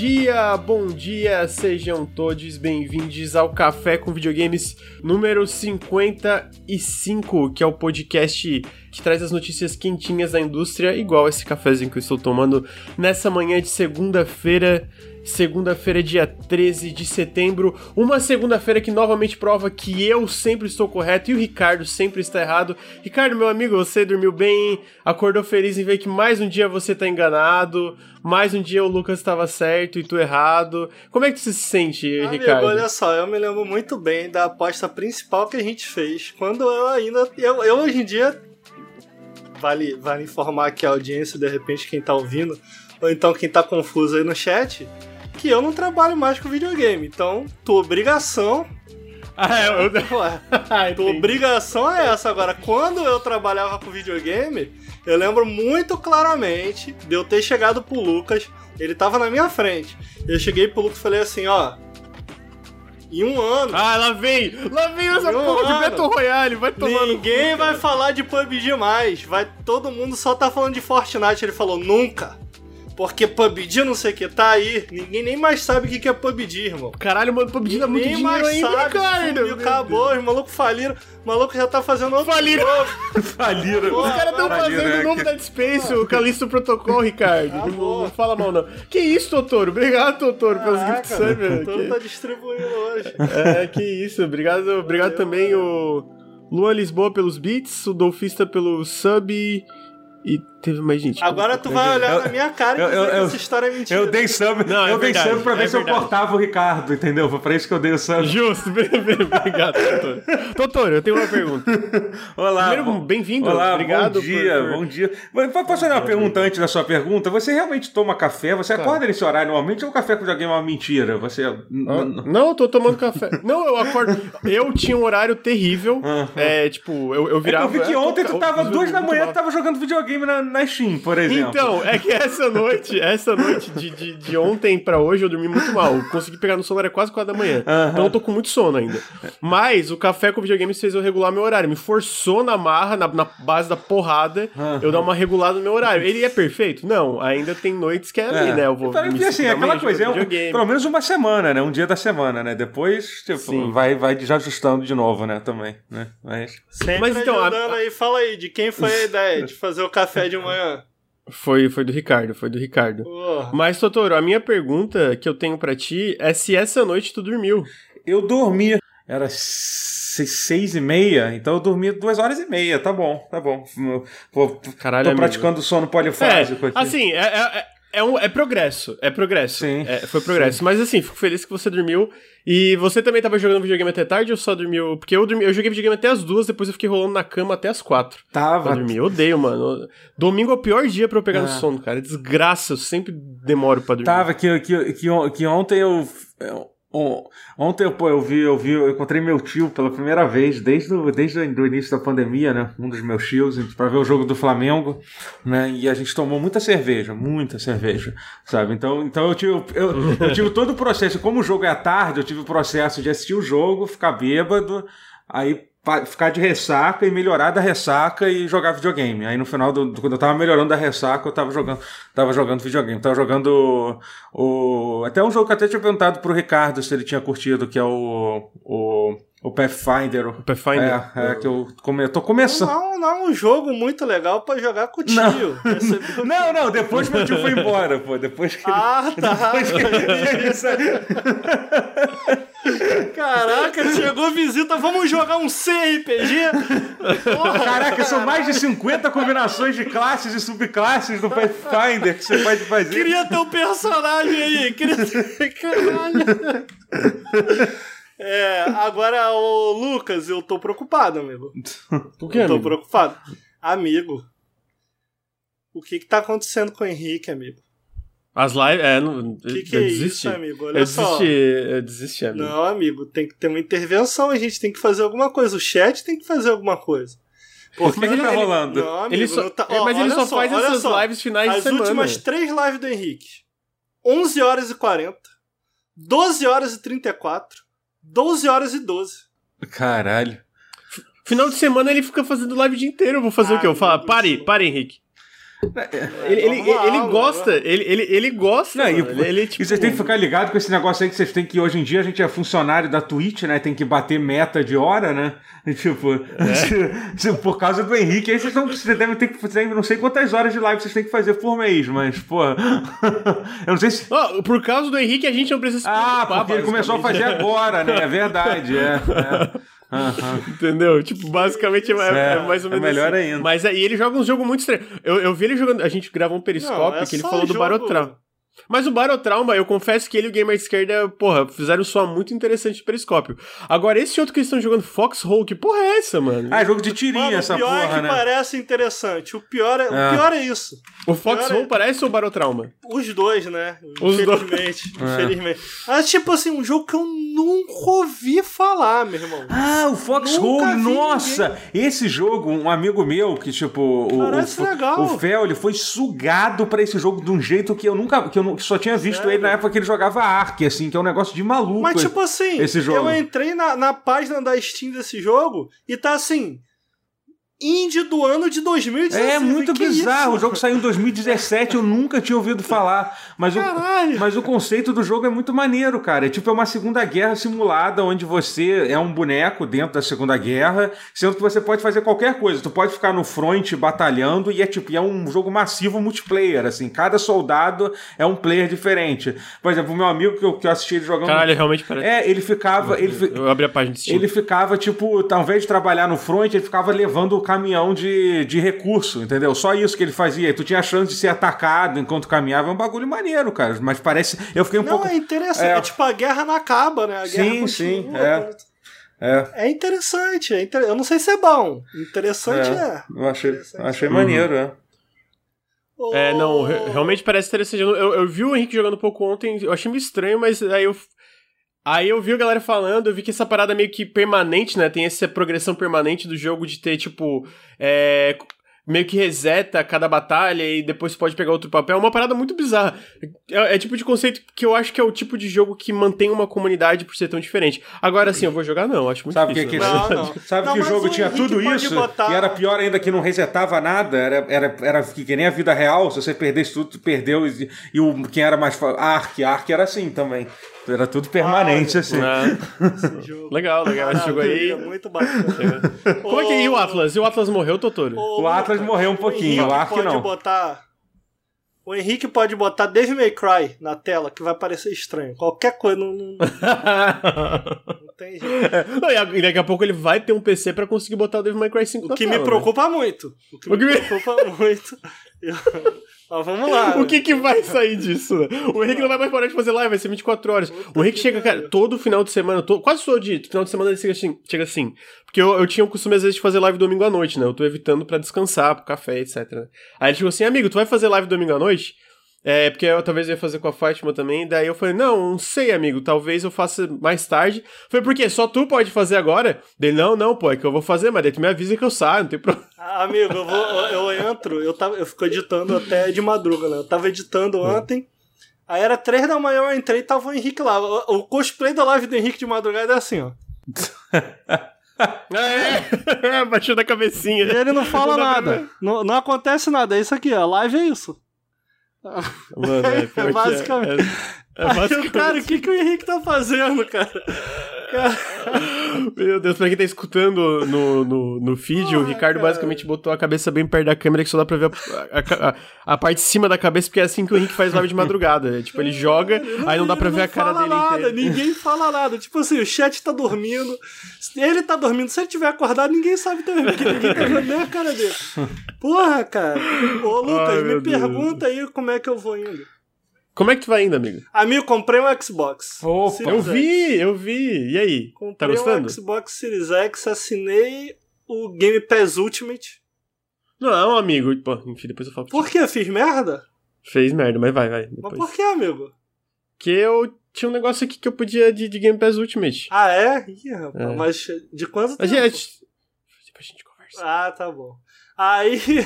dia, bom dia, sejam todos bem-vindos ao Café com Videogames número 55, que é o podcast que traz as notícias quentinhas da indústria, igual esse cafezinho que eu estou tomando nessa manhã de segunda-feira. Segunda-feira, dia 13 de setembro. Uma segunda-feira que novamente prova que eu sempre estou correto e o Ricardo sempre está errado. Ricardo, meu amigo, você dormiu bem, acordou feliz em ver que mais um dia você está enganado, mais um dia o Lucas estava certo e tu errado. Como é que você se sente, Amigo, Ricardo? olha só, eu me lembro muito bem da aposta principal que a gente fez. Quando eu ainda. Eu, eu hoje em dia. Vale, vale informar aqui a audiência, de repente, quem tá ouvindo, ou então quem tá confuso aí no chat, que eu não trabalho mais com videogame. Então, tua obrigação. Ah, eu... Ué, Ah, tua obrigação é essa. Agora, quando eu trabalhava com videogame, eu lembro muito claramente de eu ter chegado pro Lucas, ele tava na minha frente. Eu cheguei pro Lucas e falei assim, ó. Em um ano, Ah, lá vem! Lá vem essa porra de. Battle Royale, vai tomar Ninguém cu, vai falar de PUBG mais. Vai, todo mundo só tá falando de Fortnite. Ele falou, nunca. Porque PUBG não sei o que, tá aí. Ninguém nem mais sabe o que é PUBG, irmão. Caralho, mano, PUBG dá muito Ninguém dinheiro mais ainda, sabe. Ricardo! sumiu, acabou, os malucos faliram. O maluco já tá fazendo outro Faliram. jogo. Faliram. Os caras estão Faliram, fazendo né? o novo Dead Space, o Calixto Protocol, Ricardo. Ah, não, não fala mal, não. Que isso, Totoro? Obrigado, Totoro, pelos gift Caraca, sub. o Toro tá distribuindo hoje. É, que isso. Obrigado, obrigado Valeu, também valeu. o Luan Lisboa pelos beats, o Dolfista pelo sub e teve mais gente. Agora tu vai olhar Eu- na minha cara e eu- dizer eu- que eu- essa história é mentira. Eu dei sub, Não, é eu dei verdade, sub pra ver é se eu verdade. cortava o Ricardo, entendeu? Foi pra isso que eu dei o sub. Justo, obrigado, Totoro. Totoro, eu tenho uma pergunta. Olá. Primeiro, bem-vindo, Olá, obrigado bom dia, por- bom dia. Mas Posso fazer uma pergunta antes da sua pergunta? Você realmente toma café? Você acorda nesse horário normalmente ou o café com alguém é uma mentira? Você... Ah, Não, eu tô tomando café. Não, eu acordo. Eu tinha um horário terrível. É, tipo, eu, eu É virava. eu vi que é, ontem tu tava duas da manhã, tu tava jogando videogame na, na Steam, por exemplo. Então, é que essa noite, essa noite de, de, de ontem pra hoje eu dormi muito mal. Eu consegui pegar no sono, era quase 4 da manhã. Aham. Então eu tô com muito sono ainda. Mas o café com videogame fez eu regular meu horário. Me forçou na marra, na, na base da porrada, eu dar uma regulada no meu horário. Ele é perfeito? Não, ainda tem noites que é ali, né? Eu vou. Então, me assim, dar aquela coisa, é um- pelo menos uma semana, né? Um dia da semana, né? Depois, tipo, Sim. vai, vai já ajustando de novo, né? Também, né? Mas... Sempre Mas então, a- aí, fala aí, de quem foi a ideia de fazer o café de manhã? Foi, foi do Ricardo, foi do Ricardo. Porra. Mas, Totoro, a minha pergunta que eu tenho pra ti é se essa noite tu dormiu. Eu dormi, era se- seis e meia, então eu dormi duas horas e meia, tá bom, tá bom. Vou, Caralho, tô amigo. praticando sono polifásico É, aqui. assim, é, é, é, um, é progresso, é progresso. Sim. É, foi progresso. Mas assim, fico feliz que você dormiu. E você também tava jogando videogame até tarde ou só dormiu? Porque eu dormi, eu joguei videogame até as duas, depois eu fiquei rolando na cama até as quatro. Pra Tava, dormir. Eu odeio, mano. Domingo é o pior dia pra eu pegar no Ah. sono, cara. É Desgraça, eu sempre demoro pra dormir. tava que, que, que, que ontem eu... Ontem eu, eu vi, eu vi, eu encontrei meu tio pela primeira vez, desde o, desde o início da pandemia, né? Um dos meus tios, pra ver o jogo do Flamengo, né? E a gente tomou muita cerveja, muita cerveja, sabe? Então, então eu, tive, eu, eu tive todo o processo. Como o jogo é à tarde, eu tive o processo de assistir o jogo, ficar bêbado, aí ficar de ressaca e melhorar da ressaca e jogar videogame. Aí no final, do, do- quando eu tava melhorando da ressaca, eu tava jogando, tava jogando videogame. Tava jogando o, até um jogo que eu até tinha perguntado pro Ricardo se ele tinha curtido, que é o, o, o Pathfinder. O Pathfinder. É, é, que eu, come, eu tô começando. Não, não é um jogo muito legal pra jogar com o tio. Receber- Não, não, depois meu tio foi embora, pô. Depois que ele. Ah, tá. Depois que ele. Caraca, chegou visita, vamos jogar um CRPG? Porra, Caraca, são mais de 50 combinações de classes e subclasses do Pathfinder que você pode fazer. Queria ter um personagem aí. Queria ter... Caralho. É, agora, o Lucas, eu tô preocupado, amigo. Por que, Eu tô amigo? preocupado. Amigo, o que que tá acontecendo com o Henrique, amigo? As lives. É, não, O que que eu é desisti. isso, amigo? Olha Eu só. desisti, eu desisti, amigo. Não, amigo, tem que ter uma intervenção, a gente tem que fazer alguma coisa. O chat tem que fazer alguma coisa. Porque Mas ele tá rolando. Não, amigo, Ele só, tá- ó, mas ele olha só, faz essas só. lives finais de As semana. últimas três lives do Henrique: 11 horas e 40, 12 horas e 34, 12 horas e 12. Caralho. Final de semana ele fica fazendo live o dia inteiro. Eu vou fazer Ah, o quê? Eu meu pare, pare, Henrique. Ele, ele, ele, ele gosta, ele, ele, ele gosta. Não, e, ele, tipo, e vocês têm que ficar ligado com esse negócio aí que vocês têm que, hoje em dia, a gente é funcionário da Twitch, né? Tem que bater meta de hora, né? E, tipo, se- se- por causa do Henrique, aí vocês, não, vocês devem ter que fazer não sei quantas horas de live vocês têm que fazer por mês, mas, pô. eu não sei se. Ó, por causa do Henrique, a gente não precisa se Ah, porque ele começou a fazer agora, né? É verdade, é. é. Aham. Entendeu? Tipo, basicamente é, é É, mais ou é menos melhor assim. ainda. Mas aí ele joga um jogo muito estranho. Eu, eu vi ele jogando. A gente gravou um periscópio Não, é que ele falou do jogo- Barotrauma. Mas o Barotrauma, eu confesso que ele e o Gamer Esquerda, porra, fizeram um som muito interessante de periscópio. Agora, esse outro que eles estão jogando, Foxhole, que porra é essa, mano? Ah, jogo de tirinha Mano, essa o pior é porra, que né? parece interessante. O pior é, É. o pior é isso. o Foxhole é- parece o Barotrauma? Os dois, né? Os dois. infelizmente. É. Infelizmente. Mas, tipo assim, um jogo que eu nunca ouvi falar, meu irmão. Ah, o Foxhole, nossa! Esse jogo, um amigo meu, que tipo, o, Parece o, legal. o Fel, ele foi sugado pra esse jogo de um jeito que eu nunca, que eu que só tinha visto Sério? ele na época que ele jogava Ark, assim, que é um negócio de maluco. Mas, tipo assim, esse jogo. eu entrei na, na página da Steam desse jogo e tá assim. Indie do ano de 2016. É muito Que bizarro. isso? O jogo saiu em 2017, eu nunca tinha ouvido falar. Mas o, Caralho. mas o conceito do jogo é muito maneiro, cara. É tipo é uma Segunda Guerra simulada, onde você é um boneco dentro da Segunda Guerra, sendo que você pode fazer qualquer coisa. Tu pode ficar no front batalhando e é tipo, é um jogo massivo multiplayer, assim. Cada soldado é um player diferente. Por exemplo, o meu amigo que eu, que eu assisti ele jogando. Caralho, realmente parece. É, ele ficava. Ele, fi- Eu abri a página de Steam. ele ficava, tipo, ao invés de trabalhar no front, ele ficava levando o caminhão de, de recurso, entendeu? Só isso que ele fazia. E tu tinha a chance de ser atacado enquanto caminhava. É um bagulho maneiro, cara. Mas parece. Eu fiquei um Não, pouco. é interessante. É. É. tipo, a guerra não acaba, né? A Sim, continua, sim, é. cara. É, É interessante, é inter... eu não sei se é bom. Interessante É. é. eu achei, Interessante. achei maneiro, é. É, não, realmente parece interessante. Eu, eu, eu vi o Henrique jogando um pouco ontem, eu achei meio estranho, mas aí eu. Aí eu vi a galera falando, eu vi que essa parada é meio que permanente, né? Tem essa progressão permanente do jogo de ter, tipo. É, meio que reseta cada batalha e depois pode pegar outro papel. É uma parada muito bizarra. É, é tipo de conceito que eu acho que é o tipo de jogo que mantém uma comunidade por ser tão diferente. Agora, assim, eu vou jogar, não. Acho muito Sabe o que, difícil. que, né? Não, não. sabe Não, que o jogo o tinha Henrique tudo isso? botar- E era pior ainda que não resetava nada. Era, era, era que, que nem a vida real. Se você perdesse tudo, tu perdeu. E, e o, quem era mais. Ark, Ark era assim também. Era tudo permanente, Ah, assim. É. esse jogo. Legal, legal. Esse jogo aí. Muito bacana. Como é que é? E o Atlas? E o Atlas morreu, Totoro? O Atlas morreu um pouquinho, Henrique o Ark pode não. botar. O Henrique pode botar Devil May Cry na tela, que vai parecer estranho. Qualquer coisa, não, não, não tem jeito. Não, e daqui a pouco ele vai ter um PC pra conseguir botar o Devil May Cry 5 O na que tela, me né? preocupa muito. O que O que me me- preocupa muito. Eu- Mas vamos lá. O que que vai sair disso? né? O Henrique não vai mais parar de fazer live, vai ser 24 horas. O Henrique chega, cara, todo final de semana, todo, quase todo dia, final de semana ele chega assim. Chega assim porque eu, eu tinha o costume, às vezes, de fazer live domingo à noite, né? Eu tô evitando pra descansar, pro café, etc. né? Aí ele chegou assim, amigo, tu vai fazer live domingo à noite? É, porque eu talvez ia fazer com a Fátima também. Daí eu falei, não, não sei, amigo, talvez eu faça mais tarde. Falei, por quê? Só tu pode fazer agora? Dele, não, não, pô, é que eu vou fazer, mas daí tu me avisa que eu saio, não tem problema. Ah, amigo, eu, vou, eu entro, eu, tava, eu fico editando até de madruga, né? Eu tava editando ontem. Aí era três da manhã, eu entrei e tava o Henrique lá. O, o cosplay da live do Henrique de madrugada é assim, ó. É, baixando a cabecinha. E ele não fala nada. Não, não acontece nada. É isso aqui, a live é isso. Mano, é, pior Basicamente. É, é, basicamente. cara, o que, que o Henrique tá fazendo, cara? Meu Deus, pra quem tá escutando no, no, no feed, o Ricardo cara. basicamente botou a cabeça bem perto da câmera que só dá pra ver a, a- a- a parte de cima da cabeça, porque é assim que o Henrique faz live de madrugada. É, tipo, ele joga, aí não dá pra ver a cara fala dele nada, inteira. Ninguém fala nada. Tipo assim, o chat tá dormindo. Ele tá dormindo. Se ele tiver acordado, ninguém sabe também, porque ninguém tá vendo nem a cara dele. Porra, cara. Ô, Lucas, Ai, me Deus. pergunta aí como é que eu vou indo. Como é que tu vai indo, amigo? Amigo, comprei um Xbox. Opa, Series Eu X. vi, eu vi. E aí? Tá Comprei gostando? um Xbox Series X, assinei o Game Pass Ultimate. Não, amigo. Pô, enfim, depois eu falo pra Por que? Fiz merda? Fez merda, mas vai, vai. Mas Depois. por que, amigo? Porque eu tinha um negócio aqui que eu podia de, de Game Pass Ultimate. Ah, é? Ih, rapaz, É. mas de quanto A tempo? gente. Depois a gente conversa. Ah, tá bom. Aí.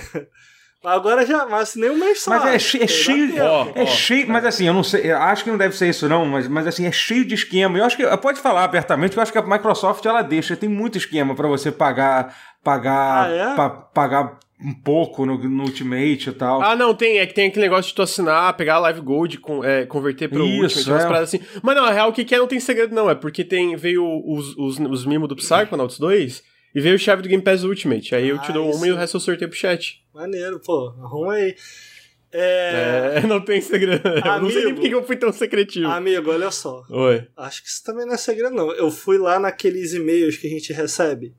Agora já. Mas assinei um mês só. Mas é, che- é cheio. Ó, É ó. cheio, mas assim, eu não sei, eu acho que não deve ser isso não, mas, mas assim, é cheio de esquema. Eu acho que pode falar abertamente, que eu acho que a Microsoft ela deixa, tem muito esquema pra você pagar pagar Ah, é? pa- pagar um pouco no, no, Ultimate e tal. Ah, não, tem. É que tem aquele negócio de tu assinar, pegar a Live Gold, com, é, converter pro Isso, Ultimate, é. paradas assim. Mas não, a real, o que, que é não tem segredo, não. É porque tem, veio os, os, os mimos do Psychonauts 2 e veio chave do Game Pass Ultimate. Aí eu te dou uma e o resto eu sorteio pro chat. Maneiro, pô. Arruma aí. É... é... não tem segredo. Amigo, eu não sei nem porque eu fui tão secretivo. Amigo, olha só. Oi. Acho que isso também não é segredo, não. Eu fui lá naqueles e-mails que a gente recebe.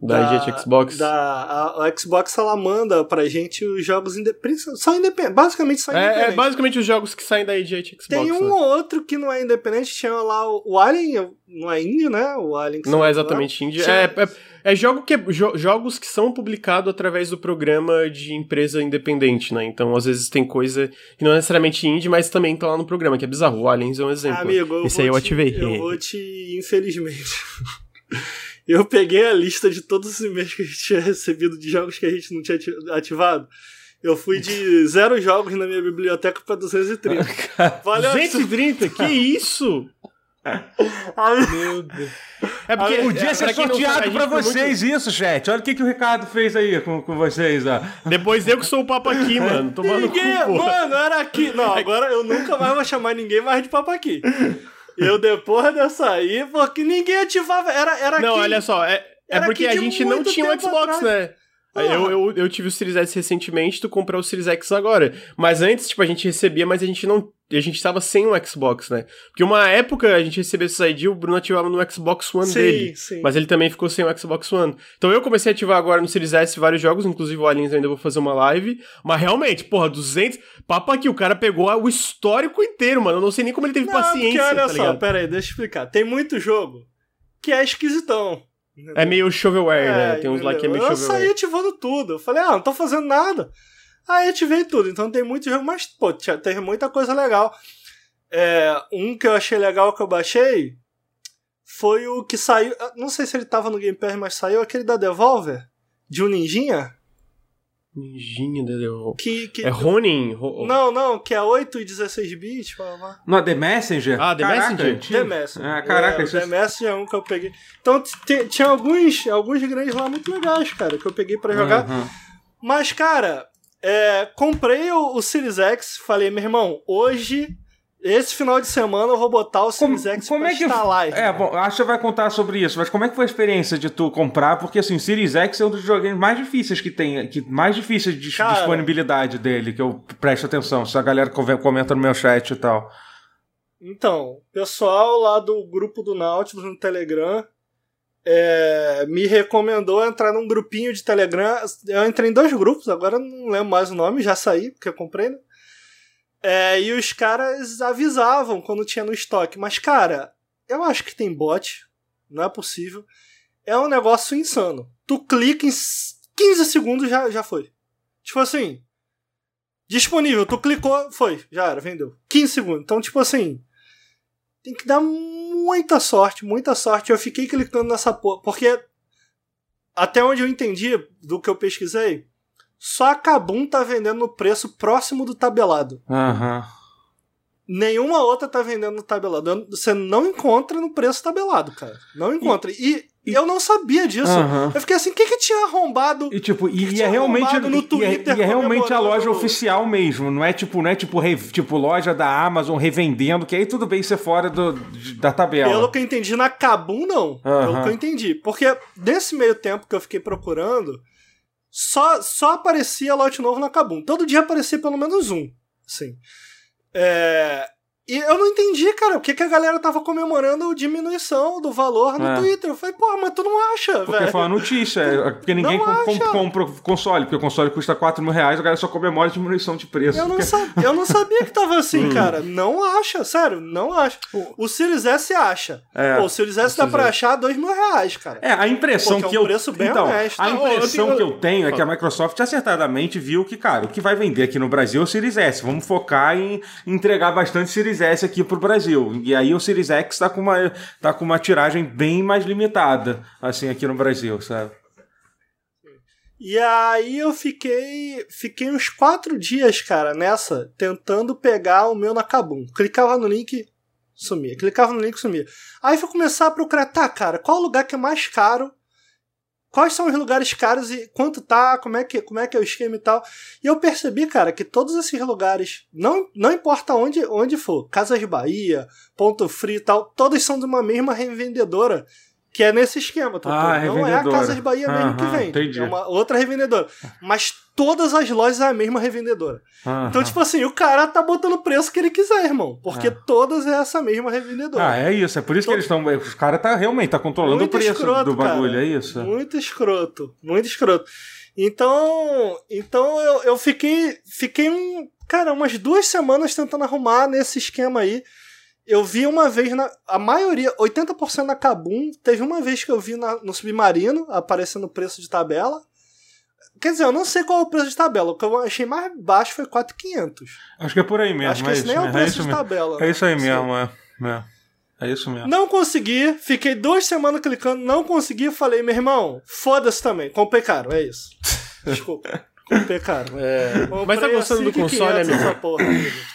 Da, da Xbox? Da, a, a, Xbox ela manda pra gente os jogos independentes. Só independentes. Basicamente só independentes. É, é, basicamente os jogos que saem da Xbox. Tem um né? ou outro que não é independente. Tinha lá o, o Alien, não é indie, né? O Alien Não é exatamente indie. Tinha... É, é, é jogo que, jo, jogos que são publicados através do programa de empresa independente, né? Então, às vezes tem coisa que não é necessariamente indie, mas também tá lá no programa, que é bizarro. O Aliens é um exemplo. Amigo, Esse aí eu ativei. Eu vou te, infelizmente. Eu peguei a lista de todos os e-mails que a gente tinha recebido de jogos que a gente não tinha ativado. Eu fui de zero jogos na minha biblioteca pra 230. Valeu 230? que isso? Meu Deus. É porque podia é, ser sorteado pra vocês muito... isso, chat. Olha o que, que o Ricardo fez aí com, com vocês, ó. Depois eu que sou o papo aqui, mano. Tomando ninguém, cu, Mano, era aqui. Não, agora eu nunca mais vou chamar ninguém mais de papo aqui. Eu depois dessa aí, porque ninguém ativava. Era, era Não, aqui, olha só, é, é porque a gente não tinha um Xbox, atrás. né? Eu, eu, eu tive o Series S recentemente, tu comprou o Series X agora. Mas antes, tipo, a gente recebia, mas a gente não. A gente tava sem um Xbox, né? Porque uma época a gente recebia esse ID, o Bruno ativava no Xbox One sim, dele. Sim. Mas ele também ficou sem o Xbox One. Então eu comecei a ativar agora no Series S vários jogos, inclusive o Aliens ainda vou fazer uma live. Mas realmente, porra, 200. Papo aqui, o cara pegou o histórico inteiro, mano. Eu não sei nem como ele teve não, paciência. Porque olha tá só, pera aí, deixa eu explicar. Tem muito jogo que é esquisitão. É meio shovelware, né? é, né? Tem uns lá que é meio eu shovelware. Eu saí ativando tudo. Eu falei, ah, não tô fazendo nada. Aí ativei tudo. Então tem muito jogo, mas, pô, tem muita coisa legal. É, um que eu achei legal que eu baixei foi o que saiu. Não sei se ele tava no Game Pass, mas saiu aquele da Devolver, de um ninjinha. Ninjinha. Que, que... É Ronin? Não, não, que é 8 e 16 bits. Não, The Messenger? Ah, The caraca, Messenger? The Messenger. Ah, caraca, é, isso... The é- Messenger é um que eu peguei. Então tinha alguns, alguns grandes lá muito legais, cara, que eu peguei para jogar. Uhum. Mas, cara, é, comprei o, o Series X, falei, meu irmão, hoje esse final de semana eu vou botar o Series como, X como pra é que instalar. É, bom, acho que você vai contar sobre isso, mas como é que foi a experiência de tu comprar? Porque assim, Series X é um dos joguinhos mais difíceis que tem, que mais difíceis de Cara, disponibilidade dele, que eu presto atenção, se a galera comenta no meu chat e tal. Então, pessoal lá do grupo do Nautilus no Telegram é, me recomendou entrar num grupinho de Telegram. Eu entrei em dois grupos, agora não lembro mais o nome, já saí, porque eu comprei, né? É, e os caras avisavam quando tinha no estoque. Mas, cara, eu acho que tem bot. Não é possível. É um negócio insano. Tu clica em 15 segundos já, já foi. Tipo assim. Disponível, tu clicou, foi, já era, vendeu. 15 segundos. Então, tipo assim. Tem que dar muita sorte, muita sorte. Eu fiquei clicando nessa porra. Porque. Até onde eu entendi do que eu pesquisei, só a Kabum tá vendendo no preço próximo do tabelado. Aham. Uhum. Nenhuma outra tá vendendo no tabelado. Você não encontra no preço tabelado, cara. Não encontra. E, e eu não sabia disso. Uhum. Eu fiquei assim, o que que tinha arrombado? E tipo, e, e é realmente no Twitter e é, e é realmente a loja oficial mesmo, não é tipo, não é tipo, re, tipo loja da Amazon revendendo, que aí tudo bem ser fora do, da tabela. Pelo que eu entendi na Kabum não. Uhum. Pelo que eu entendi, porque nesse meio tempo que eu fiquei procurando, só, só aparecia lote novo na Kabum. Todo dia aparecia pelo menos um. Assim. É, e eu não entendi, cara, o que, que a galera tava comemorando a diminuição do valor no é. Twitter. Eu falei, pô, mas tu não acha, velho? Porque foi uma notícia, é, porque ninguém com, com, compra o console, porque o console custa 4 mil reais, a galera só comemora a diminuição de preço. Eu, porque... não, sabia, eu não sabia que tava assim, hum. cara. Não acha, sério, não acha. O Series S acha. É, pô, o Series S dá pra achar 2 mil reais, cara. É, a impressão que é um eu... preço bem então, honesto. A impressão eu tenho... que eu tenho é que a Microsoft acertadamente viu que, cara, o que vai vender aqui no Brasil é o Series S. Vamos focar em entregar bastante Series S aqui pro Brasil. E aí o Series X está com, uma, tá com uma tiragem bem mais limitada, assim, aqui no Brasil, sabe? E aí eu fiquei fiquei uns quatro dias, cara, nessa, tentando pegar o meu na Kabum. Clicava no link, sumia. Clicava no link, sumia. Aí fui começar a procurar, tá, cara, qual lugar que é mais caro quais são os lugares caros e quanto tá, como é que, como é, que é o esquema e tal. E eu percebi, cara, que todos esses lugares, não, não importa onde, onde for, Casas Bahia, Ponto Frio e tal, todos são de uma mesma revendedora que é nesse esquema, tá? Ah, não é a Casas Bahia mesmo que vende. entendi. É uma outra revendedora. Mas todas as lojas é a mesma revendedora. Então, tipo assim, o cara tá botando o preço que ele quiser, irmão. Porque Ah. todas é essa mesma revendedora. Ah, é isso. É por isso que eles estão. Os caras tá realmente tá controlando Muito o preço escroto, do bagulho, cara. é isso? Muito escroto. Muito escroto. Então, então eu, eu fiquei, fiquei um, cara, umas duas semanas tentando arrumar nesse esquema aí. Eu vi uma vez na. A maioria, 80% na Kabum. Teve uma vez que eu vi na- no Submarino aparecendo o preço de tabela. Quer dizer, eu não sei qual é o preço de tabela. O que eu achei mais baixo foi 4,500. Acho que é por aí mesmo. Acho que é esse nem é o mesmo, preço isso de tabela. É isso aí mesmo, é. É, É isso mesmo. Não consegui, fiquei duas semanas clicando, não consegui, falei, meu irmão, foda-se também, comprei caro, é isso. Desculpa, comprei caro. É, Comprei mas tá gostando do 5.500 console, amigo? essa porra,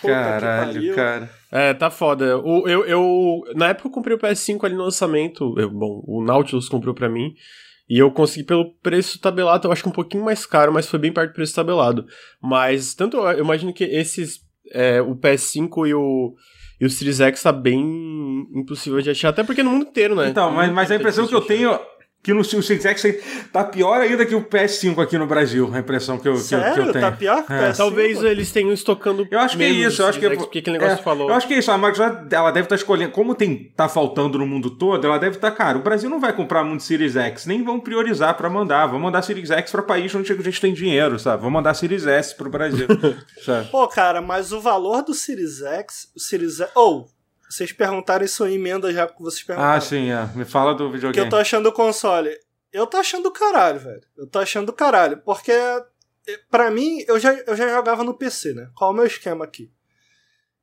Caralho, pariu. cara. É, tá foda. O, eu, eu, na época eu comprei o PS5 ali no lançamento. eu- bom, o Nautilus comprou pra mim. E eu consegui pelo preço tabelado, eu acho que um pouquinho mais caro, mas foi bem perto do preço tabelado. Mas, tanto eu imagino que esses. é, o PS5 e o, e o Series X tá bem impossível de achar, até porque no mundo inteiro, né? Então, mas, mas a impressão que eu tenho que no Series X tá pior ainda que o PS5 aqui no Brasil. A impressão que eu, que eu, que Sério? eu tenho. Tá pior que o É. PS5? Talvez eles tenham estocando. Eu acho que é isso, eu acho que é- X, porque aquele negócio É, que falou. Eu acho que é isso, a Microsoft ela deve estar escolhendo, como tem tá faltando no mundo todo, ela deve estar, cara, o Brasil não vai comprar muito Series X, nem vão priorizar pra mandar, vão mandar Series X pra país onde a gente tem dinheiro, sabe? Vão mandar Series S pro Brasil, sabe? Pô, cara, mas o valor do Series X, o Series X... Ou, vocês perguntaram isso em emenda já que vocês perguntaram. Ah, sim, é. Me fala do que videogame. eu tô achando o console. Eu tô achando do caralho, velho. Eu tô achando do caralho. Porque, eh, pra mim, eu já, eu já jogava no PC, né? Qual é o meu esquema aqui?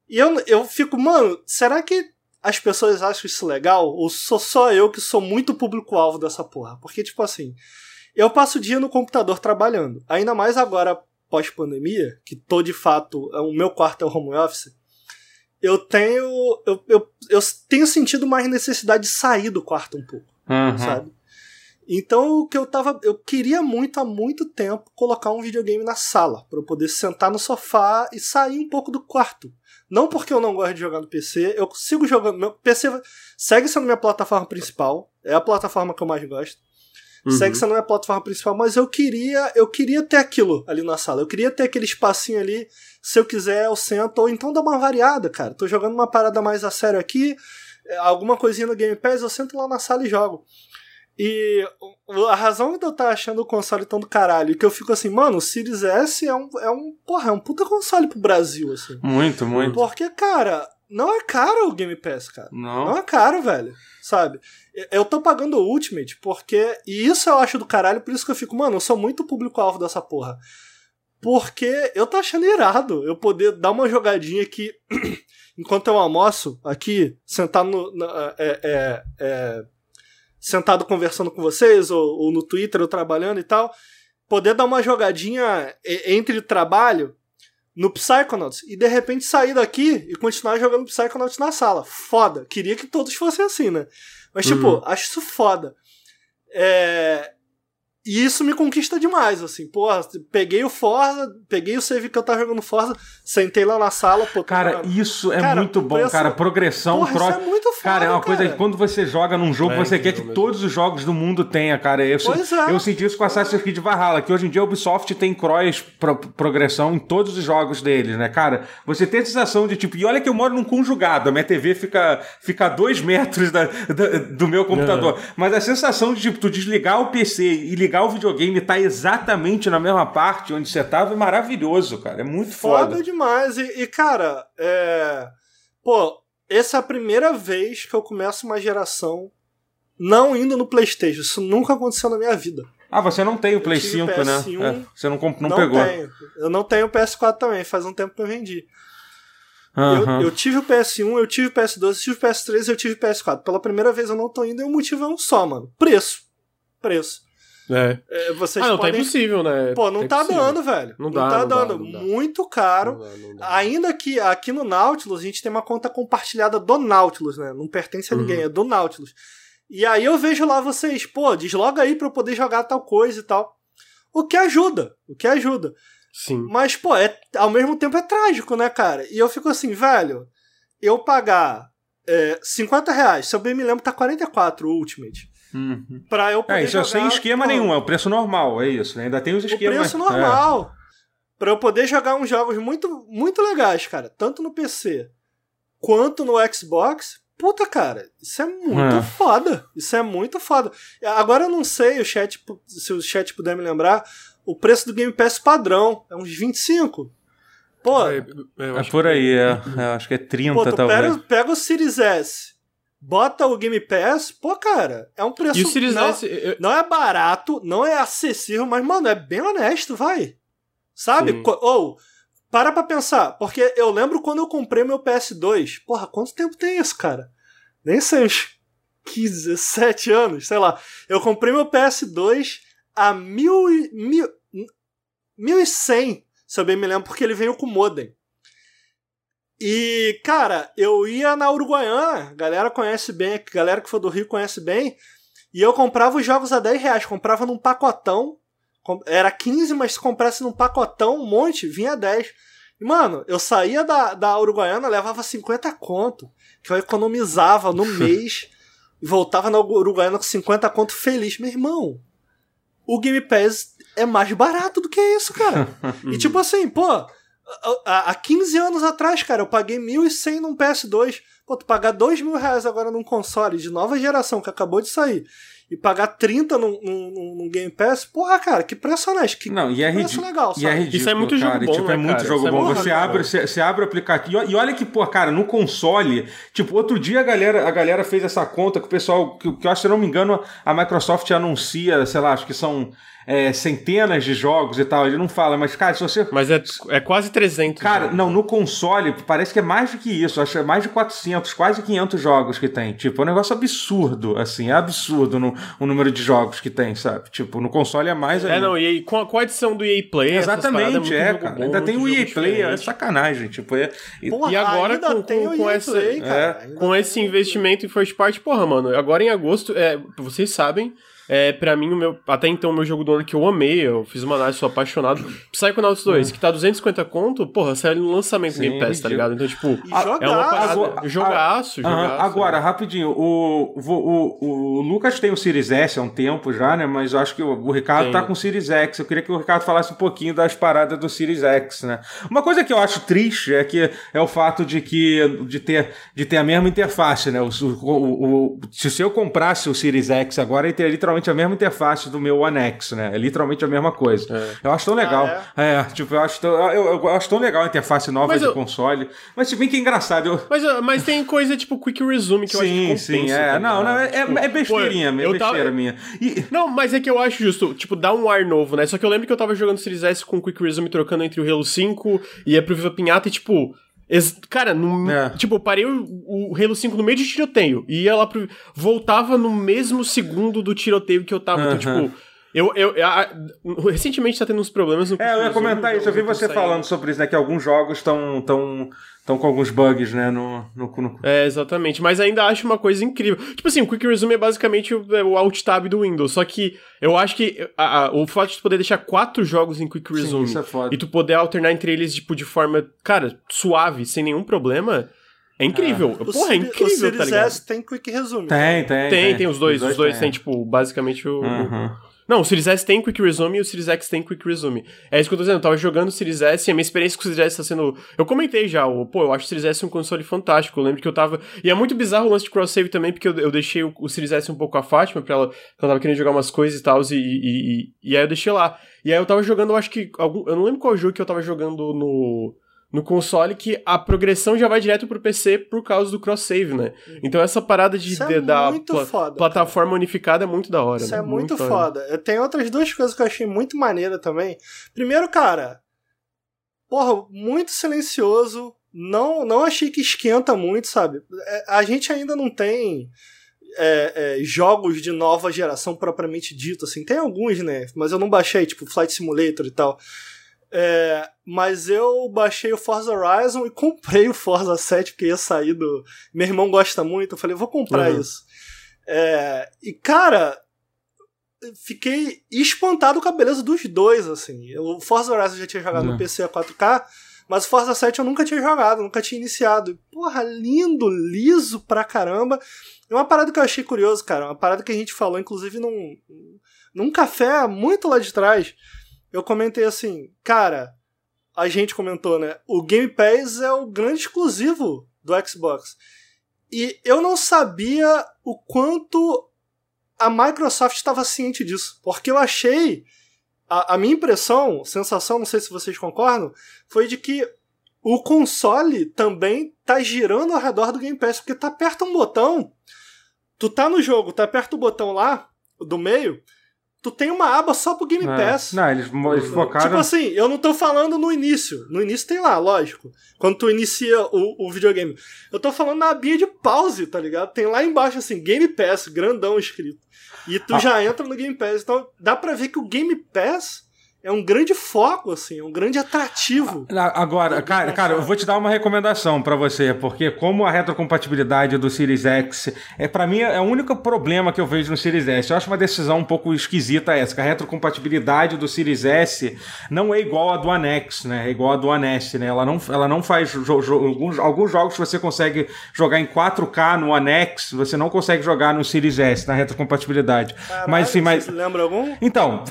E eu, eu fico, mano, será que as pessoas acham isso legal? Ou sou só eu que sou muito público-alvo dessa porra? Porque, tipo assim, eu passo o dia no computador trabalhando. Ainda mais agora, pós-pandemia, que tô de fato. O meu quarto é o home office. Eu tenho. Eu, eu, eu tenho sentido mais necessidade de sair do quarto um pouco Uhum. sabe? Então o que eu tava, eu queria muito há muito tempo colocar um videogame na sala para eu poder sentar no sofá e sair um pouco do quarto. Não porque eu não gosto de jogar no PC, eu sigo jogando, meu PC segue sendo minha plataforma principal, é a plataforma que eu mais gosto. Uhum. Segue sendo minha plataforma principal, mas eu queria, eu queria ter aquilo ali na sala. Eu queria ter aquele espacinho ali, se eu quiser eu sento ou então dá uma variada, cara. Tô jogando uma parada mais a sério aqui, é, alguma coisinha no Game Pass, eu sento lá na sala e jogo. E a razão de eu estar achando o console tão do caralho, que eu fico assim, mano, o Series S é um, é um, porra, é um puta console pro Brasil, assim. Muito, muito. Porque, cara, não é caro o Game Pass, cara. Não. Não é caro, velho. Sabe? Eu tô pagando o Ultimate porque. E isso eu acho do caralho, por isso que eu fico, mano, eu sou muito público-alvo dessa porra. Porque eu tô achando irado eu poder dar uma jogadinha aqui enquanto eu almoço, aqui, sentado no. na- é, é, é, sentado conversando com vocês, ou, ou no Twitter, eu trabalhando e tal. Poder dar uma jogadinha entre trabalho no Psychonauts e de repente sair daqui e continuar jogando Psychonauts na sala. Foda. Queria que todos fossem assim, né? Mas, tipo, Uhum. acho isso foda. É... E isso me conquista demais, assim. Porra, peguei o Forza, peguei o save que eu tava jogando Forza, sentei lá na sala, pô, Cara, jogando. isso é Cara, muito bom, preço- cara. Progressão, Porra, pro- isso é muito foda, Cara, é uma coisa cara. que quando você joga num jogo, É você quer que mesmo. todos os jogos do mundo tenha, cara. Eu, Pois é. eu senti isso com Assassin's Creed Valhalla, que hoje em dia a Ubisoft tem cross pro- progressão em todos os jogos deles, né, cara? Você tem a sensação de tipo, e olha que eu moro num conjugado, a minha TV fica, fica a dois metros da, da- do meu computador. Mas a sensação de, tipo, tu desligar o PC e ligar o videogame tá exatamente na mesma parte onde você tava é maravilhoso, cara. É muito Foda, foda. demais. E, e, cara, é. Pô, essa é a primeira vez que eu começo uma geração não indo no PlayStation. Isso nunca aconteceu na minha vida. Ah, você não tem o Play tive 5, né? PS1, É, você não, comp- não, pegou. tenho. Eu não tenho o PS4 também. Faz um tempo que eu vendi. Aham. Eu, eu tive o PS1, eu tive o PS2, eu tive o PS3 e eu tive o PS4. Pela primeira vez eu não tô indo e o motivo é um só, mano. Preço. Preço. É. É, vocês Ah, não, tá podem... impossível, né? Pô, não tá impossível. dando, velho. Não Não, dá, tá não dá, dando. não dá. Muito caro. Não dá, não dá. Ainda que aqui no Nautilus a gente tem uma conta compartilhada do Nautilus, né? Não pertence a Uhum. ninguém, é do Nautilus. E aí eu vejo lá vocês, pô, desloga aí pra eu poder jogar tal coisa e tal. O que ajuda, o que ajuda. Sim. Mas, pô, é, ao mesmo tempo é trágico, né, cara? E eu fico assim, velho, eu pagar é, 50 reais, se eu bem me lembro, tá 44 o Ultimate. Uhum. Pra eu poder É, isso jogar, é sem esquema pô, nenhum, é o preço normal, é isso. né? Ainda tem os O esquemas. preço é. normal. Pra eu poder jogar uns jogos muito, muito legais, cara. Tanto no PC quanto no Xbox. Puta, cara, isso é muito É. foda. Isso é muito foda. Agora eu não sei, o chat, se o chat puder me lembrar, o preço do Game Pass padrão é uns 25. Pô, É, É acho por aí, é. É, acho que é 30 pô tu talvez. pega, pega o Series S, bota o Game Pass, pô, cara, é um preço. E o Series não, S. eu- não é barato, não é acessível, mas, mano, é bem honesto, vai. Sabe? Sim. Ou, para pra pensar, porque eu lembro quando eu comprei meu PS2. Porra, quanto tempo tem isso, cara? Nem sei, uns 15, 17 anos, sei lá. Eu comprei meu PS2 a mil, e- mil, 1100, se eu bem me lembro, porque ele veio com modem. E, cara, eu ia na Uruguaiana, galera conhece bem, galera que for do Rio conhece bem, e eu comprava os jogos a 10 reais, comprava num pacotão, era 15, mas se comprasse num pacotão, um monte, vinha 10. E, mano, eu saía da, da Uruguaiana, levava 50 conto, que eu economizava no mês, e voltava na Uruguaiana com 50 conto feliz. Meu irmão, o Game Pass é mais barato do que isso, cara. E tipo assim, pô, há há 15 anos atrás, cara, eu paguei 1.100 num PS2. Pô, tu pagar 2 mil reais agora num console de nova geração que acabou de sair e pagar 30 num, num, num Game Pass, porra, cara, que preço honesto. Que, Não, e é preço ridículo. legal, E sabe? é ridículo, Isso é muito jogo cara. e, bom, tipo, né, é muito cara? jogo Isso é bom. muito Você abre, você, você abre o aplicativo. E, e olha que, pô, cara, no console, tipo, outro dia a galera, a galera fez essa conta que o pessoal, que, que eu acho, se eu não me engano, a Microsoft anuncia, sei lá, acho que são é, centenas de jogos e tal. Ele não fala, mas, cara, se você. Mas é, é quase 300. Cara, jogos. não, no console parece que é mais do que isso. Acho que é mais de 400, quase 500 jogos que tem. Tipo, é um negócio absurdo, assim. É absurdo no, o número de jogos que tem, sabe? Tipo, no console é mais É, ainda. não, e aí, com, a, com a edição do EA Play. Exatamente, é, jogo cara. bom, ainda tem o EA Play, é diferente. sacanagem. Tipo, é. e- Porra, E agora ainda com, tem com, o com EA essa, Play, cara. é, Ainda com esse investimento em first party, porra, mano, agora em agosto, é, vocês sabem, é, pra mim, o meu, até então, o meu jogo do ano que eu amei, eu fiz uma análise, sou apaixonado, Psychonauts 2, que tá 250 conto, porra, saiu no lançamento do Sim, Game Pass, tá ligado? Então, tipo, Ah, jogaço. é uma parada, Agora- jogaço, Aham, jogaço. agora, rapidinho, o, o, o, o Lucas tem o Series S há um tempo já, né? Mas eu acho que o, o Ricardo Tem. tá com o Series X. Eu queria que o Ricardo falasse um pouquinho das paradas do Series X, né? Uma coisa que eu acho triste é que é o fato de que de ter, de ter a mesma interface, né? O, o, o- se eu comprasse o Series X agora, ele teria literalmente a mesma interface do meu One X, né? É literalmente a mesma coisa. Eu acho tão legal. Ah, é? tipo, eu acho, tão, eu, eu acho tão legal a interface nova Mas de eu- console. Mas se bem que é engraçado, eu, Mas, mas tem coisa tipo Quick Resume que eu acho que Sim, sim, é. tá não, não, ligado? é, Tipo, é besteirinha, pô, é eu tava- besteira minha. E, Não, mas é que eu acho justo, tipo, dar um ar novo, né? Só que eu lembro que eu tava jogando Series S com o Quick Resume trocando entre o Halo 5 e ia pro Viva Pinhata e, tipo. Cara, no, É. tipo, eu parei o, o Halo 5 no meio de tiroteio e ia lá pro. Voltava no mesmo segundo do tiroteio que eu tava. Então, tipo. Eu, eu, recentemente tá tendo uns problemas no é, eu ia comentar isso, eu vi você falando sobre isso, né? Que alguns jogos estão tão, tão com alguns bugs, né? No, no, no- É, exatamente. Mas ainda acho uma coisa incrível. Tipo assim, o Quick Resume é basicamente o, é o Alt Tab do Windows. Só que eu acho que a- a- o fato de tu poder deixar quatro jogos em Quick Sim, Resume isso é foda. e tu poder alternar entre eles, tipo, de forma, cara, suave, sem nenhum problema, é incrível. O Porra, é incrível, o Series tá ligado? S tem Quick Resume. Tem, tem. Tem, tem os dois. Os dois, tem. têm, tipo, basicamente o. Uhum. Não, o Series S tem Quick Resume e o Series X tem Quick Resume. É isso que eu tô dizendo, eu tava jogando o Series S e a minha experiência com o Series S tá sendo... Eu comentei já, o, pô, eu acho o Series S um console fantástico, eu lembro que eu tava... E é muito bizarro o lance de cross-save também, porque eu, eu deixei o, o Series S um pouco a Fátima, pra ela, ela tava querendo jogar umas coisas e tal, e, e, e, e aí eu deixei lá. E aí eu tava jogando, eu acho que... Algum, eu não lembro qual jogo que eu tava jogando no... No console, que a progressão já vai direto pro PC por causa do cross-save, né? Então essa parada de, é da muito pla- foda, plataforma unificada é muito da hora. Isso né? é muito, hora. foda. Tenho outras duas coisas que eu achei muito maneira também. Primeiro, cara, porra, muito silencioso. Não, não achei que esquenta muito, sabe? É, A gente ainda não tem é, é, jogos de nova geração propriamente dito, assim. Tem alguns, né? Mas eu não baixei, tipo Flight Simulator e tal. É, mas eu baixei o Forza Horizon e comprei o Forza 7 porque ia sair do. Meu irmão gosta muito, eu falei, vou comprar Uhum. isso. É, e, cara, fiquei espantado com a beleza dos dois, assim. O Forza Horizon eu já tinha jogado no Uhum. PC a 4K, mas o Forza 7 eu nunca tinha jogado, nunca tinha iniciado. E, Porra, lindo, liso pra caramba. E uma parada que eu achei curioso, cara, uma parada que a gente falou, inclusive, num, num café muito lá de trás. Eu comentei assim, cara, a gente comentou, né? O Game Pass é o grande exclusivo do Xbox. E eu não sabia o quanto a Microsoft estava ciente disso. Porque eu achei. A, a minha impressão, sensação, não sei se vocês concordam, foi de que o console também tá girando ao redor do Game Pass. Porque tá aperta um botão. Tu tá no jogo, tá aperta o botão lá, do meio. Tu tem uma aba só pro Game É. Pass. Não, eles, eles focaram. Tipo assim, eu não tô falando no início. No início tem lá, lógico. Quando tu inicia o, o videogame. Eu tô falando na abinha de pause, tá ligado? Tem lá embaixo, assim, Game Pass, grandão escrito. E tu Ah. já entra no Game Pass. Então dá pra ver que o Game Pass é um grande foco, assim, é um grande atrativo. Agora, cara, cara, eu vou te dar uma recomendação pra você, porque como a retrocompatibilidade do Series X é para mim é o único problema que eu vejo no Series S. Eu acho uma decisão um pouco esquisita essa, que a retrocompatibilidade do Series S não é igual a do One X, né? É igual a do One S, né? Ela não, ela não faz jo- jo- alguns, alguns jogos que você consegue jogar em 4K no One X, você não consegue jogar no Series S na retrocompatibilidade. Caralho, mas sim, mas Você lembra algum? então,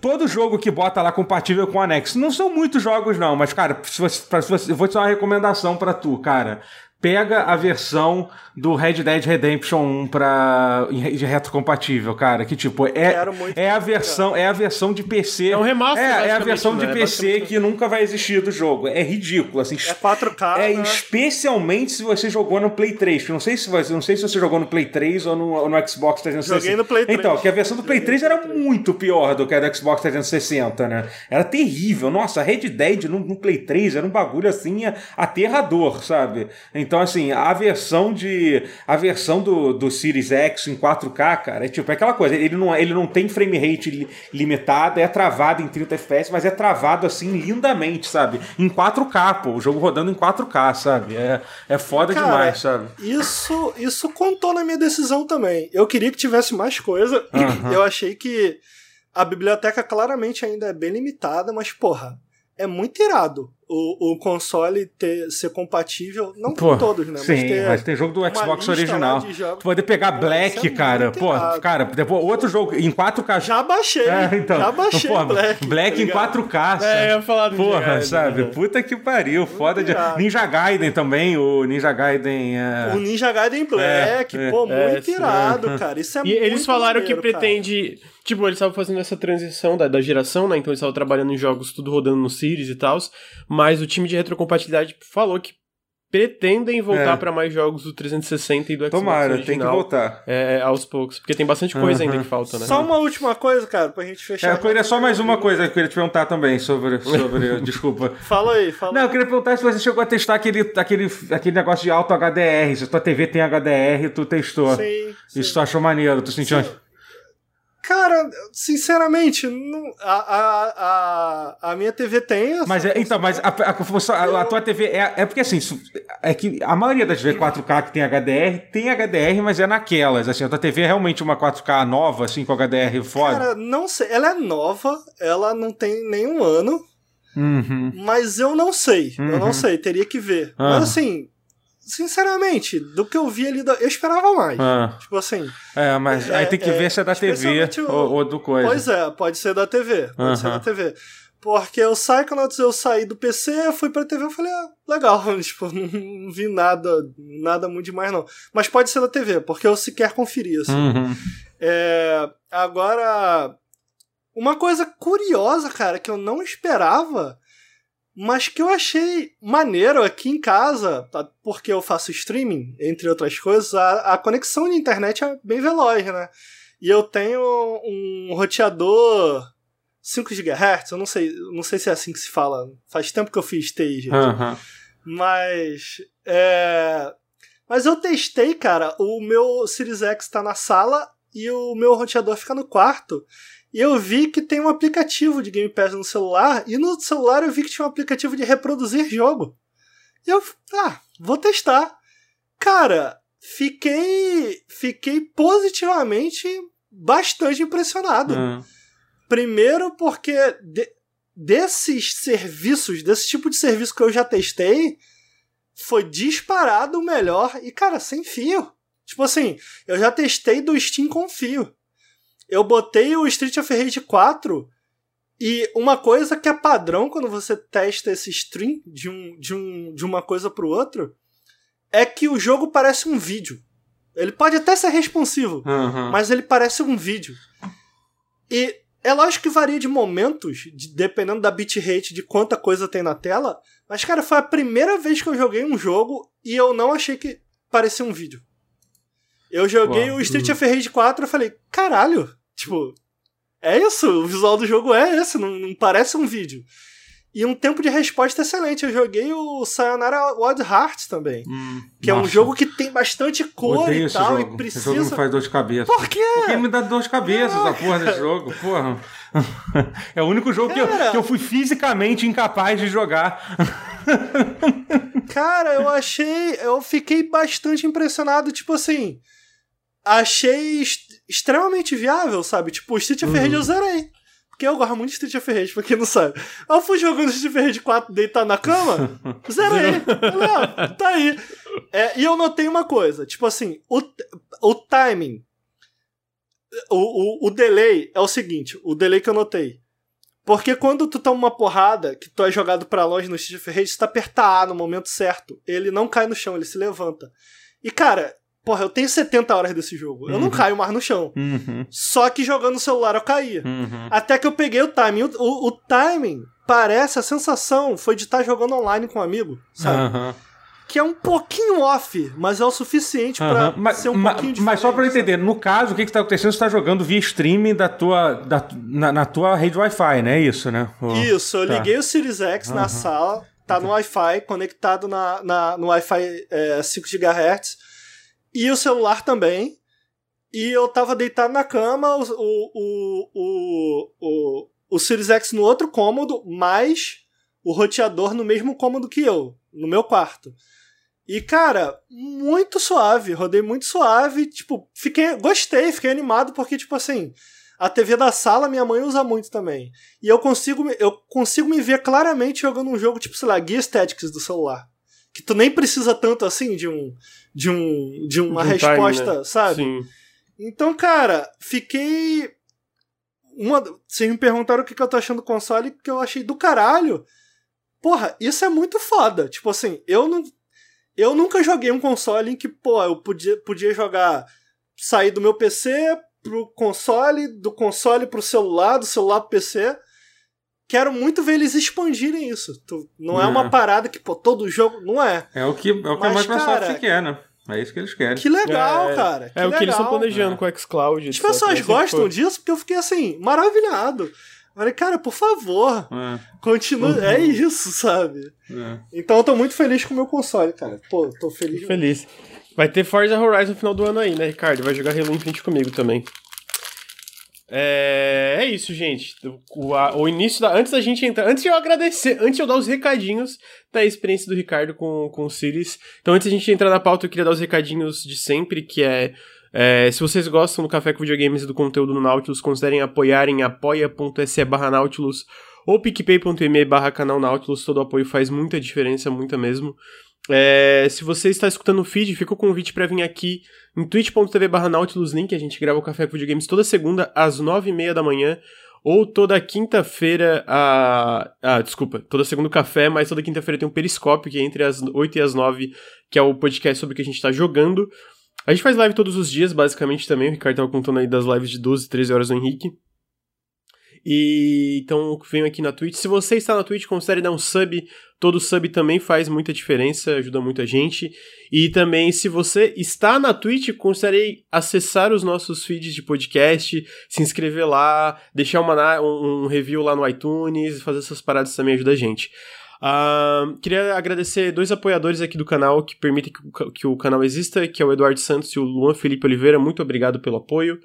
todo jogo que bota lá compatível com o Anex, não são muitos jogos não, mas cara, se você, pra- se você- eu vou te dar uma recomendação pra tu, cara. Pega a versão do Red Dead Redemption 1 pra, em- de retrocompatível, cara. Que tipo, é, é a versão é a versão de PC. É um remaster, É, é a versão de né? PC que nunca vai existir do jogo. É ridículo, assim. É 4K, É, né? especialmente se você jogou no Play 3. que eu Não sei se você, não sei se você jogou no Play 3 ou no, ou no Xbox 360. Joguei no Play 3. Então, que a versão do Play Joguei 3 no era Play 3. muito pior do que a do Xbox 360, né? Era terrível. Nossa, Red Dead no, no Play 3 era um bagulho assim aterrador, sabe? Então, assim, a versão de. A versão do, do Series X em 4K, cara, é tipo é aquela coisa. Ele não, ele não tem frame rate li- limitado, é travado em 30 FPS, mas é travado assim lindamente, sabe? Em 4K, pô. O jogo rodando em 4K, sabe? É, é foda Cara, demais, sabe? Isso, isso contou na minha decisão também. Eu queria que tivesse mais coisa. Eu achei que a biblioteca claramente ainda é bem limitada, mas, porra, é muito irado o, o console ter, ser compatível, não Pô, com todos, né? Sim, mas ter mas tem jogo do Xbox original. Tu poder pegar Pô, Black, é cara. muito Pô, cara, depois outro jogo em 4K. Já baixei, É, então. já baixei Pô, Black. Black tá em ligado? 4K. É, eu ia falar do Porra, Ninja sabe? Gaiden, né? Puta que pariu. Foda de. Ninja Gaiden também, o Ninja Gaiden. É... O Ninja Gaiden Black, É, pô, é, muito irado, cara. Isso é E muito eles falaram que maneiro, cara. Tipo, eles estavam fazendo essa transição da, da geração, né? Então eles estavam trabalhando em jogos tudo rodando no Series e tal. Mas o time de retrocompatibilidade falou que pretendem voltar É. pra mais jogos do 360 e do Xbox Tomara, original. tem que voltar. É, aos poucos. Porque tem bastante coisa ainda que falta, né? Só uma última coisa, cara, pra gente É, fechar. eu queria só mais uma coisa que eu queria te perguntar também sobre. sobre desculpa. Fala aí, fala Não, eu queria perguntar se você chegou a testar aquele, aquele, aquele negócio de alto HDR. Se a tua TV tem HDR, tu testou. Sim, sim. Isso tu achou maneiro, tu sentiu. Sim. Cara, sinceramente, não- a, a, a, a minha TV tem. essa Mas é, então, mas a, a, a- tua TV é, é porque assim, é que a maioria das TV 4K que tem HDR tem HDR, mas é naquelas. Assim, a tua TV é realmente uma 4K nova, assim, com HDR foda. Cara, não sei. Ela é nova, ela não tem nenhum ano, Uhum. mas eu não sei. Eu Uhum. não sei, teria que ver. Ah. Mas assim, sinceramente, do que eu vi ali, eu esperava mais. Ah, Tipo assim, é, mas É, aí tem que é, ver se é da TV o- ou, ou do coisa. pois é, pode ser da TV. Pode ser Aham. da TV. Porque o Psychonauts eu saí do PC, fui pra TV, eu falei, ah, legal, tipo, não vi nada, nada muito demais não. Mas pode ser da TV, porque eu sequer conferi, assim. Uhum. É, agora, uma coisa curiosa, cara, que eu não esperava, mas que eu achei maneiro aqui em casa, tá? porque eu faço streaming, entre outras coisas, a, a conexão de internet é bem veloz, né? E eu tenho um roteador 5 GHz, eu não sei, não sei se é assim que se fala. Faz tempo que eu fiz TI, gente. Aham. Mas. É... Mas eu testei, cara. O meu Series X tá na sala e o meu roteador fica no quarto. E eu vi que tem um aplicativo de Game Pass no celular. E no celular eu vi que tinha um aplicativo de reproduzir jogo. E eu. Ah, vou testar. Cara, fiquei fiquei positivamente bastante impressionado. Ah. Primeiro porque de- desses serviços, desse tipo de serviço que eu já testei, foi disparado o melhor e, cara, sem fio. Tipo assim, eu já testei do Steam com fio. Eu botei o Street of Rage 4 e uma coisa que é padrão quando você testa esse stream de, um, de, um, de uma coisa pro outro é que o jogo parece um vídeo. Ele pode até ser responsivo, Aham. mas ele parece um vídeo. E é lógico que varia de momentos, de- dependendo da bitrate, de quanta coisa tem na tela. Mas, cara, foi a primeira vez que eu joguei um jogo e eu não achei que parecia um vídeo. Eu joguei Uau. o Street of Rage 4 e falei, caralho, tipo, é isso, o visual do jogo é esse, não, não parece um vídeo. E um tempo de resposta excelente. Eu joguei o Sayonara Wild Hearts também. Hum, Que é um nossa, jogo que tem bastante cor odeio e tal, e Esse jogo me precisa. faz dor de cabeça. Por quê? Porque me dá dor de cabeça essa porra desse jogo, porra. É o único jogo que eu, que eu fui fisicamente incapaz de jogar. Cara, eu achei. Eu fiquei bastante impressionado. Tipo assim. Achei extremamente viável, sabe? Tipo, o Street of Rage eu zerei. Porque eu gosto muito de Street of Rage, pra quem não sabe. Eu fui jogando Street of Rage 4 deitado na cama, zerei. Falei, ó, tá aí. É, e eu notei uma coisa, tipo assim, o, o timing, o, o, o delay é o seguinte, o delay que eu notei. Porque quando tu toma uma porrada, que tu é jogado pra longe no Street of Rage, se tu apertar A no momento certo, ele não cai no chão, ele se levanta. E cara, porra, eu tenho 70 horas desse jogo, eu não Uhum. caio mais no chão. Uhum, Só que jogando no celular eu caía. uhum. Até que eu peguei o timing. O, o- o timing parece, a sensação foi de estar jogando online com um amigo, sabe? Que é um pouquinho off, mas é o suficiente pra. Mas, ser um pouquinho mas só pra eu diferente, entender, no caso, o que que tá acontecendo? Você tá jogando via streaming da tua, da, na, na tua rede Wi-Fi, né? Isso, né? O- Isso, eu Tá. liguei o Series X na sala, tá no Wi-Fi, conectado na, na- no Wi-Fi é, 5 GHz, e o celular também. E eu tava deitado na cama, o, o, o, o, o, Series X no outro cômodo, mais o roteador no mesmo cômodo que eu, no meu quarto. E, cara, muito suave, rodei muito suave, tipo, fiquei, gostei, fiquei animado, porque, tipo assim, a TV da sala minha mãe usa muito também. E eu consigo, eu consigo me ver claramente jogando um jogo tipo, sei lá, Gear Statics do celular. Que tu nem precisa tanto assim de um de um de uma De um time, resposta, né? sabe? Sim. Então, cara, fiquei uma vocês me perguntaram o que que eu tô achando do console que eu achei do caralho. Porra, isso é muito foda. Tipo assim, eu não eu nunca joguei um console em que, pô, eu podia, podia jogar sair do meu PC pro console, do console pro celular, do celular pro PC. Quero muito ver eles expandirem isso. Tu- Não é É. uma parada que, pô, todo jogo. Não é. É o que, é o que a Mas, Microsoft cara, quer, né? É isso que eles querem. Que legal, É, cara. É o que eles estão legal. planejando É. com o xCloud. As etc. pessoas Sempre gostam foi. disso porque eu fiquei assim, maravilhado. Falei, cara, por favor, É, continue. Uhum. É isso, sabe? é. Então eu tô muito feliz com o meu console, cara. Pô, tô feliz. Feliz. Vai ter Forza Horizon no final do ano aí, né, Ricardo? Vai jogar Halo Infinite comigo também. É, é isso, gente. O, a- o início da. Antes da gente entrar. Antes de eu agradecer, antes de eu dar os recadinhos da experiência do Ricardo com, com o Sirius. Então, antes da gente entrar na pauta, eu queria dar os recadinhos de sempre, que é. é, se vocês gostam do Café com Videogames e do conteúdo no Nautilus, considerem apoiar em apoia.se barra Nautilus ou picpay.me barra canal Nautilus. Todo apoio faz muita diferença, muita mesmo. É, se você está escutando o feed, fica o convite para vir aqui em twitch.tv barra Link, a gente grava o Café com Videogames toda segunda às nove e meia da manhã, ou toda quinta-feira, a... ah, desculpa, toda segunda o café, mas toda quinta-feira tem um periscópio, que é entre as oito e as nove, que é o podcast sobre o que a gente está jogando. A gente faz live todos os dias, basicamente, também, o Ricardo tava contando aí das lives de 12, 13 horas do Henrique. E então venho aqui na Twitch. Se você está na Twitch, considere dar um sub. Todo sub também faz muita diferença, ajuda muita gente. E também, se você está na Twitch, considere acessar os nossos feeds de podcast, se inscrever lá, deixar uma, um, review lá no iTunes, fazer essas paradas também ajuda a gente. Ah, queria agradecer dois apoiadores aqui do canal que permitem que que o canal exista, que é o Eduardo Santos e o Luan Felipe Oliveira. Muito obrigado pelo apoio.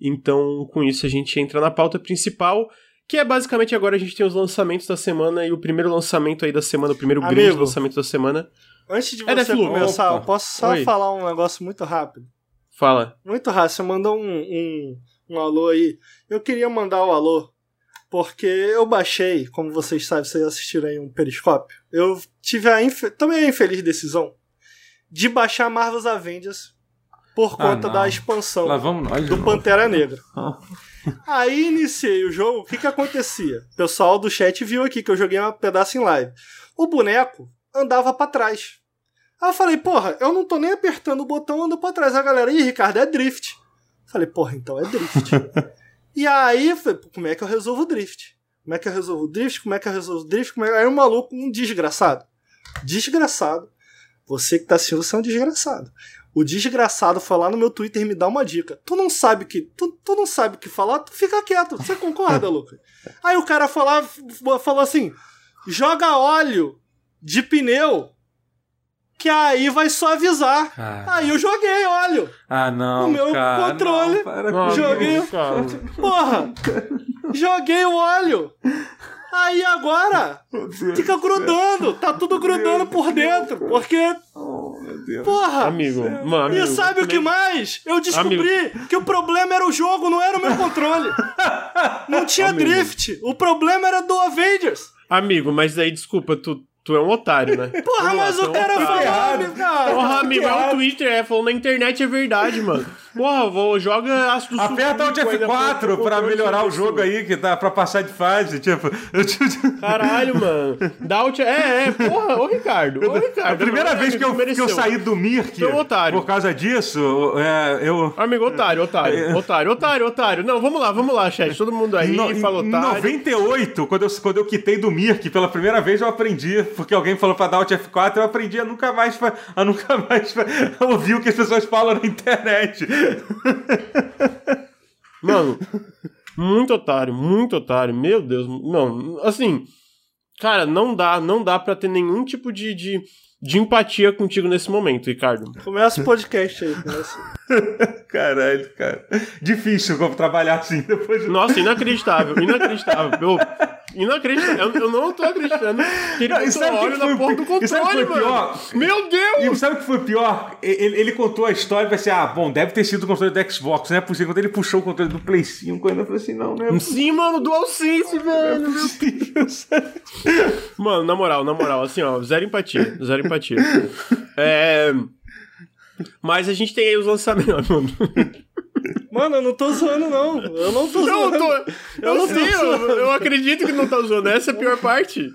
Então, com isso, a gente entra na pauta principal, que é basicamente agora a gente tem os lançamentos da semana e o primeiro lançamento aí da semana, o primeiro grande Amigo. lançamento da semana. Antes de É você começar, eu posso só Oi. falar um negócio muito rápido? Fala. Muito rápido. Você mandou um, um, um alô aí. Eu queria mandar o alô porque eu baixei, como vocês sabem, vocês assistiram aí um periscópio. Eu tive a infe... tomei a infeliz decisão de baixar Marvel's Avengers por Ah, conta não. da expansão nós. do. Pantera Negra. Ah. Aí iniciei o jogo, o que que acontecia? O pessoal do chat viu aqui que eu joguei um pedaço em live. O boneco andava pra trás. Aí eu falei, porra, eu não tô nem apertando o botão, ando pra trás. A galera, ih, Ricardo, é drift. Falei, porra, então é drift. e aí, eu falei, como é que eu resolvo o drift? Como é que eu resolvo o drift? Como é que eu resolvo o drift? Como é... Aí o maluco, um desgraçado. Desgraçado. Você que tá assistindo, você é um desgraçado. O desgraçado foi lá no meu Twitter me dar uma dica. Tu não sabe que. Tu, tu não sabe o que falar, tu fica quieto. Você concorda, Lucas? Aí o cara falou, falou assim: joga óleo de pneu. Que aí vai suavizar. Cara. Aí eu joguei óleo. Ah, não. O meu cara, controle- Não, para Não, joguei- cara. Porra! Joguei o óleo. Aí agora fica grudando. Tá tudo grudando por dentro. Porque, Deus. porra! Amigo, mano. amigo, E sabe o que mais? Eu descobri que o problema era o jogo, não era o meu controle. Não tinha Amigo. drift. O problema era do Avengers. Amigo, mas aí, desculpa, tu, tu é um otário, né? Porra, mas é o um cara otário. falou, cara. Porra, amigo, é o Twitter, é, falou na internet é verdade, mano. Porra, vou, joga ácido Aperta o sulfúrico ainda F4 pro- pro pra controle melhorar o jogo aí, que dá pra passar de fase. Tipo, eu te- Caralho, mano. Dá alt... É, é, porra, ô Ricardo. Ô, Ricardo. a primeira não, vez que eu, que eu saí do Mirk é um otário. por causa disso, é, eu. Amigo, otário, otário, otário, otário, otário. Não, vamos lá, vamos lá, chat. Todo mundo aí No- fala em otário. 98, quando eu, quando eu quitei do Mirk pela primeira vez, eu aprendi, porque alguém falou pra dar Alt F4, eu aprendi a nunca mais, a nunca mais ouvir o que as pessoas falam na internet. Mano, muito otário, muito otário. Meu Deus, não, assim, cara, não dá, não dá pra ter nenhum tipo de, de, de empatia contigo nesse momento, Ricardo. Começa o podcast aí. Começa. Caralho, cara. Difícil como trabalhar assim depois de Nossa, inacreditável, inacreditável. Eu, inacreditável. Eu, eu não tô acreditando que ele Não, botou sabe o que óleo foi na porra do e sabe que controle, foi mano. pior? Meu Deus! E sabe o que foi pior? Ele, ele contou a história e pensei, ah, bom, deve ter sido o controle do Xbox, não é possível. Quando ele puxou o controle do Play 5, eu ainda falei assim, não, não é Sim, mano, DualSense, velho. possível. Mano, na moral, na moral, assim, ó, zero empatia, zero empatia. É. Mas a gente tem aí os lançamentos, mano. Mano, eu não tô zoando, não. Eu não tô Eu zoando. tô. Eu, não sei, tô eu, eu acredito que não tá usando. Essa é a pior parte.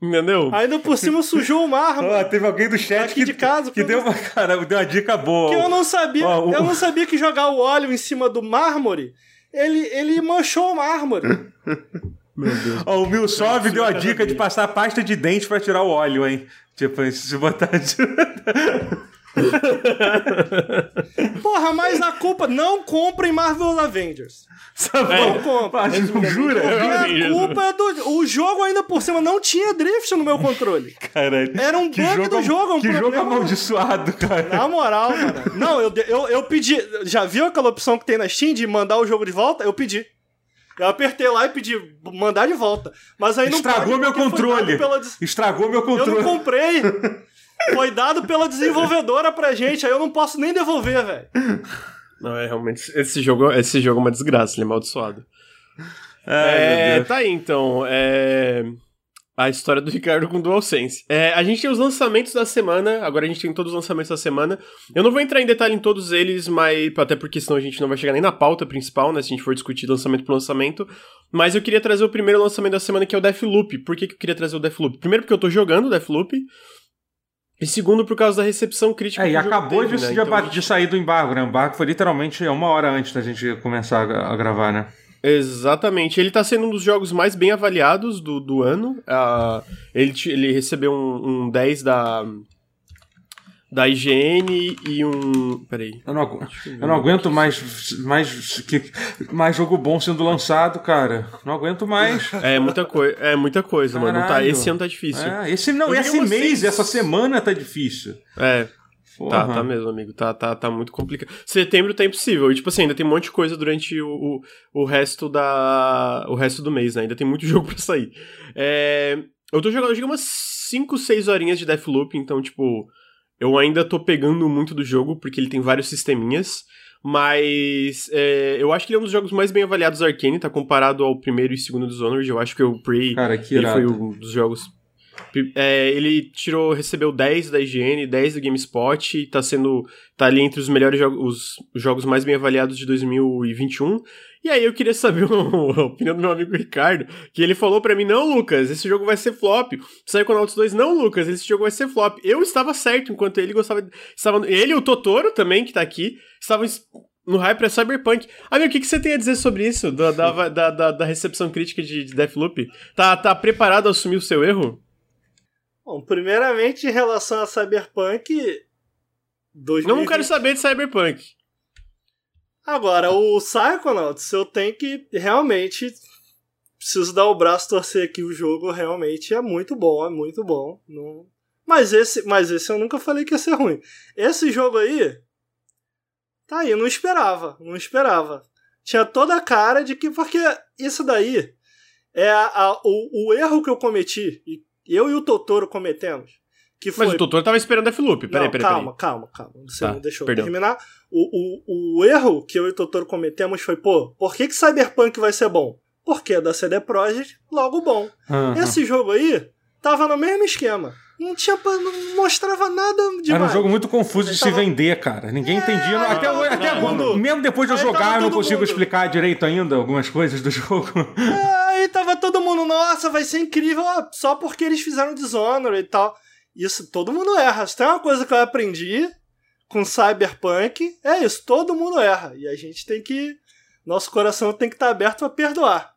Entendeu? Ainda por cima sujou o mármore. Ah, teve alguém do chat Aqui que, de casa, que deu uma, cara, deu uma dica boa. Que eu não sabia. Ó, o- Eu não sabia que jogar o óleo em cima do mármore, ele, ele manchou o mármore. Meu Deus. Ó, o Milsov deu a dica de passar pasta de dente pra tirar o óleo, hein? Tipo, se botar. Porra, mas a culpa. Não comprem Marvel Avengers. Sabe? É. não jura? Porque a culpa é do. O jogo ainda por cima não tinha drift no meu controle. Caralho. Era um bug do jogo, um Que jogo problema. amaldiçoado, cara. Na moral, mano. Não, eu, eu, eu pedi. Já viu aquela opção que tem na Steam de mandar o jogo de volta? Eu pedi. Eu apertei lá e pedi mandar de volta. Mas aí não Estragou pode meu controle. Pela, Estragou meu eu não controle. comprei. Foi dado pela desenvolvedora pra gente, aí eu não posso nem devolver, velho. Não, é realmente. Esse jogo, esse jogo é uma desgraça, ele é amaldiçoado. Ai, é, meu Deus. tá aí então. É. A história do Ricardo com DualSense. É, a gente tem os lançamentos da semana, agora a gente tem todos os lançamentos da semana. Eu não vou entrar em detalhe em todos eles, mas até porque senão a gente não vai chegar nem na pauta principal, né? Se a gente for discutir lançamento por lançamento. Mas eu queria trazer o primeiro lançamento da semana, que é o Deathloop. Por que, que eu queria trazer o Deathloop? Primeiro porque eu tô jogando o Deathloop. E segundo, por causa da recepção crítica É, e que acabou teve, de, né? de, Então de sair do embargo, né? O embargo foi literalmente uma hora antes da gente começar a, gravar, né? Exatamente. Ele tá sendo um dos jogos mais bem avaliados do, do ano. Ah, ele, ele recebeu um, um 10 da, da IGN e um. Peraí. Eu não, agu- eu não aguento mais, mais, que, mais jogo bom sendo lançado, cara. Não aguento mais. É muita, coi é muita coisa, mano. Tá, Caralho. esse ano tá difícil. É, esse não, Eu esse mês, essa semana tá difícil. É, Porra. tá, tá mesmo, amigo. Tá, tá, tá muito complicado. Setembro tá impossível. E, tipo assim, ainda tem um monte de coisa durante o, o, o resto da. o resto do mês, né? Ainda tem muito jogo pra sair. É, Eu tô jogando, eu umas 5, 6 horinhas de Deathloop, então, tipo, eu ainda tô pegando muito do jogo, porque ele tem vários sisteminhas. Mas é, eu acho que ele é um dos jogos mais bem avaliados da Arkane, tá comparado ao primeiro e segundo Dishonored. Eu acho que o Prey Cara, que ele irado. foi um dos jogos. É, ele tirou, recebeu 10 da IGN, 10 do GameSpot, e tá sendo. tá ali entre os melhores jogos, os jogos mais bem avaliados de 2021. E aí eu queria saber a opinião do meu amigo Ricardo, que ele falou pra mim: não, Lucas, esse jogo vai ser flop. Psychonauts 2, não, Lucas, esse jogo vai ser flop. Eu estava certo, enquanto ele gostava. Estava, ele e o Totoro também, que tá aqui, estavam es- no hype pra Cyberpunk. Amigo, o que, que você tem a dizer sobre isso? Da, da, da, da- da recepção crítica de, de Deathloop? Tá, tá preparado a assumir o seu erro? Bom, primeiramente, em relação a Cyberpunk. 2020... Não quero saber de Cyberpunk. Agora, o Psychonauts, eu tenho que realmente. Preciso dar o braço torcer aqui. O jogo realmente é muito bom, é muito bom. Não... Mas, esse, mas esse eu nunca falei que ia ser ruim. Esse jogo aí. Tá aí, não esperava. Não esperava. Tinha toda a cara de que. Porque isso daí é a- a- o, o erro que eu cometi. E eu e o Totoro cometemos. Que foi Mas o Totoro tava esperando Deathloop. Peraí, não, peraí, calma, peraí. calma, calma. Você Tá, não deixou eu perdão. terminar. O, o, o erro que eu e o Totoro cometemos foi, pô, por que, que Cyberpunk vai ser bom? Porque é da CD Projekt, logo bom. Aham. Esse jogo aí tava no mesmo esquema. Não tinha pra- não mostrava nada demais. Era um jogo muito confuso de Ele se tava- vender, cara. Ninguém entendia. aí Até, tava hoje- até mundo- mesmo depois de eu tava jogar, eu não consigo mundo- explicar direito ainda algumas coisas do jogo. É, Aí tava todo mundo, nossa, vai ser incrível só porque eles fizeram Dishonored e tal. Isso, todo mundo erra. Se tem uma coisa que eu aprendi com Cyberpunk, é isso, todo mundo erra. E a gente tem que. Nosso coração tem que estar aberto pra perdoar.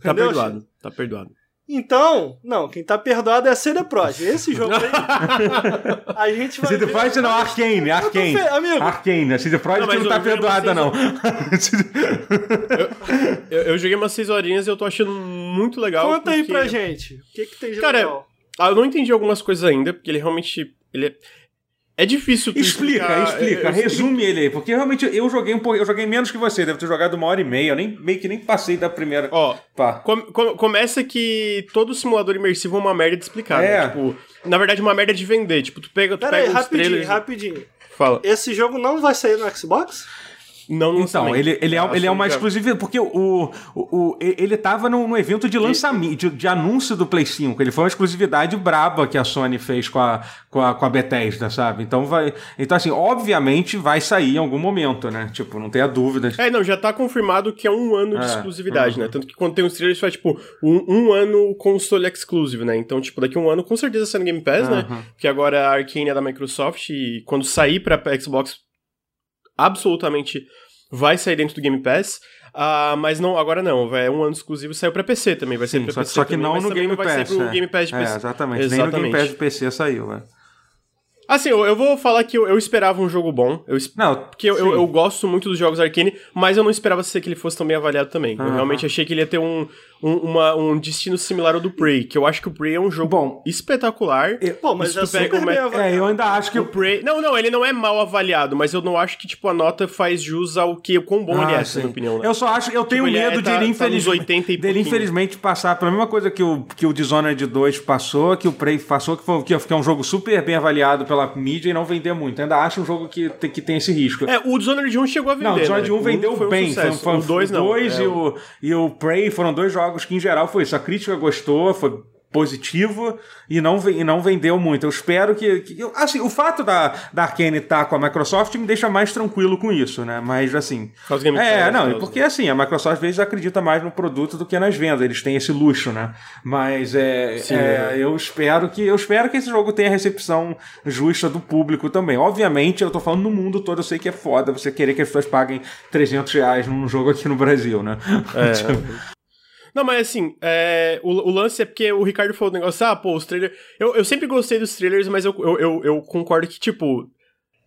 Tá Entendeu, perdoado, Chico? tá perdoado. Então, não, quem tá perdoado é a CD Projekt. Esse jogo aí. a gente vai. CD Projekt não, Arkane, Arkane. fe- Amigo, Arkane, a CD Projekt Não, não, tá perdoada, não. Eu, eu joguei umas 6 horinhas e eu tô achando muito legal. conta aí porque- pra gente. O que, que tem de Cara, legal? Eu não entendi algumas coisas ainda, porque ele realmente. Ele é, é difícil tu Explica, explicar- explica, eu- eu- resume ele aí, porque realmente eu joguei um pouco, eu joguei menos que você, deve ter jogado uma hora e meia, eu nem, meio que nem passei da primeira. Ó, Pá. com- com- começa que todo simulador imersivo é uma merda de explicar. né? É. Tipo, na verdade, uma merda de vender. Tipo, tu pega, tu Pera aí, pega os rapidinho, trailers. rapidinho. Fala. Esse jogo não vai sair no Xbox? Não, não Então, ele, ele, é, Ah, ele é uma já- exclusividade, porque o, o, o- ele tava no, no evento de lançamento, de, de anúncio do Play 5. Ele foi uma exclusividade braba que a Sony fez com a, com a, com a Bethesda, sabe? Então vai. Então, assim, obviamente vai sair em algum momento, né? Tipo, não tenha dúvida. É, não, já tá confirmado que é um ano de É, exclusividade, né? Tanto que quando tem os trailers faz, tipo, um, um ano console exclusive, né? Então, tipo, daqui a um ano com certeza sai no Game Pass, né? Aham. Porque agora a Arkane é da Microsoft e quando sair pra Xbox, absolutamente vai sair dentro do Game Pass. Ah, mas não, agora não, vai, é um ano exclusivo, saiu pra PC também, vai ser Sim, pra só, PC só que também, não mas no Game não vai Pass. ser pro é. Game Pass de É, PC. exatamente. Nem no Game Exatamente. Pass de PC saiu, é. Assim, eu, eu vou falar que eu, eu esperava um jogo bom, eu, es- Não, porque eu, eu, sim. eu gosto muito dos jogos Arkane, mas eu não esperava ser que ele fosse tão bem avaliado também. Eu realmente achei que ele ia ter um, um, uma- um destino similar ao do Prey, que eu acho que o Prey é um jogo Bom, espetacular. Pô, mas Se é tu pega super o bem Mac- avaliado. É, eu ainda acho que O Prey... Não, não, ele não é mal avaliado, mas eu não acho que, tipo, a nota faz jus ao que, o quão bom ele é, Ah, na sim. minha opinião, né? Eu só acho, eu tenho ele é- medo tá- de ele, tá nos infeliz- 80 e dele pouquinho. infelizmente passar pela mesma coisa que o, que o Dishonored 2 passou, que o Prey passou, que, foi, que é um jogo super bem avaliado pela mídia e não vender muito. Ainda acho um jogo que tem, que tem esse risco. É, o Dishonored 1 chegou a vender, Não, o Dishonored né? 1 vendeu foi um bem. sucesso. Foi, o 2 não. dois É, e, o, e o Prey foram dois jogos que, em geral, foi isso. A crítica gostou, foi positivo e não, e não vendeu muito. Eu espero que. que- eu- assim, o fato da, da Arkane estar com a Microsoft me deixa mais tranquilo com isso, né? Mas assim. É, não, e causa porque assim, a Microsoft às vezes acredita mais no produto do que nas vendas, eles têm esse luxo, né? Mas é, Sim, é, é. eu espero que eu espero que esse jogo tenha recepção justa do público também. Obviamente, eu tô falando no mundo todo, eu sei que é foda você querer que as pessoas paguem 300 reais num jogo aqui no Brasil, né? É. Não, mas assim, é, o, o lance é porque o Ricardo falou o negócio, ah, pô, os trailers. Eu, eu sempre gostei dos trailers, mas eu, eu, eu, eu concordo que, tipo.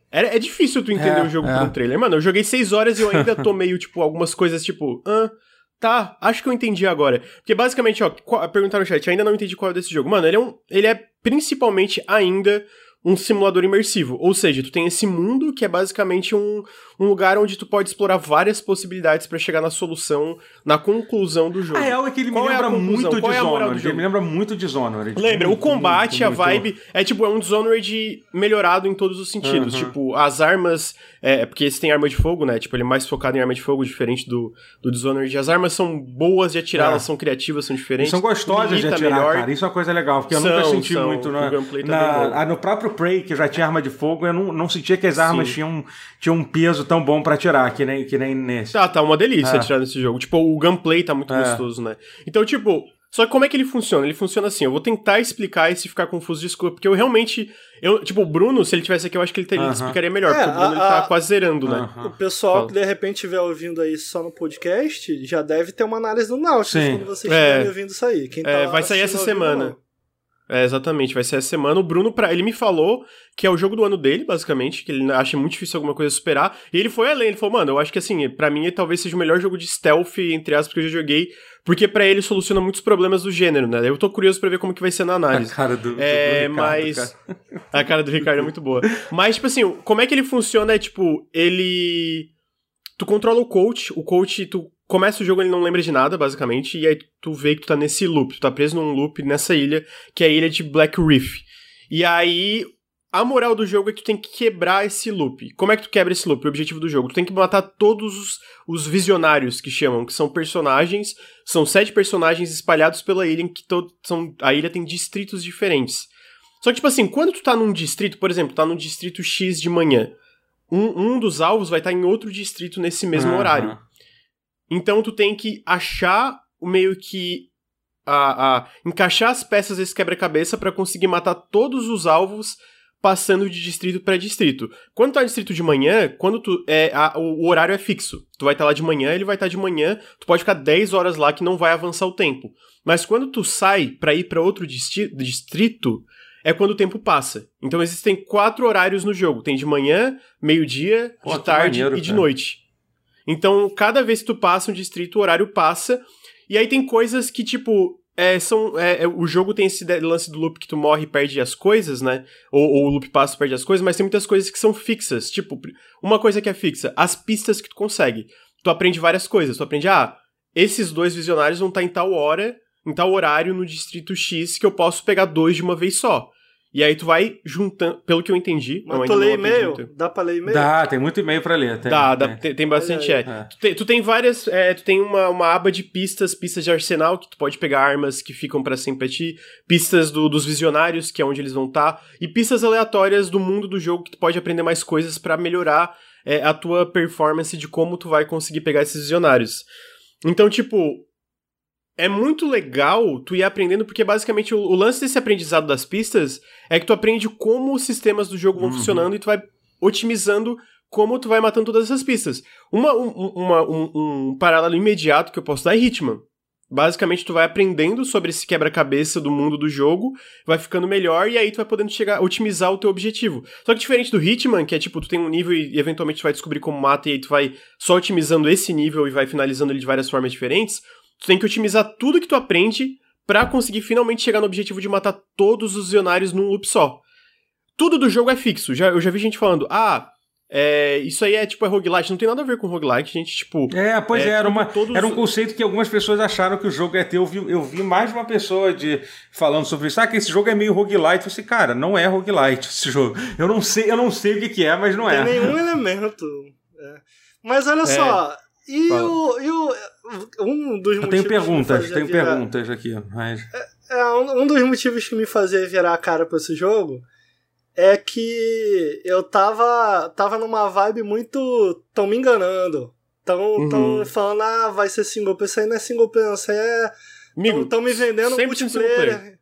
É, é difícil tu entender É, o jogo é. por um trailer. Mano, eu joguei seis horas e eu ainda tô meio, tipo, algumas coisas, tipo, ah, tá, acho que eu entendi agora. Porque basicamente, ó, perguntaram no chat, ainda não entendi qual é desse jogo. Mano, ele é um. Ele é principalmente ainda um simulador imersivo. Ou seja, tu tem esse mundo que é basicamente um, um lugar onde tu pode explorar várias possibilidades para chegar na solução, na conclusão do jogo. A real é que ele Qual me lembra é muito é Dishonored. Ele me lembra muito Dishonored. Lembra, muito, o combate, muito, a vibe, muito... é tipo, é um Dishonored melhorado em todos os sentidos. Uhum. Tipo, as armas, é, porque esse tem arma de fogo, né? Tipo, ele é mais focado em arma de fogo, diferente do, do Dishonored. As armas são boas de atirar, é. elas são criativas, são diferentes. E são gostosas de atirar, melhor. cara. Isso é uma coisa legal, porque eu são, nunca senti são. muito na, na, no próprio Prey, que já tinha arma de fogo, eu não, não sentia que as armas tinham, tinham um peso tão bom para atirar, que nem, que nem nesse. Ah, tá uma delícia é. atirar nesse jogo. Tipo, o gunplay tá muito é. gostoso, né? Então, tipo, só que como é que ele funciona? Ele funciona assim, eu vou tentar explicar e se ficar confuso, desculpa, porque eu realmente. Eu, tipo, o Bruno, se ele tivesse aqui, eu acho que ele, teria, uh -huh. explicaria melhor, é, porque o Bruno a, ele tá quase zerando, né? O pessoal Fala. que de repente estiver ouvindo aí só no podcast já deve ter uma análise do Nautilus quando vocês é. estiverem ouvindo isso aí. Quem tá é, vai sair essa semana. Não. É, exatamente, vai ser essa semana. O Bruno, pra, ele me falou que é o jogo do ano dele, basicamente, que ele acha muito difícil alguma coisa superar. E ele foi além, ele falou, mano, eu acho que assim, para mim talvez seja o melhor jogo de stealth, entre aspas, que eu já joguei, porque para ele soluciona muitos problemas do gênero, né? Eu tô curioso para ver como que vai ser na análise. A cara do, é, do Ricardo, mas cara. a cara do Ricardo é muito boa. Mas tipo assim, como é que ele funciona é tipo, ele tu controla o coach, o coach tu começa o jogo ele não lembra de nada, basicamente, e aí tu vê que tu tá nesse loop, tu tá preso num loop nessa ilha, que é a ilha de Black Reef. E aí, a moral do jogo é que tu tem que quebrar esse loop. Como é que tu quebra esse loop? O objetivo do jogo. Tu tem que matar todos os, os visionários que chamam, que são personagens. São sete personagens espalhados pela ilha, em que todo, são, a ilha tem distritos diferentes. Só que, tipo assim, quando tu tá num distrito, por exemplo, tá no distrito X de manhã, um, um dos alvos vai estar tá em outro distrito nesse mesmo uhum. horário. Então tu tem que achar o meio que a, a encaixar as peças desse quebra-cabeça para conseguir matar todos os alvos passando de distrito para distrito. Quando tá no distrito de manhã, quando tu é a, o, o, horário é fixo. Tu vai estar tá lá de manhã, ele vai estar tá de manhã, tu pode ficar 10 horas lá que não vai avançar o tempo. Mas quando tu sai para ir para outro distrito, é quando o tempo passa. Então existem quatro horários no jogo. Tem de manhã, meio-dia, de tarde maneiro, e de cara. noite. Então, cada vez que tu passa um distrito, o horário passa. E aí tem coisas que, tipo, é, são, é, é, o jogo tem esse lance do loop que tu morre e perde as coisas, né? Ou, ou, o loop passa e perde as coisas, mas tem muitas coisas que são fixas. Tipo, uma coisa que é fixa, as pistas que tu consegue. Tu aprende várias coisas. Tu aprende, ah, esses dois visionários vão estar em tal hora, em tal horário no distrito X que eu posso pegar dois de uma vez só. E aí tu vai juntando, pelo que eu entendi. Mas tu lê e-mail? Dá pra ler e-mail? Dá, tem muito e-mail pra ler. Tem, dá, dá tem, tem, bastante. É. é. Tu, tem, tu, tem, várias. É, tu tem uma, uma aba de pistas, pistas de arsenal, que tu pode pegar armas que ficam para sempre pra ti, pistas do, dos visionários, que é onde eles vão estar, tá, e pistas aleatórias do mundo do jogo que tu pode aprender mais coisas para melhorar é, a tua performance de como tu vai conseguir pegar esses visionários. Então, tipo, é muito legal tu ir aprendendo, porque basicamente o, o, lance desse aprendizado das pistas é que tu aprende como os sistemas do jogo vão uhum. funcionando e tu vai otimizando como tu vai matando todas essas pistas. Uma, um, uma, um, um paralelo imediato que eu posso dar é Hitman. Basicamente, tu vai aprendendo sobre esse quebra-cabeça do mundo do jogo, vai ficando melhor e aí tu vai podendo chegar, otimizar o teu objetivo. Só que diferente do Hitman, que é tipo, tu tem um nível e eventualmente tu vai descobrir como mata e aí tu vai só otimizando esse nível e vai finalizando ele de várias formas diferentes, Tu tem que otimizar tudo que tu aprende para conseguir finalmente chegar no objetivo de matar todos os visionários num loop só. Tudo do jogo é fixo. Já, eu já vi gente falando, ah, é, isso aí é tipo é roguelite, não tem nada a ver com roguelite, gente, tipo... É, pois é, é era, uma, todos... era um conceito que algumas pessoas acharam que o jogo é ter. Eu vi, eu vi mais de uma pessoa de, falando sobre isso, ah, que esse jogo é meio roguelite. Eu falei, cara, não é roguelite esse jogo. Eu não sei, eu não sei o que, que é, mas não tem é. Tem nenhum elemento. É. Mas olha é. só, e o, e o, um dos Eu tenho perguntas, tenho virar... perguntas aqui, mas... É, é, um, um dos motivos que me fazia virar a cara pra esse jogo é que eu tava, tava numa vibe muito. tão me enganando. Tão, uhum. tão falando, ah, vai ser single player. Isso aí não é single player, isso aí é. Amigo, tão, tão me vendendo multiplayer.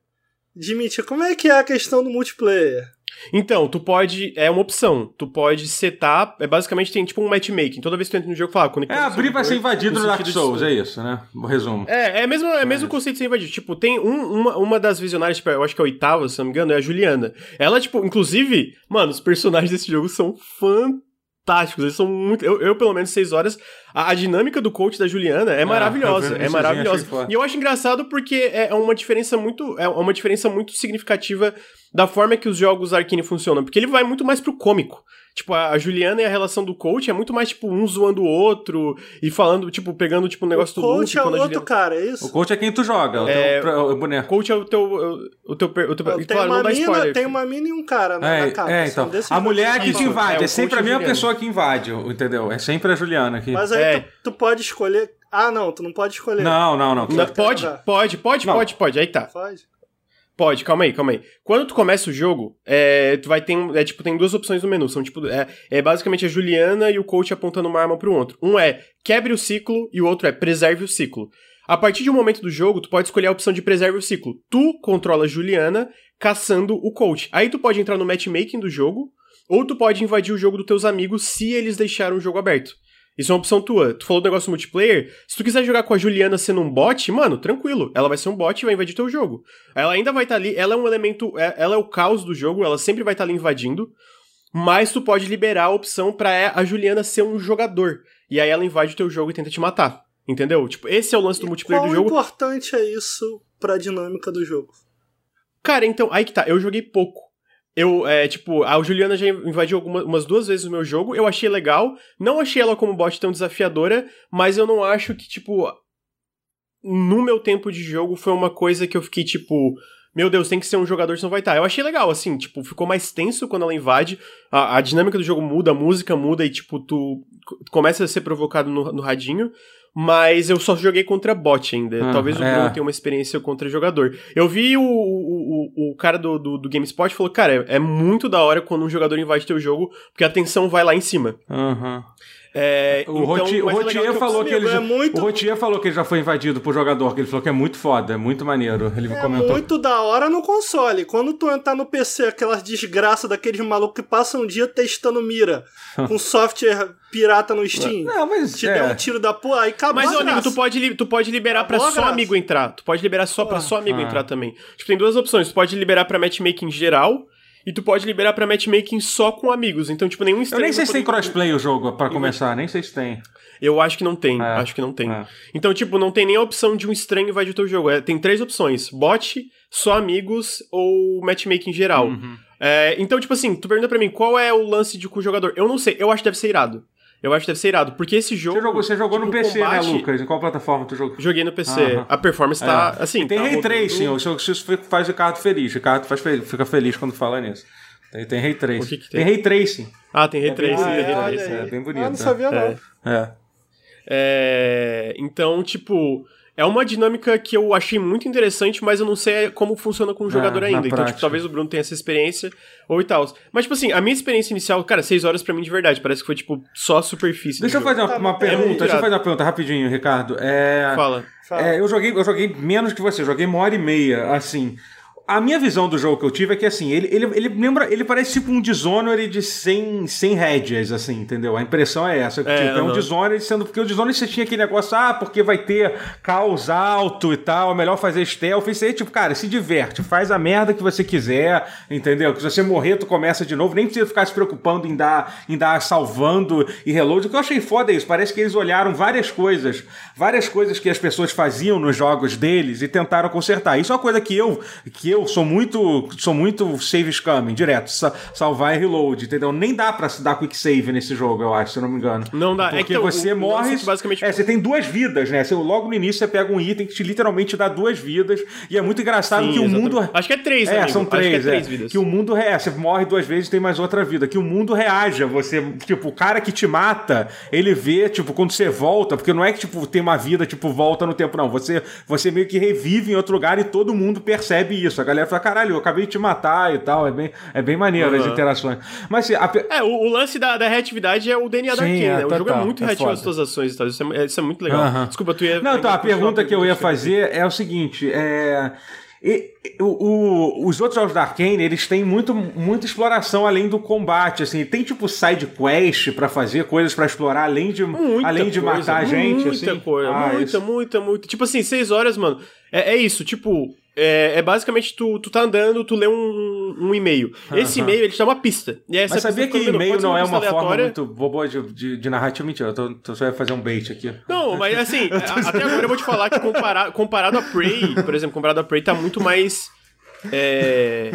De mentira. Como é que é a questão do multiplayer? Então, tu pode. É uma opção. Tu pode setar. É, basicamente tem tipo um matchmaking. Toda vez que tu entra no jogo, fala. É, abrir vai ser invadido no Dark Souls, é isso, né? O resumo. É, é mesmo, é mesmo conceito de ser invadido. Tipo, tem um, uma, uma das visionárias, tipo, eu acho que é a oitava, se não me engano, é a Juliana. Ela, tipo, inclusive, mano, os personagens desse jogo são fantásticos fantásticos. Eles são muito. Eu, eu pelo menos, seis horas. A, a, dinâmica do coach da Juliana é, é maravilhosa. É maravilhosa. E eu acho engraçado porque é uma diferença muito. É uma diferença muito significativa da forma que os jogos Arkane funcionam. Porque ele vai muito mais pro cômico. Tipo, a Juliana e a relação do coach é muito mais, tipo, um zoando o outro e falando, tipo, pegando, tipo, um negócio o do coach é o outro Juliana... cara, é isso? O coach é quem tu joga, é, o, teu, o boneco. O coach é o teu... O teu, o teu, tem, claro, uma mina, tem uma mina e um cara né, é, na capa. É, assim, então. Assim, a mulher é que te invade, é, é sempre a mesma pessoa que invade, entendeu? É sempre a Juliana aqui. Mas aí é. tu, tu pode escolher... Ah, não, tu não pode escolher. Não, não, não. não pode, pode, pode, pode, pode, aí tá. Pode. Pode, calma aí, calma aí. Quando tu começa o jogo, é, tu vai ter, é, tipo, tem duas opções no menu. São, tipo, é, é basicamente a Juliana e o coach apontando uma arma pro outro. Um é quebre o ciclo e o outro é preserve o ciclo. A partir de um momento do jogo, tu pode escolher a opção de preserve o ciclo. Tu controla a Juliana caçando o coach. Aí tu pode entrar no matchmaking do jogo, ou tu pode invadir o jogo dos teus amigos se eles deixaram o jogo aberto. Isso é uma opção tua. Tu falou do negócio multiplayer. Se tu quiser jogar com a Juliana sendo um bot, mano, tranquilo. Ela vai ser um bot e vai invadir teu jogo. Ela ainda vai estar tá ali. Ela é um elemento. É, ela é o caos do jogo. Ela sempre vai estar tá ali invadindo. Mas tu pode liberar a opção pra a Juliana ser um jogador. E aí ela invade o teu jogo e tenta te matar. Entendeu? Tipo, esse é o lance do e multiplayer do jogo. Quão importante é isso pra dinâmica do jogo? Cara, então, aí que tá. Eu joguei pouco. Eu, é, tipo, a Juliana já invadiu algumas, umas duas vezes o meu jogo, eu achei legal, não achei ela como bot tão desafiadora, mas eu não acho que, tipo, no meu tempo de jogo foi uma coisa que eu fiquei, tipo, meu Deus, tem que ser um jogador, senão vai estar. Eu achei legal, assim, tipo, ficou mais tenso quando ela invade, a, a dinâmica do jogo muda, a música muda e, tipo, tu começa a ser provocado no, no radinho, mas eu só joguei contra bot ainda. Ah, Talvez o é. Bruno tenha uma experiência contra jogador. Eu vi o, o, o, cara do, do, do, GameSpot falou, cara, é, é, muito da hora quando um jogador invade teu jogo, porque a tensão vai lá em cima. Aham. Uhum. É, o então, Rotier, o Rotier falou que ele já, é muito... o Rotier falou que ele já foi invadido por jogador, que ele falou que é muito foda, é muito maneiro. Ele é comentou. muito da hora no console. Quando tu entrar no PC, aquelas desgraças daqueles malucos que passam um dia testando mira com software pirata no Steam. Não, mas te é. der um tiro da porra, aí acabou Mas, amigo, tu pode, tu pode liberar para só amigo entrar. Tu pode liberar só para só amigo ah. entrar também. Tipo, tem duas opções. Tu pode liberar para matchmaking geral e tu pode liberar para matchmaking só com amigos. Então, tipo, nenhum estranho. Eu nem sei se tem crossplay o jogo, para começar, nem sei se tem. Eu acho que não tem, é, acho que não tem. É. Então, tipo, não tem nem a opção de um estranho invadir o teu jogo. É, tem três opções: bot, só amigos ou matchmaking geral. Uhum. É, então, tipo assim, tu pergunta pra mim qual é o lance de com o jogador. Eu não sei, eu acho que deve ser irado. Eu acho que deve ser irado, porque esse jogo. Você jogou, você jogou tipo, no PC, né, combate... né, Lucas? Em qual plataforma tu jogou? Joguei no PC. A performance tá. É. Assim, tem tá Ray Tracing, o isso faz o Ricardo feliz. O Ricardo faz, fica feliz quando fala nisso. Tem, tem Ray Tracing. Que que tem? tem Ray Tracing. Ah, tem Ray é Tracing. Bem, Ray Tracing. É, bem bonito. Ah, não sabia, não. É. é. é. Então, tipo. É uma dinâmica que eu achei muito interessante, mas eu não sei como funciona com o jogador é, ainda. Então, tipo, talvez o Bruno tenha essa experiência ou e tal. Mas, tipo assim, a minha experiência inicial, cara, seis horas para mim de verdade. Parece que foi, tipo, só a superfície. Deixa eu fazer uma, uma pergunta, é deixa eu fazer uma pergunta rapidinho, Ricardo. É, Fala. É, eu, joguei, eu joguei menos que você, eu joguei uma hora e meia, assim a minha visão do jogo que eu tive é que, assim, ele, ele, ele lembra. Ele parece tipo um Dishonored de 100, 100 rédeas, assim, entendeu? A impressão é essa. É, tipo, é um Dishonored sendo. Porque o Dishonored você tinha aquele negócio, ah, porque vai ter caos alto e tal, é melhor fazer stealth. Isso aí, tipo, cara, se diverte, faz a merda que você quiser, entendeu? Que se você morrer, tu começa de novo, nem precisa ficar se preocupando em dar, em dar salvando e reload. O que eu achei foda é isso. Parece que eles olharam várias coisas, várias coisas que as pessoas faziam nos jogos deles e tentaram consertar. Isso é uma coisa que eu. Que eu eu sou muito sou muito save scamming, direto, salvar e reload, entendeu? Nem dá pra se dar quick save nesse jogo, eu acho, se eu não me engano. Não dá. É Porque é que você o, morre... Basicamente... É, você tem duas vidas, né? Você, logo no início você pega um item que te literalmente dá duas vidas e é muito engraçado Sim, que exatamente. o mundo... Acho que é três, É, amigo. são três, acho que é, três vidas. Que o mundo... É, você morre duas vezes e tem mais outra vida. Que o mundo reaja, você... Tipo, o cara que te mata, ele vê, tipo, quando você volta, porque não é que, tipo, tem uma vida, tipo, volta no tempo, não. Você, você meio que revive em outro lugar e todo mundo percebe isso. A galera fala, caralho, acabei de te matar e tal. É bem, é bem maneiro uhum. as interações. Mas assim, a... É, o, o, lance da, da reatividade é o DNA Sim, da Arkane, é, né? O jogo é muito é reativo às suas ações e tal. Isso é, isso é muito legal. Uhum. Desculpa, tu ia. Não, então, a pergunta que eu ia fazer é o seguinte: é. E, o, o, os outros jogos da Arkane, eles têm muito, muita exploração além do combate, assim. Tem tipo side quest para fazer coisas para explorar além de, muita além de coisa, matar a gente, muita assim. Coisa, ah, muita, isso. muita, muita. Tipo assim, seis horas, mano. É, é isso, tipo, é, é, basicamente tu, tu tá andando, tu lê um, um, e-mail. Esse e-mail, ele te dá uma pista. E essa Mas sabia que e-mail não é uma aleatória. forma muito boa de, de, de narrativa? Mentira, eu tô, tô só ia fazer um bait aqui. Não, mas assim, até agora eu vou te falar que comparado, comparado a Prey, por exemplo, comparado a Prey, tá muito mais. é,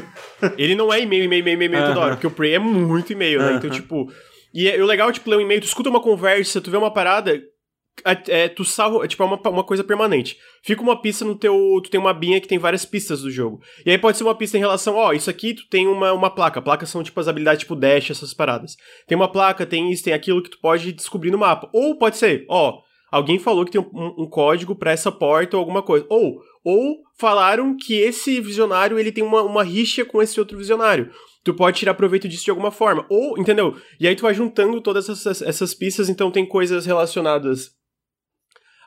Ele não é e-mail, e-mail, e-mail, e-mail toda hora, porque o Prey é muito e-mail, né? Então, tipo. E é- o legal, tipo, ler um e-mail, tu escuta uma conversa, tu vê uma parada, é, é, tu salva, é, tipo, é uma, uma coisa permanente. Fica uma pista no teu. Tu tem uma binha que tem várias pistas do jogo. E aí pode ser uma pista em relação, ó, isso aqui tu tem uma, uma placa. Placas são tipo as habilidades tipo dash, essas paradas. Tem uma placa, tem isso, tem aquilo que tu pode descobrir no mapa. Ou pode ser, ó, alguém falou que tem um, um- código pra essa porta ou alguma coisa. Ou, ou falaram que esse visionário ele tem uma, uma rixa com esse outro visionário. Tu pode tirar proveito disso de alguma forma. Ou, entendeu? E aí tu vai juntando todas essas, essas pistas, então tem coisas relacionadas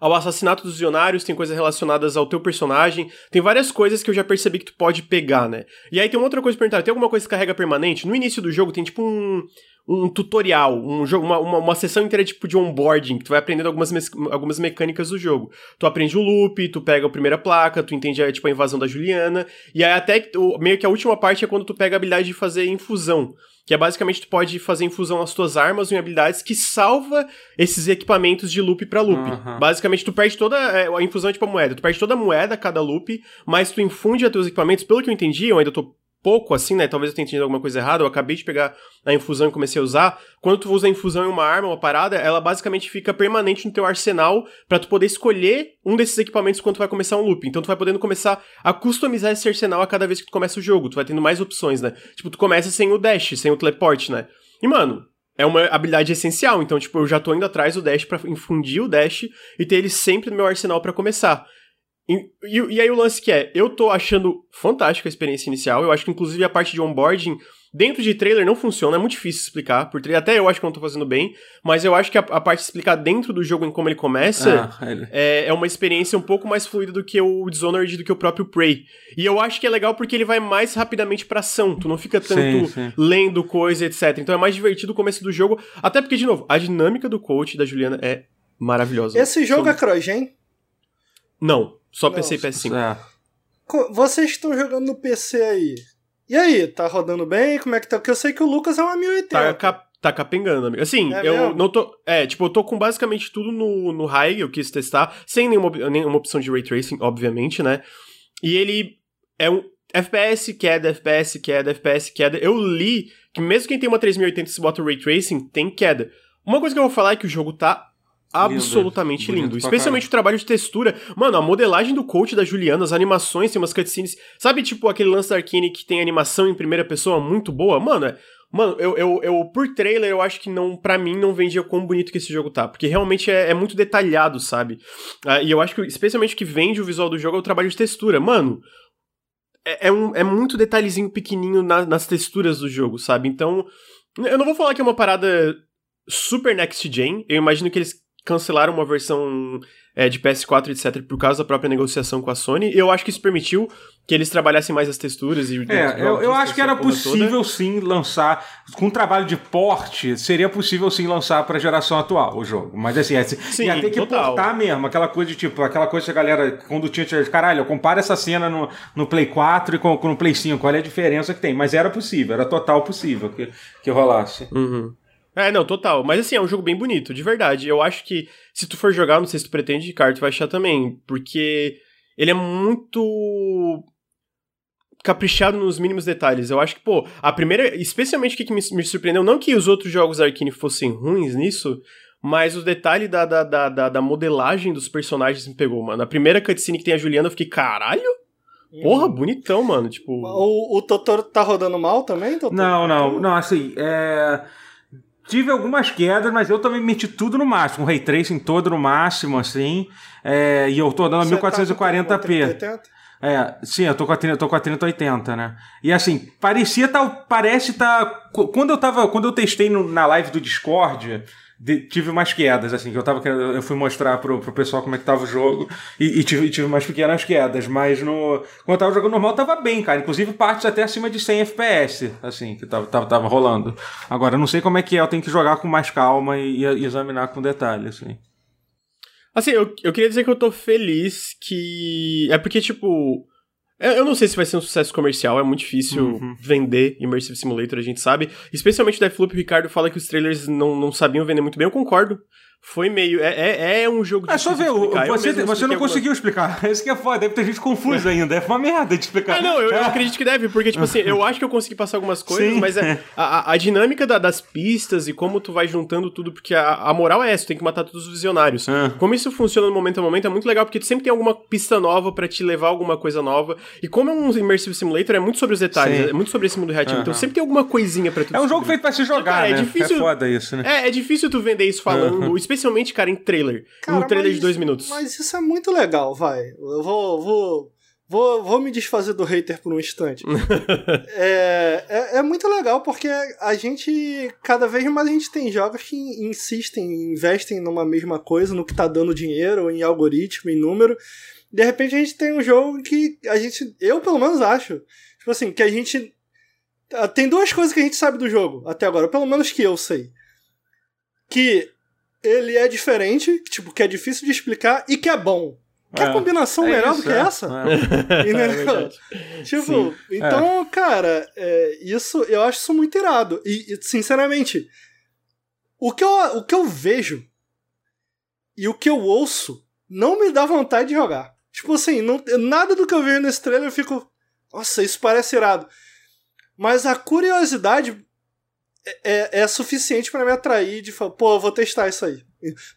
ao assassinato dos visionários, tem coisas relacionadas ao teu personagem, tem várias coisas que eu já percebi que tu pode pegar, né? E aí tem uma outra coisa pra perguntar, tem alguma coisa que carrega permanente? No início do jogo tem tipo um, um tutorial, um jogo, uma, uma, uma sessão inteira tipo de onboarding, que tu vai aprendendo algumas, algumas mecânicas do jogo. Tu aprende o loop, tu pega a primeira placa, tu entende a, tipo, a invasão da Juliana, e aí até tu- meio que a última parte é quando tu pega a habilidade de fazer infusão. Que é basicamente tu pode fazer infusão nas tuas armas em habilidades que salva esses equipamentos de loop pra loop. Aham. Basicamente, tu perde toda. é, a infusão é tipo a moeda. Tu perde toda a moeda a cada loop, mas tu infunde a teus equipamentos. Pelo que eu entendi, eu ainda tô pouco assim, né? Talvez eu tenha entendido alguma coisa errada. Eu acabei de pegar a infusão e comecei a usar. Quando tu usa a infusão em uma arma, uma parada, ela basicamente fica permanente no teu arsenal pra tu poder escolher um desses equipamentos quando tu vai começar um loop. Então tu vai podendo começar a customizar esse arsenal a cada vez que tu começa o jogo. Tu vai tendo mais opções, né? Tipo, tu começa sem o dash, sem o teleporte, né? E, mano, é uma habilidade essencial. Então, tipo, eu já tô indo atrás do dash pra infundir o dash e ter ele sempre no meu arsenal pra começar. E, e- e aí o lance que é, eu tô achando fantástica a experiência inicial. Eu acho que, inclusive, a parte de onboarding dentro de trailer não funciona, é muito difícil explicar. Por trailer, até eu acho que eu não tô fazendo bem, mas eu acho que a, a parte de explicar dentro do jogo em como ele começa Ah, ele- é, é uma experiência um pouco mais fluida do que o Dishonored, do que o próprio Prey. E eu acho que é legal porque ele vai mais rapidamente pra ação, tu não fica tanto Sim, sim. lendo coisa, etc. Então é mais divertido o começo do jogo, até porque, de novo, a dinâmica do coach da Juliana é maravilhosa. Esse jogo é Sou- CrossGen? Não, só Não, PC e PS5. É. Vocês estão jogando no PC aí. E aí, tá rodando bem? Como é que tá? Porque eu sei que o Lucas é uma 1080. Tá, cap- tá capengando, amigo. Assim, É eu mesmo? não tô. É, tipo, eu tô com basicamente tudo no, no high, eu quis testar, sem nenhuma, nenhuma opção de ray tracing, obviamente, né? E ele é um. FPS, queda, FPS, queda, FPS, queda. Eu li que mesmo quem tem uma 3080 se bota o ray tracing, tem queda. Uma coisa que eu vou falar é que o jogo tá absolutamente lindo. pra Especialmente o trabalho de textura. Mano, a modelagem do coach da Juliana, as animações, tem umas cutscenes. Sabe, tipo, aquele lance da Arkane que tem animação em primeira pessoa muito boa? Mano, é. Mano, eu, eu, eu, por trailer, eu acho que não, para mim, não vendia quão bonito que esse jogo tá. Porque realmente é, é muito detalhado, sabe? Ah, e eu acho que, especialmente, o que vende o visual do jogo é o trabalho de textura. Mano, é, é, um, é muito detalhezinho pequenininho na- nas texturas do jogo, sabe? Então, eu não vou falar que é uma parada super next gen. Eu imagino que eles cancelaram uma versão é, de PS4, etc., por causa da própria negociação com a Sony. Eu acho que isso permitiu que eles trabalhassem mais as texturas e É, eu, eu acho que era porra toda. possível sim lançar, com trabalho de porte, seria possível sim lançar pra geração atual o jogo. Mas assim, é, Sim, ia ter que total. portar mesmo, aquela coisa de tipo, aquela coisa que a galera, quando tinha, tinha caralho, compara essa cena no, no Play 4 e com, com no Play 5, qual é a diferença que tem? Mas era possível, era total possível que, que rolasse. Uhum. É, não, total. Mas assim, é um jogo bem bonito, de verdade. Eu acho que se tu for jogar, não sei se tu pretende, cara, tu vai achar também. Porque ele é muito caprichado nos mínimos detalhes. Eu acho que, pô, a primeira. Especialmente o que que me, me surpreendeu, não que os outros jogos da Arkane fossem ruins nisso. Mas o detalhe da, da, da, da, da modelagem dos personagens me pegou, mano. A primeira cutscene que tem a Juliana, eu fiquei, caralho? Porra, bonitão, mano. Tipo. O, o Totoro tá rodando mal também, Totoro? Não, não, não, assim, é. Tive algumas quedas, mas eu também meti tudo no máximo, o Ray Tracing todo no máximo, assim. é, e eu tô dando Você tá com 1440p. 3080? É, sim, eu tô com a, 30 eu tô com a 3080, né? E assim, parecia tal, parece tá qu- quando eu tava, quando eu testei no- na live do Discord, de- tive umas quedas assim, que eu tava querendo- eu fui mostrar pro, pro pessoal como é que tava o jogo e, e tive, tive umas pequenas quedas, mas no quando eu tava jogando normal tava bem, cara, inclusive partes até acima de 100 FPS, assim, que tava, tava, tava rolando. Agora eu não sei como é que é, eu tenho que jogar com mais calma e, e examinar com detalhe, assim. Assim, eu, eu queria dizer que eu tô feliz que. É porque, tipo. É, eu não sei se vai ser um sucesso comercial, é muito difícil uhum. vender Immersive Simulator, a gente sabe. Especialmente o Deathloop, o Ricardo fala que os trailers não, não sabiam vender muito bem, eu concordo foi meio. É, é, é um jogo de. É só ver, explicar. você, você não conseguiu explicar. Isso que é foda, deve ter gente confusa é. ainda. É uma merda de explicar. Ah, não, eu, eu, acredito que deve, porque, tipo assim, eu acho que eu consegui passar algumas coisas, Sim. mas é, a, a dinâmica da, das pistas e como tu vai juntando tudo, porque a, a moral é essa, tu tem que matar todos os visionários. Como isso funciona no momento a momento é muito legal, porque tu sempre tem alguma pista nova para te levar a alguma coisa nova. E como é um Immersive Simulator, é muito sobre os detalhes, Sim. é muito sobre esse mundo reativo. Uhum. Então sempre tem alguma coisinha pra tu É um jogo feito pra se jogar, então, cara, é né? É difícil. É foda isso, né? É, é difícil tu vender isso falando, uhum. Especialmente, cara, em trailer. Cara, um trailer mas, de dois minutos. Mas isso é muito legal, vai. Eu vou, vou, vou, vou me desfazer do hater por um instante. é, é, é, muito legal porque a gente, cada vez mais a gente tem jogos que insistem, investem numa mesma coisa, no que tá dando dinheiro, em algoritmo, em número. De repente a gente tem um jogo que a gente, eu pelo menos acho, tipo assim, que a gente. Tem duas coisas que a gente sabe do jogo até agora, pelo menos que eu sei. Que ele é diferente, tipo, que é difícil de explicar e que é bom. Quer é, combinação é melhor isso, do que é. essa? É. é tipo, Sim. então, é. cara, é, isso eu acho isso muito irado. E, e, sinceramente, o que, eu, o que eu vejo e o que eu ouço não me dá vontade de jogar. Tipo assim, não, nada do que eu vejo nesse trailer eu fico. Nossa, isso parece irado. Mas a curiosidade é, é suficiente para me atrair de falar, pô, eu vou testar isso aí.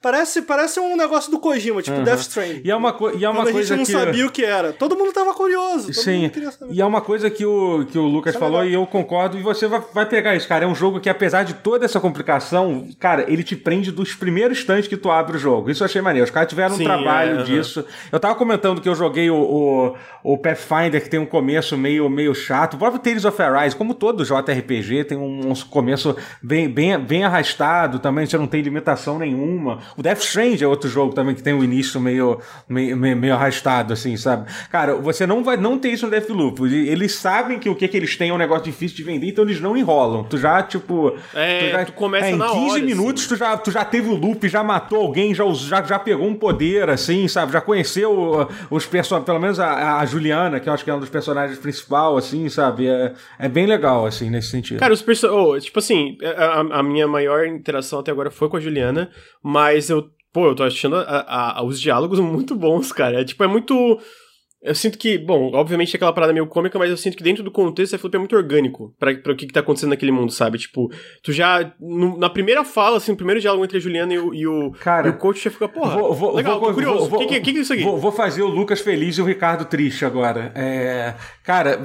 Parece, parece um negócio do Kojima, tipo uhum. Death Stranding. E é uma, co e é uma Quando coisa a gente não que... sabia o que era. Todo mundo tava curioso. Sim. E é uma coisa que o, que o Lucas isso é falou é e eu concordo. E você vai, vai pegar isso, cara. É um jogo que, apesar de toda essa complicação, cara, ele te prende dos primeiros instantes que tu abre o jogo. Isso eu achei maneiro. Os caras tiveram Sim, um trabalho é, disso. Uhum. Eu tava comentando que eu joguei o, o, o, Pathfinder, que tem um começo meio, meio chato. O próprio Tales of Arise, como todo JRPG, tem um, um começo bem, bem, bem arrastado também. Você não tem limitação nenhuma. O Death Strange é outro jogo também que tem um início meio, meio, meio, arrastado, assim, sabe? Cara, você não vai não ter isso no Deathloop. Eles sabem que o que, que eles têm é um negócio difícil de vender, então eles não enrolam. Tu já, tipo. É, tu, já, tu começa é, em na 15 hora, minutos assim. tu, já, tu já teve o loop, já matou alguém, já, já, já pegou um poder, assim, sabe? Já conheceu os personagens, pelo menos a, a, Juliana, que eu acho que é um dos personagens principal, assim, sabe? É, é bem legal, assim, nesse sentido. Cara, os personagens. Oh, tipo assim, a, a minha maior interação até agora foi com a Juliana, mas eu pô, eu tô achando a, a, os diálogos muito bons, cara. É tipo, é muito. Eu sinto que, bom, obviamente é aquela parada meio cômica, mas eu sinto que dentro do contexto a Flip é muito orgânico pra, pra o que, que tá acontecendo naquele mundo, sabe? Tipo, tu já. No, na primeira fala, assim, no primeiro diálogo entre a Juliana e o, e o, Cara, e o coach já fica, porra. Vou, vou, legal, vou, curioso. O que, que, que, que é isso aqui? Vou, vou, fazer o Lucas feliz e o Ricardo triste agora. É, cara,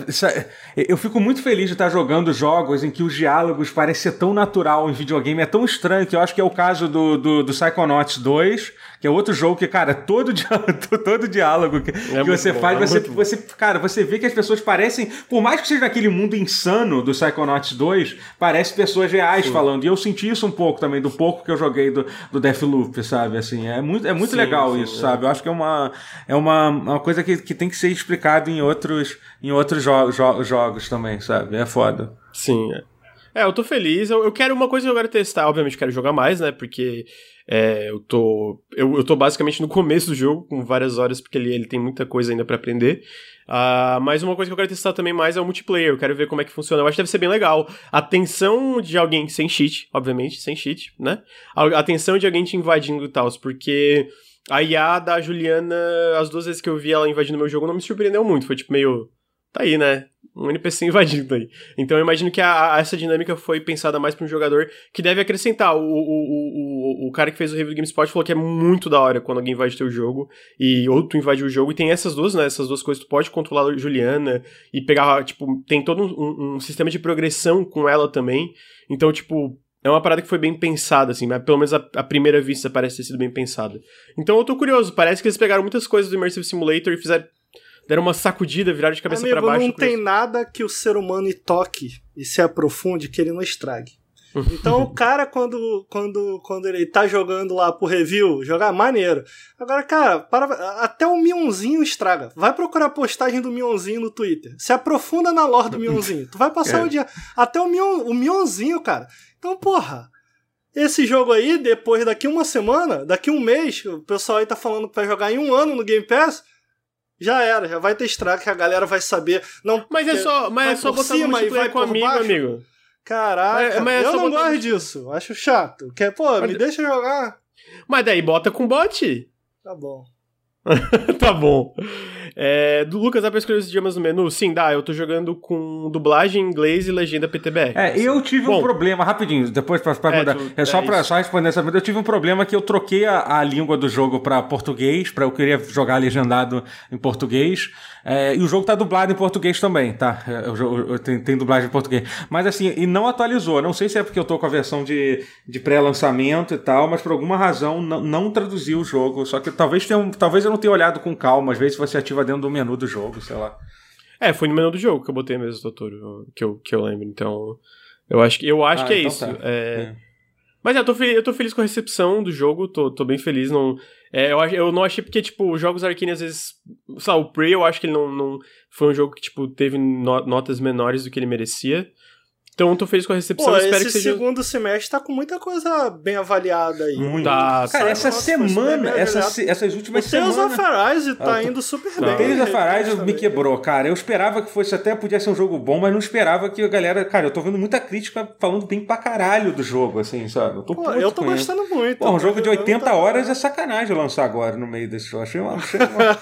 é, eu fico muito feliz de estar jogando jogos em que os diálogos parecem ser tão natural em videogame. É tão estranho que eu acho que é o caso do, do, do Psychonauts 2 que é outro jogo que, cara, todo, diálogo, todo diálogo que, é que você bom, faz, é você, você, cara, você vê que as pessoas parecem, por mais que seja aquele mundo insano do Psychonauts 2, parece pessoas reais sim. falando. E eu senti isso um pouco também, do pouco que eu joguei do, do Deathloop, sabe? Assim, é muito, é muito sim, legal sim, isso, é. sabe? Eu acho que é uma, é uma, uma coisa que, que tem que ser explicado em outros, em outros jo jo jogos também, sabe? É foda. Sim, é. É, eu tô feliz. Eu, eu quero uma coisa que eu quero testar. Obviamente, quero jogar mais, né? Porque é, eu, tô, eu, eu tô basicamente no começo do jogo, com várias horas, porque ele, ele tem muita coisa ainda para aprender. Uh, mas uma coisa que eu quero testar também mais é o multiplayer. Eu quero ver como é que funciona. Eu acho que deve ser bem legal. A tensão de alguém sem cheat, obviamente, sem cheat, né? A, tensão de alguém te invadindo e tal, porque a IA da Juliana, as duas vezes que eu vi ela invadindo meu jogo, não me surpreendeu muito. Foi tipo meio. Tá aí, né? Um NPC invadindo aí. Então eu imagino que a, a, essa dinâmica foi pensada mais para um jogador que deve acrescentar. O, o, o, o, cara que fez o review do GameSpot falou que é muito da hora quando alguém invade teu jogo e outro invade o jogo. E tem essas duas, né? Essas duas coisas. Tu pode controlar a Juliana e pegar, tipo, tem todo um, um sistema de progressão com ela também. Então, tipo, é uma parada que foi bem pensada, assim, mas pelo menos a, a, primeira vista parece ter sido bem pensada. Então eu tô curioso, parece que eles pegaram muitas coisas do Immersive Simulator e fizeram deram uma sacudida, viraram de cabeça para baixo. Não tem nada que o ser humano toque e se aprofunde que ele não estrague. Então o cara, quando, quando, quando ele tá jogando lá pro review, jogar maneiro. Agora, cara, para, até o Mionzinho estraga. Vai procurar a postagem do Mionzinho no Twitter. Se aprofunda na lore do Mionzinho. Tu vai passar é. o dia. Até o, Mion, o Mionzinho, cara. Então, porra. Esse jogo aí, depois daqui uma semana, daqui um mês, o pessoal aí tá falando vai jogar em um ano no Game Pass. Já era, já vai ter estrago que a galera vai saber. Não, Mas é só, mas é só botar cima e vai com amigo, baixo. amigo. Caraca, Mas- mas é eu não botar- gosto disso. Acho chato. Quer, pô, me Mas- deixa jogar. Mas daí bota com bot. Tá bom. tá bom. É, do Lucas, dá pra escolher os idiomas no menu? Sim, dá. Eu tô jogando com dublagem em inglês e legenda PTBR. É, eu tive Bom. um problema, rapidinho, depois pra, pra É, mudar. tu- É só é pra isso. só responder essa pergunta. Eu tive um problema que eu troquei a, a língua do jogo pra português, pra eu queria jogar legendado em português. É, e o jogo tá dublado em português também, tá? É, O jogo tem, tem dublagem em português. Mas assim, e não atualizou. Não sei se é porque eu tô com a versão de, de pré-lançamento e tal, mas por alguma razão não, não traduziu o jogo. Só que talvez tenha, talvez eu não tenha olhado com calma. Às vezes você ativa dentro do menu do jogo, sei lá. É, foi no menu do jogo que eu botei mesmo, doutor, que eu, que eu lembro. Então, eu acho que, eu acho Ah, que é então isso. tá. É, É. Mas é, eu tô, feliz, eu tô feliz com a recepção do jogo, tô, tô bem feliz. Não, é, eu, eu não achei porque, tipo, os jogos Arkane às vezes. Sei lá, o Prey eu acho que ele não, não foi um jogo que, tipo, teve no- notas menores do que ele merecia. Então eu tô feliz com a recepção. Pô, eu espero esse que seja. segundo semestre tá com muita coisa bem avaliada aí. Muito. Tá, Cara, tá. essa Nossa, semana, essa, avaliado. se- essas O últimas Tales semanas. of Arise tá Ah, indo super tá. bem. Tales of Arise me quebrou, cara. Eu esperava que fosse até podia ser um jogo bom, mas não esperava que a galera. Cara, eu tô vendo muita crítica falando bem pra caralho do jogo, assim, sabe? Eu tô Pô, eu tô gostando muito. Pô, um jogo de jogando 80 tá- horas é sacanagem lançar agora no meio desse jogo. Achei, uma, achei, uma,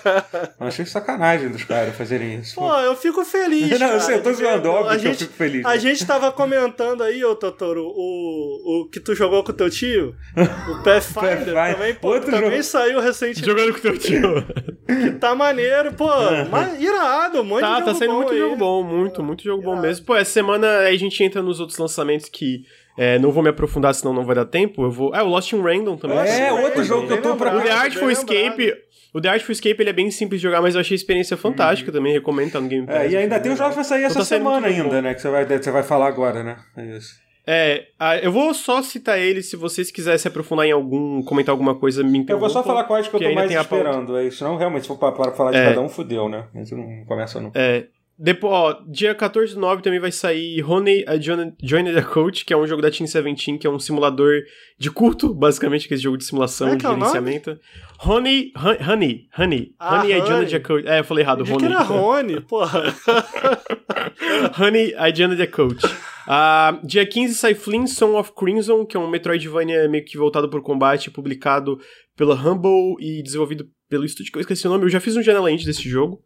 eu achei sacanagem dos caras fazerem isso. Pô, eu fico feliz. não, eu cara, sei, eu tô zoando, óbvio a que eu gente, fico feliz. A gente tava comentando aí, ô Totoro, o, o que tu jogou com teu tio, o Pathfinder, também, pô, Outro também jogo. saiu recentemente, Jogando com teu tio. que tá maneiro, pô, mas irado, um monte de Tá, jogo tá saindo bom muito aí. jogo bom, muito, muito jogo bom Irado. mesmo. Pô, essa semana aí a gente entra nos outros lançamentos que é, não vou me aprofundar, senão não vai dar tempo. Eu vou. É, o Lost in Random também. É, outro jogo que eu tô lembrado, O The procurando. Artful Escape. O The Artful Escape ele é bem simples de jogar, mas eu achei a experiência fantástica também. Recomendo, tá no Game Pass. É, e ainda tem os jogos que vai sair Então essa tá semana jogo ainda, bom. né? Que você vai, você vai falar agora, né? É isso. É, eu vou só citar ele se vocês quiserem se aprofundar em algum, comentar alguma coisa, me Eu interrompam. vou só falar quais que eu tô mais esperando. É isso. Não, realmente, se for para, para falar de É. cada um, fudeu, né? Mas não começa não. É, depois, ó, dia 14 do 9 também vai sair Honey, a Join the Coach, que é um jogo da Team 17, que é um simulador de culto, basicamente, que é esse jogo de simulação, é de é o gerenciamento. Honey, Hon- Honey, Honey, Ah, Honey, a Join Honey. the Coach. É, eu falei errado, Honey. que era Rony, porra. Honey, I Joined the Coach. Ah, dia 15 sai Flynn Song of Crimson, que é um Metroidvania meio que voltado pro combate, publicado pela Humble e desenvolvido pelo estúdio que eu esqueci o nome. Eu já fiz um janela indie desse jogo.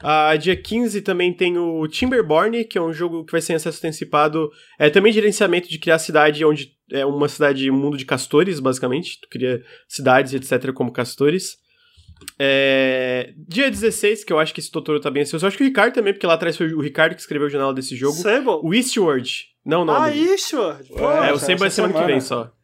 Ah, dia 15 também tem o Timberborn, que é um jogo que vai ser em acesso antecipado. É também gerenciamento de criar cidade, onde é uma cidade, um mundo de castores, basicamente. Tu cria cidades, etc., como castores. É, Dia 16, que eu acho que esse Totoro tá bem ansioso. Eu acho que o Ricardo também, porque lá atrás foi o Ricardo que escreveu o jornal desse jogo. Sable. O Eastward. Não, não. Ah. Eastward. É, é, o Sable vai essa semana que vem semana. só.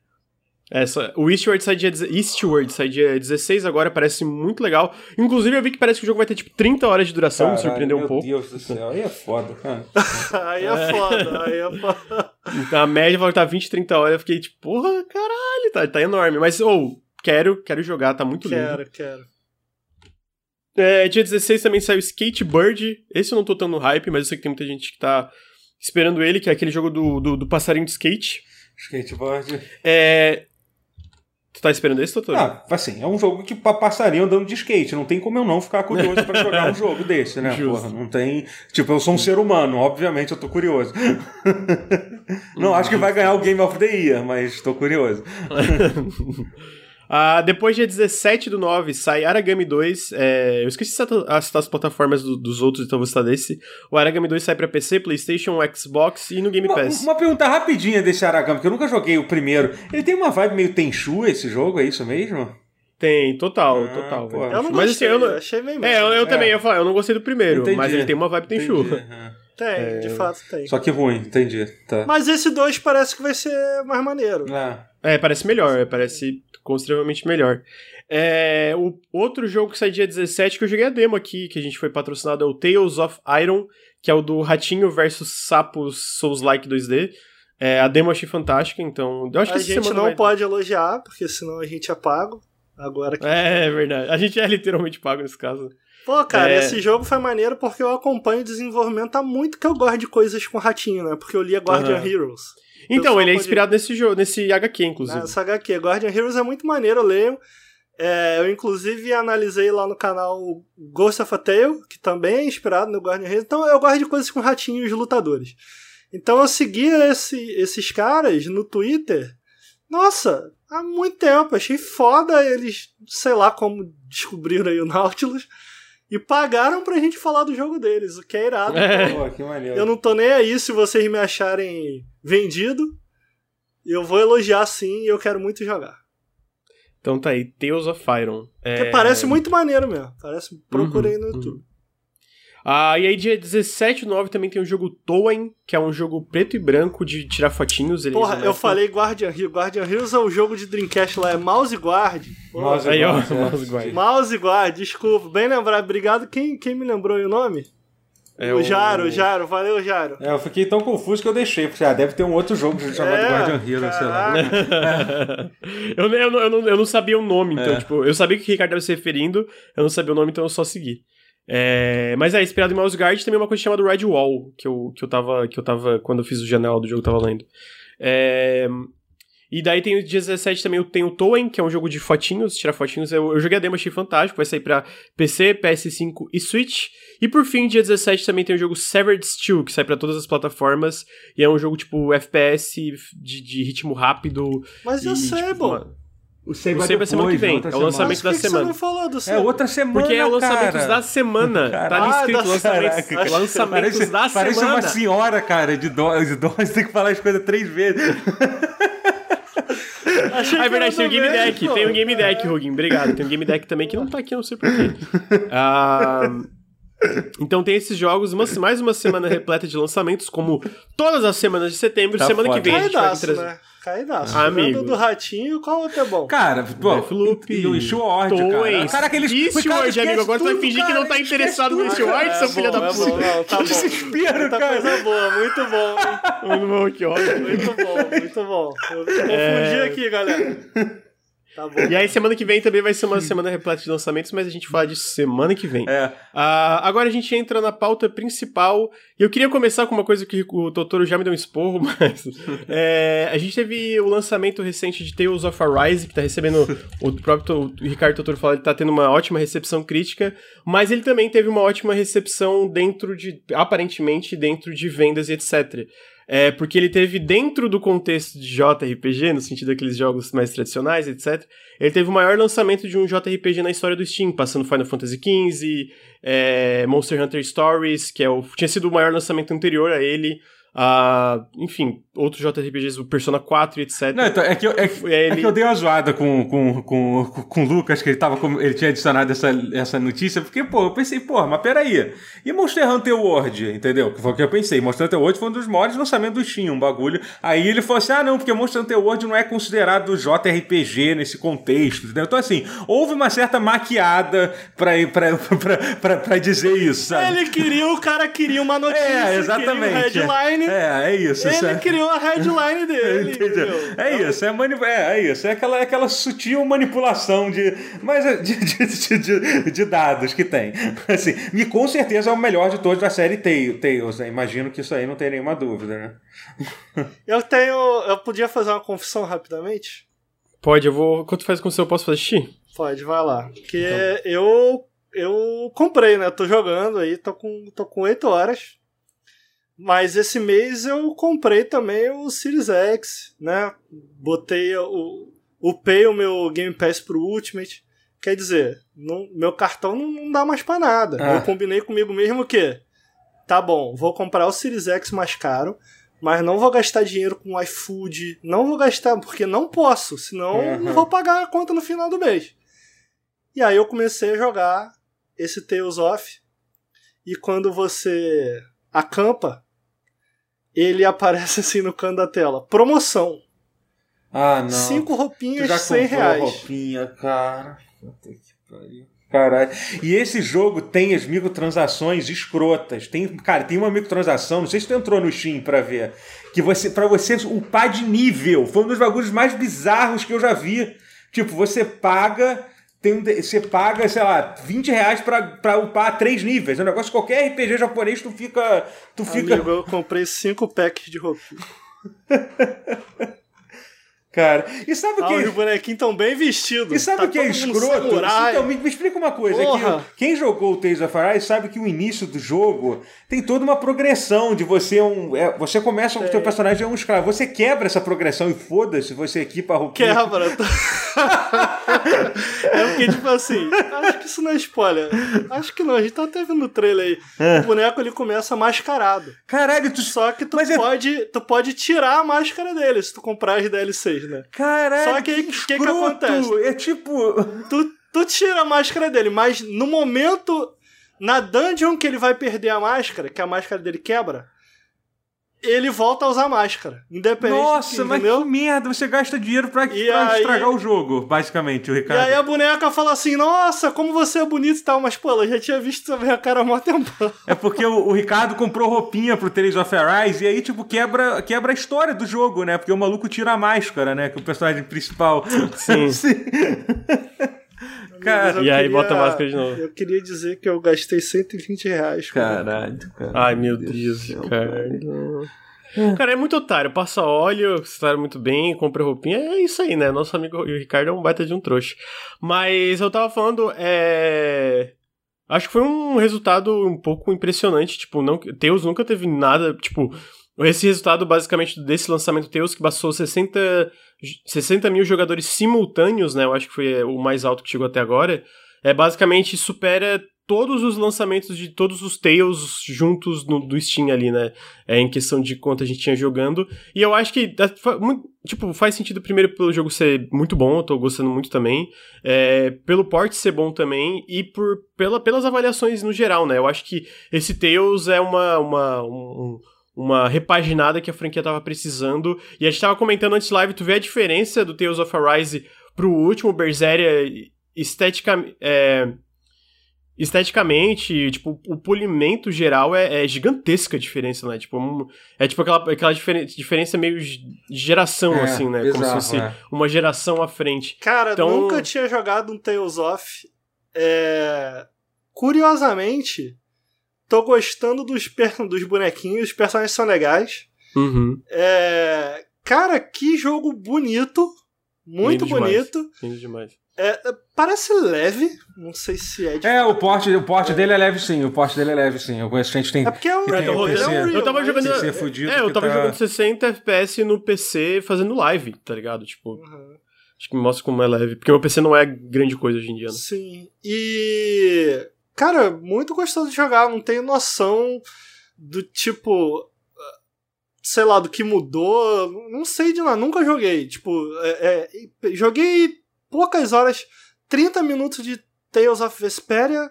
É, só- o Eastward sai dia, Eastward sai dia 16 agora, parece muito legal. Inclusive, eu vi que parece que o jogo vai ter tipo 30 horas de duração, me Caralho, surpreendeu um meu pouco. Deus do céu, aí é foda, cara. aí é foda, aí é foda. Então, a média vai estar 20, 30 horas. Eu fiquei tipo, porra, caralho, tá, tá enorme. Mas, ou, quero, quero jogar, tá muito lindo. Quero, quero. É, dia 16 também saiu Skatebird. Esse eu não tô tão no hype, mas eu sei que tem muita gente que tá esperando ele, que é aquele jogo do, do, do passarinho de skate. Skateboard. É. Tu tá esperando esse, Totoro? Ah, assim, é um jogo que pa- passaria andando de skate. Não tem como eu não ficar curioso pra jogar um jogo desse, né? Porra, não tem. Tipo, eu sou um ser humano, obviamente eu tô curioso. não acho que vai ganhar o Game of the Year, mas tô curioso. Ah, depois, dia 17 do 9, sai Aragami 2. É, eu esqueci de citar as, plataformas do- dos outros, então vou citar desse. O Aragami 2 sai pra PC, PlayStation, Xbox e no Game Uma, Pass. uma pergunta rapidinha desse Aragami, porque eu nunca joguei o primeiro. Ele tem uma vibe meio Tenchu esse jogo, é isso mesmo? Tem, total, Ah, total. pô. Eu não Mas gostei, assim, eu não... achei meio É, eu, eu É. também falar, eu não gostei do primeiro, Entendi. mas ele tem uma vibe Tenchu. Entendi, é. Tem, de fato tem. Só que ruim, entendi. Tá. Mas esse 2 parece que vai ser mais maneiro. Ah, É, parece melhor, parece consideravelmente melhor. É, o outro jogo que sai dia 17, que eu joguei a demo aqui, que a gente foi patrocinado, é o Tales of Iron, que é o do Ratinho versus Sapos Souls-like 2D. É, a demo eu achei fantástica, então eu acho que A essa gente não vai- pode elogiar, porque senão a gente é pago. Agora que. É, é verdade. A gente é literalmente pago nesse caso. Pô, cara, É. esse jogo foi maneiro porque eu acompanho o desenvolvimento há muito que eu gosto de coisas com ratinho, né? Porque eu li a Guardian Aham. Heroes. Então, ele é pode- inspirado nesse jogo, nesse HQ, inclusive. Essa HQ. Guardian Heroes é muito maneiro, eu leio. É, eu inclusive analisei lá no canal Ghost of a Tale, que também é inspirado no Guardian Heroes. Então eu gosto de coisas com ratinhos lutadores. Então eu seguia esse, esses caras no Twitter. Nossa, há muito tempo. Achei foda eles, sei lá como descobriram aí o Nautilus. E pagaram pra gente falar do jogo deles, o que é irado. É. Pô, que maneiro. Eu não tô nem aí se vocês me acharem vendido. Eu vou elogiar sim e eu quero muito jogar. Então tá aí, Tales of Iron. É... Parece muito maneiro mesmo. Parece. Procurei Uhum, no YouTube. Ah, e aí dia 17 do 9 também tem o jogo Toen, que é um jogo preto e branco de tirar fotinhos. ele Porra, eu falei Guardian Heroes. Guardian Heroes é o jogo de Dreamcast lá, é Mouse Guard. Mouse Aí, ó, Guard, é. Mouse Guard. Mouse Guard, desculpa. Bem lembrado, obrigado. Quem, quem me lembrou aí o nome? É o Jaro, o Jaro. Valeu, Jaro. É, eu fiquei tão confuso que eu deixei. Porque, ah, deve ter um outro jogo chamado É, Guardian Hero, sei lá. eu, eu, não, eu, não, eu não sabia o nome, então, É. tipo, eu sabia que o Ricardo estava se referindo, eu não sabia o nome, então eu só segui. É, mas é, inspirado em Mouse Guard, também uma coisa chamada Red Wall, que eu, que eu tava, que eu tava, quando eu fiz o janela do jogo, eu tava lendo. É, e daí tem o dia 17 também, tem o Toen, que é um jogo de fotinhos, tirar fotinhos. Eu, eu joguei a demo, achei fantástico, vai sair pra PC, PS5 e Switch. E por fim, dia 17 também tem o jogo Severed Steel, que sai pra todas as plataformas, e é um jogo tipo FPS de, de ritmo rápido. Mas eu e, sei, tipo, bom. uma- O sei O sei vai semana que vem, é o lançamento Mas por da que que você semana. não falou do É outra semana, Porque é o lançamento cara. da semana. Tá ali Caralho. escrito Ah, da- lançamentos, caraca. lançamentos Parece, da parece semana. uma senhora, cara, de dó, você tem que falar as coisas três vezes. Achei Ah, é verdade, tem o do Game Deck, pô. tem o Game Deck, Rugin, obrigado. Tem o Game Deck também que não tá aqui, eu não sei porquê. Ah, então tem esses jogos, uma- mais uma semana repleta de lançamentos, como todas as semanas de setembro. Tá semana foda. que vem a gente vai Caidaço, trazer. né? Caidaço. Ah, amigo. do ratinho, qual outro é bom? Cara, pô, Deathloop, e o Sword, cara. Toen, Cara, aqueles... Eastward, cara, amigo, agora tu vai tudo, fingir que cara, não tá interessado no tudo, Sword, cara. seu filho da bom, é puta. bom, não, tá bom. Desespero, Muita cara. coisa boa, muito bom. Muito bom, que ótimo. Muito bom, muito bom. Eu confundi É. aqui, galera. Tá bom. E aí, semana que vem também vai ser uma semana repleta de lançamentos, mas a gente fala disso semana que vem. É. Ah, agora a gente entra na pauta principal. E eu queria começar com uma coisa que o Totoro já me deu um esporro, mas. é, a gente teve o lançamento recente de Tales of Arise, que tá recebendo. O próprio o Ricardo Totoro falou que tá tendo uma ótima recepção crítica, mas ele também teve uma ótima recepção dentro de. aparentemente, dentro de vendas e etc. É, porque ele teve dentro do contexto de JRPG, no sentido daqueles jogos mais tradicionais, etc. Ele teve o maior lançamento de um JRPG na história do Steam, passando Final Fantasy XV, é, Monster Hunter Stories, que é o, tinha sido o maior lançamento anterior a ele. Ah, enfim, outros JRPGs, o Persona 4 e etc. Não, então, é que eu, é, que- é ele- que eu dei uma zoada com, com, com, com o Lucas, que ele, tava com- ele tinha adicionado essa, essa notícia, porque, pô, eu pensei, pô, mas peraí. E Monster Hunter World, entendeu? Que foi o que eu pensei. Monster Hunter World foi um dos maiores lançamentos do Steam, um bagulho. Aí ele falou assim: ah, não, porque Monster Hunter World não é considerado JRPG nesse contexto, entendeu? Então, assim, houve uma certa maquiada pra, pra, pra, pra, pra dizer isso, sabe? Ele queria, o cara queria uma notícia, É, exatamente. queria um headline. É, é isso. Ele sabe? criou a headline dele. É isso, é, mani é, é isso, é aquela, é aquela sutil manipulação de, mas é de, de, de, de- de dados que tem. Assim, e com certeza é o melhor de todos da série Tails, né? Imagino que isso aí não tem nenhuma dúvida, né? Eu tenho. Eu podia fazer uma confissão rapidamente? Pode, eu vou. Quanto faz com o seu? Eu posso fazer xixi? Pode, vai lá. Porque eu. Eu comprei, né? Tô jogando aí, tô com, tô com 8 horas. Mas esse mês eu comprei também o Series X, né? Botei o. Upei o meu Game Pass pro Ultimate. Quer dizer, não- meu cartão não, não dá mais pra nada. Ah. Eu combinei comigo mesmo que. Tá bom, vou comprar o Series X mais caro, mas não vou gastar dinheiro com iFood, não vou gastar, porque não posso, senão Uhum. não vou pagar a conta no final do mês. E aí eu comecei a jogar esse Tales of, e quando você acampa, ele aparece assim no canto da tela. Promoção. Ah, não. Cinco Tu roupinhas, já 100 comprou reais. roupinha, cara. Puta que pariu. Caralho. E esse jogo tem as microtransações escrotas. Tem, cara, tem uma microtransação, não sei se tu entrou no Steam pra ver, que você para você upar de nível. Foi um dos bagulhos mais bizarros que eu já vi. Tipo, você paga tem um você paga, sei lá, 20 reais pra, pra upar três níveis. É um negócio que qualquer RPG japonês tu fica. Tu fica. Amigo, eu comprei cinco packs de roupinha. Cara, e sabe o Ah, que... os bonequinhos estão bem vestidos. E sabe Tá o que é escroto? Então, me, me explica uma coisa. Que, quem jogou o Tales of Arise sabe que o início do jogo tem toda uma progressão de você um. é, você começa com o teu personagem é um escravo. Você quebra essa progressão e foda-se, você equipa a roupinha. Quebra. é porque, tipo assim, acho que isso não é spoiler. Acho que não, a gente tá até vendo o trailer aí. É. O boneco ele começa mascarado. Caralho, tu. Só que tu Mas é- pode, tu pode tirar a máscara dele se tu comprar as DLCs, né? Caralho, Só que o que que escroto. acontece? É tipo. Tu, tu tira a máscara dele, mas no momento, na dungeon que ele vai perder a máscara, que a máscara dele quebra, ele volta a usar máscara. Independente Nossa, mas entendeu? que merda, você gasta dinheiro pra, E pra aí- estragar o jogo, basicamente, o E Ricardo. aí a boneca fala assim, nossa, como você é bonito e tal, mas pô, ela já tinha visto também a cara há mó tempão. É porque o, o Ricardo comprou roupinha pro Tales of Arise e aí, tipo, quebra, quebra a história do jogo, né? Porque o maluco tira a máscara, né? Que é o personagem principal. Sim. Cara, E aí bota a máscara de novo. Eu queria dizer que eu gastei 120 reais. cara. Caralho, cara. Ai, meu Deus, cara. Cara, é muito otário. Passa óleo, você tá muito bem, compra roupinha. É isso aí, né? Nosso amigo Ricardo é um baita de um trouxa. Mas eu tava falando, é. Acho que foi um resultado um pouco impressionante. Tipo, não, Teus nunca teve nada. Tipo, esse resultado basicamente desse lançamento Teus, que passou 60, 60 mil jogadores simultâneos, né? Eu acho que foi o mais alto que chegou até agora. É basicamente supera todos os lançamentos de todos os Tales juntos no, do Steam ali, né? É, em questão de quanto a gente tinha jogando. E eu acho que, tipo, faz sentido primeiro pelo jogo ser muito bom, eu tô gostando muito também. É, pelo port ser bom também e por, pela, pelas avaliações no geral, né? Eu acho que esse Tales é uma, uma, um- uma repaginada que a franquia tava precisando. E a gente tava comentando antes de live, tu vê a diferença do Tales of Arise pro último Berseria esteticamente. É, esteticamente, tipo, o polimento geral é, é gigantesca a diferença, né? Tipo, um- é tipo aquela, aquela diferen- diferença meio de geração, É, assim, né? Como se fosse é. uma geração à frente. Cara, Então- nunca tinha jogado um Tales of. É... Curiosamente, tô gostando dos, per... dos bonequinhos, os personagens são legais. Uhum. É... Cara, que jogo bonito. Muito Lindo demais. bonito. Lindo demais. É, é, parece leve. Não sei se é É, o porte, o porte dele é leve sim, o porte dele é leve sim. Eu conheço gente que tem. É porque é um, é um Eu tava jogando. Ser fudido é, eu tava tá- jogando 60 FPS no PC fazendo live, tá ligado? Tipo, Uhum. acho que me mostra como é leve. Porque meu PC não é grande coisa hoje em dia, né? Sim. E. Cara, muito gostoso de jogar. Não tenho noção do tipo. Sei lá, do que mudou. Não sei de nada. Nunca joguei. Tipo, é, é, joguei poucas horas 30 minutos de Tales of Vesperia.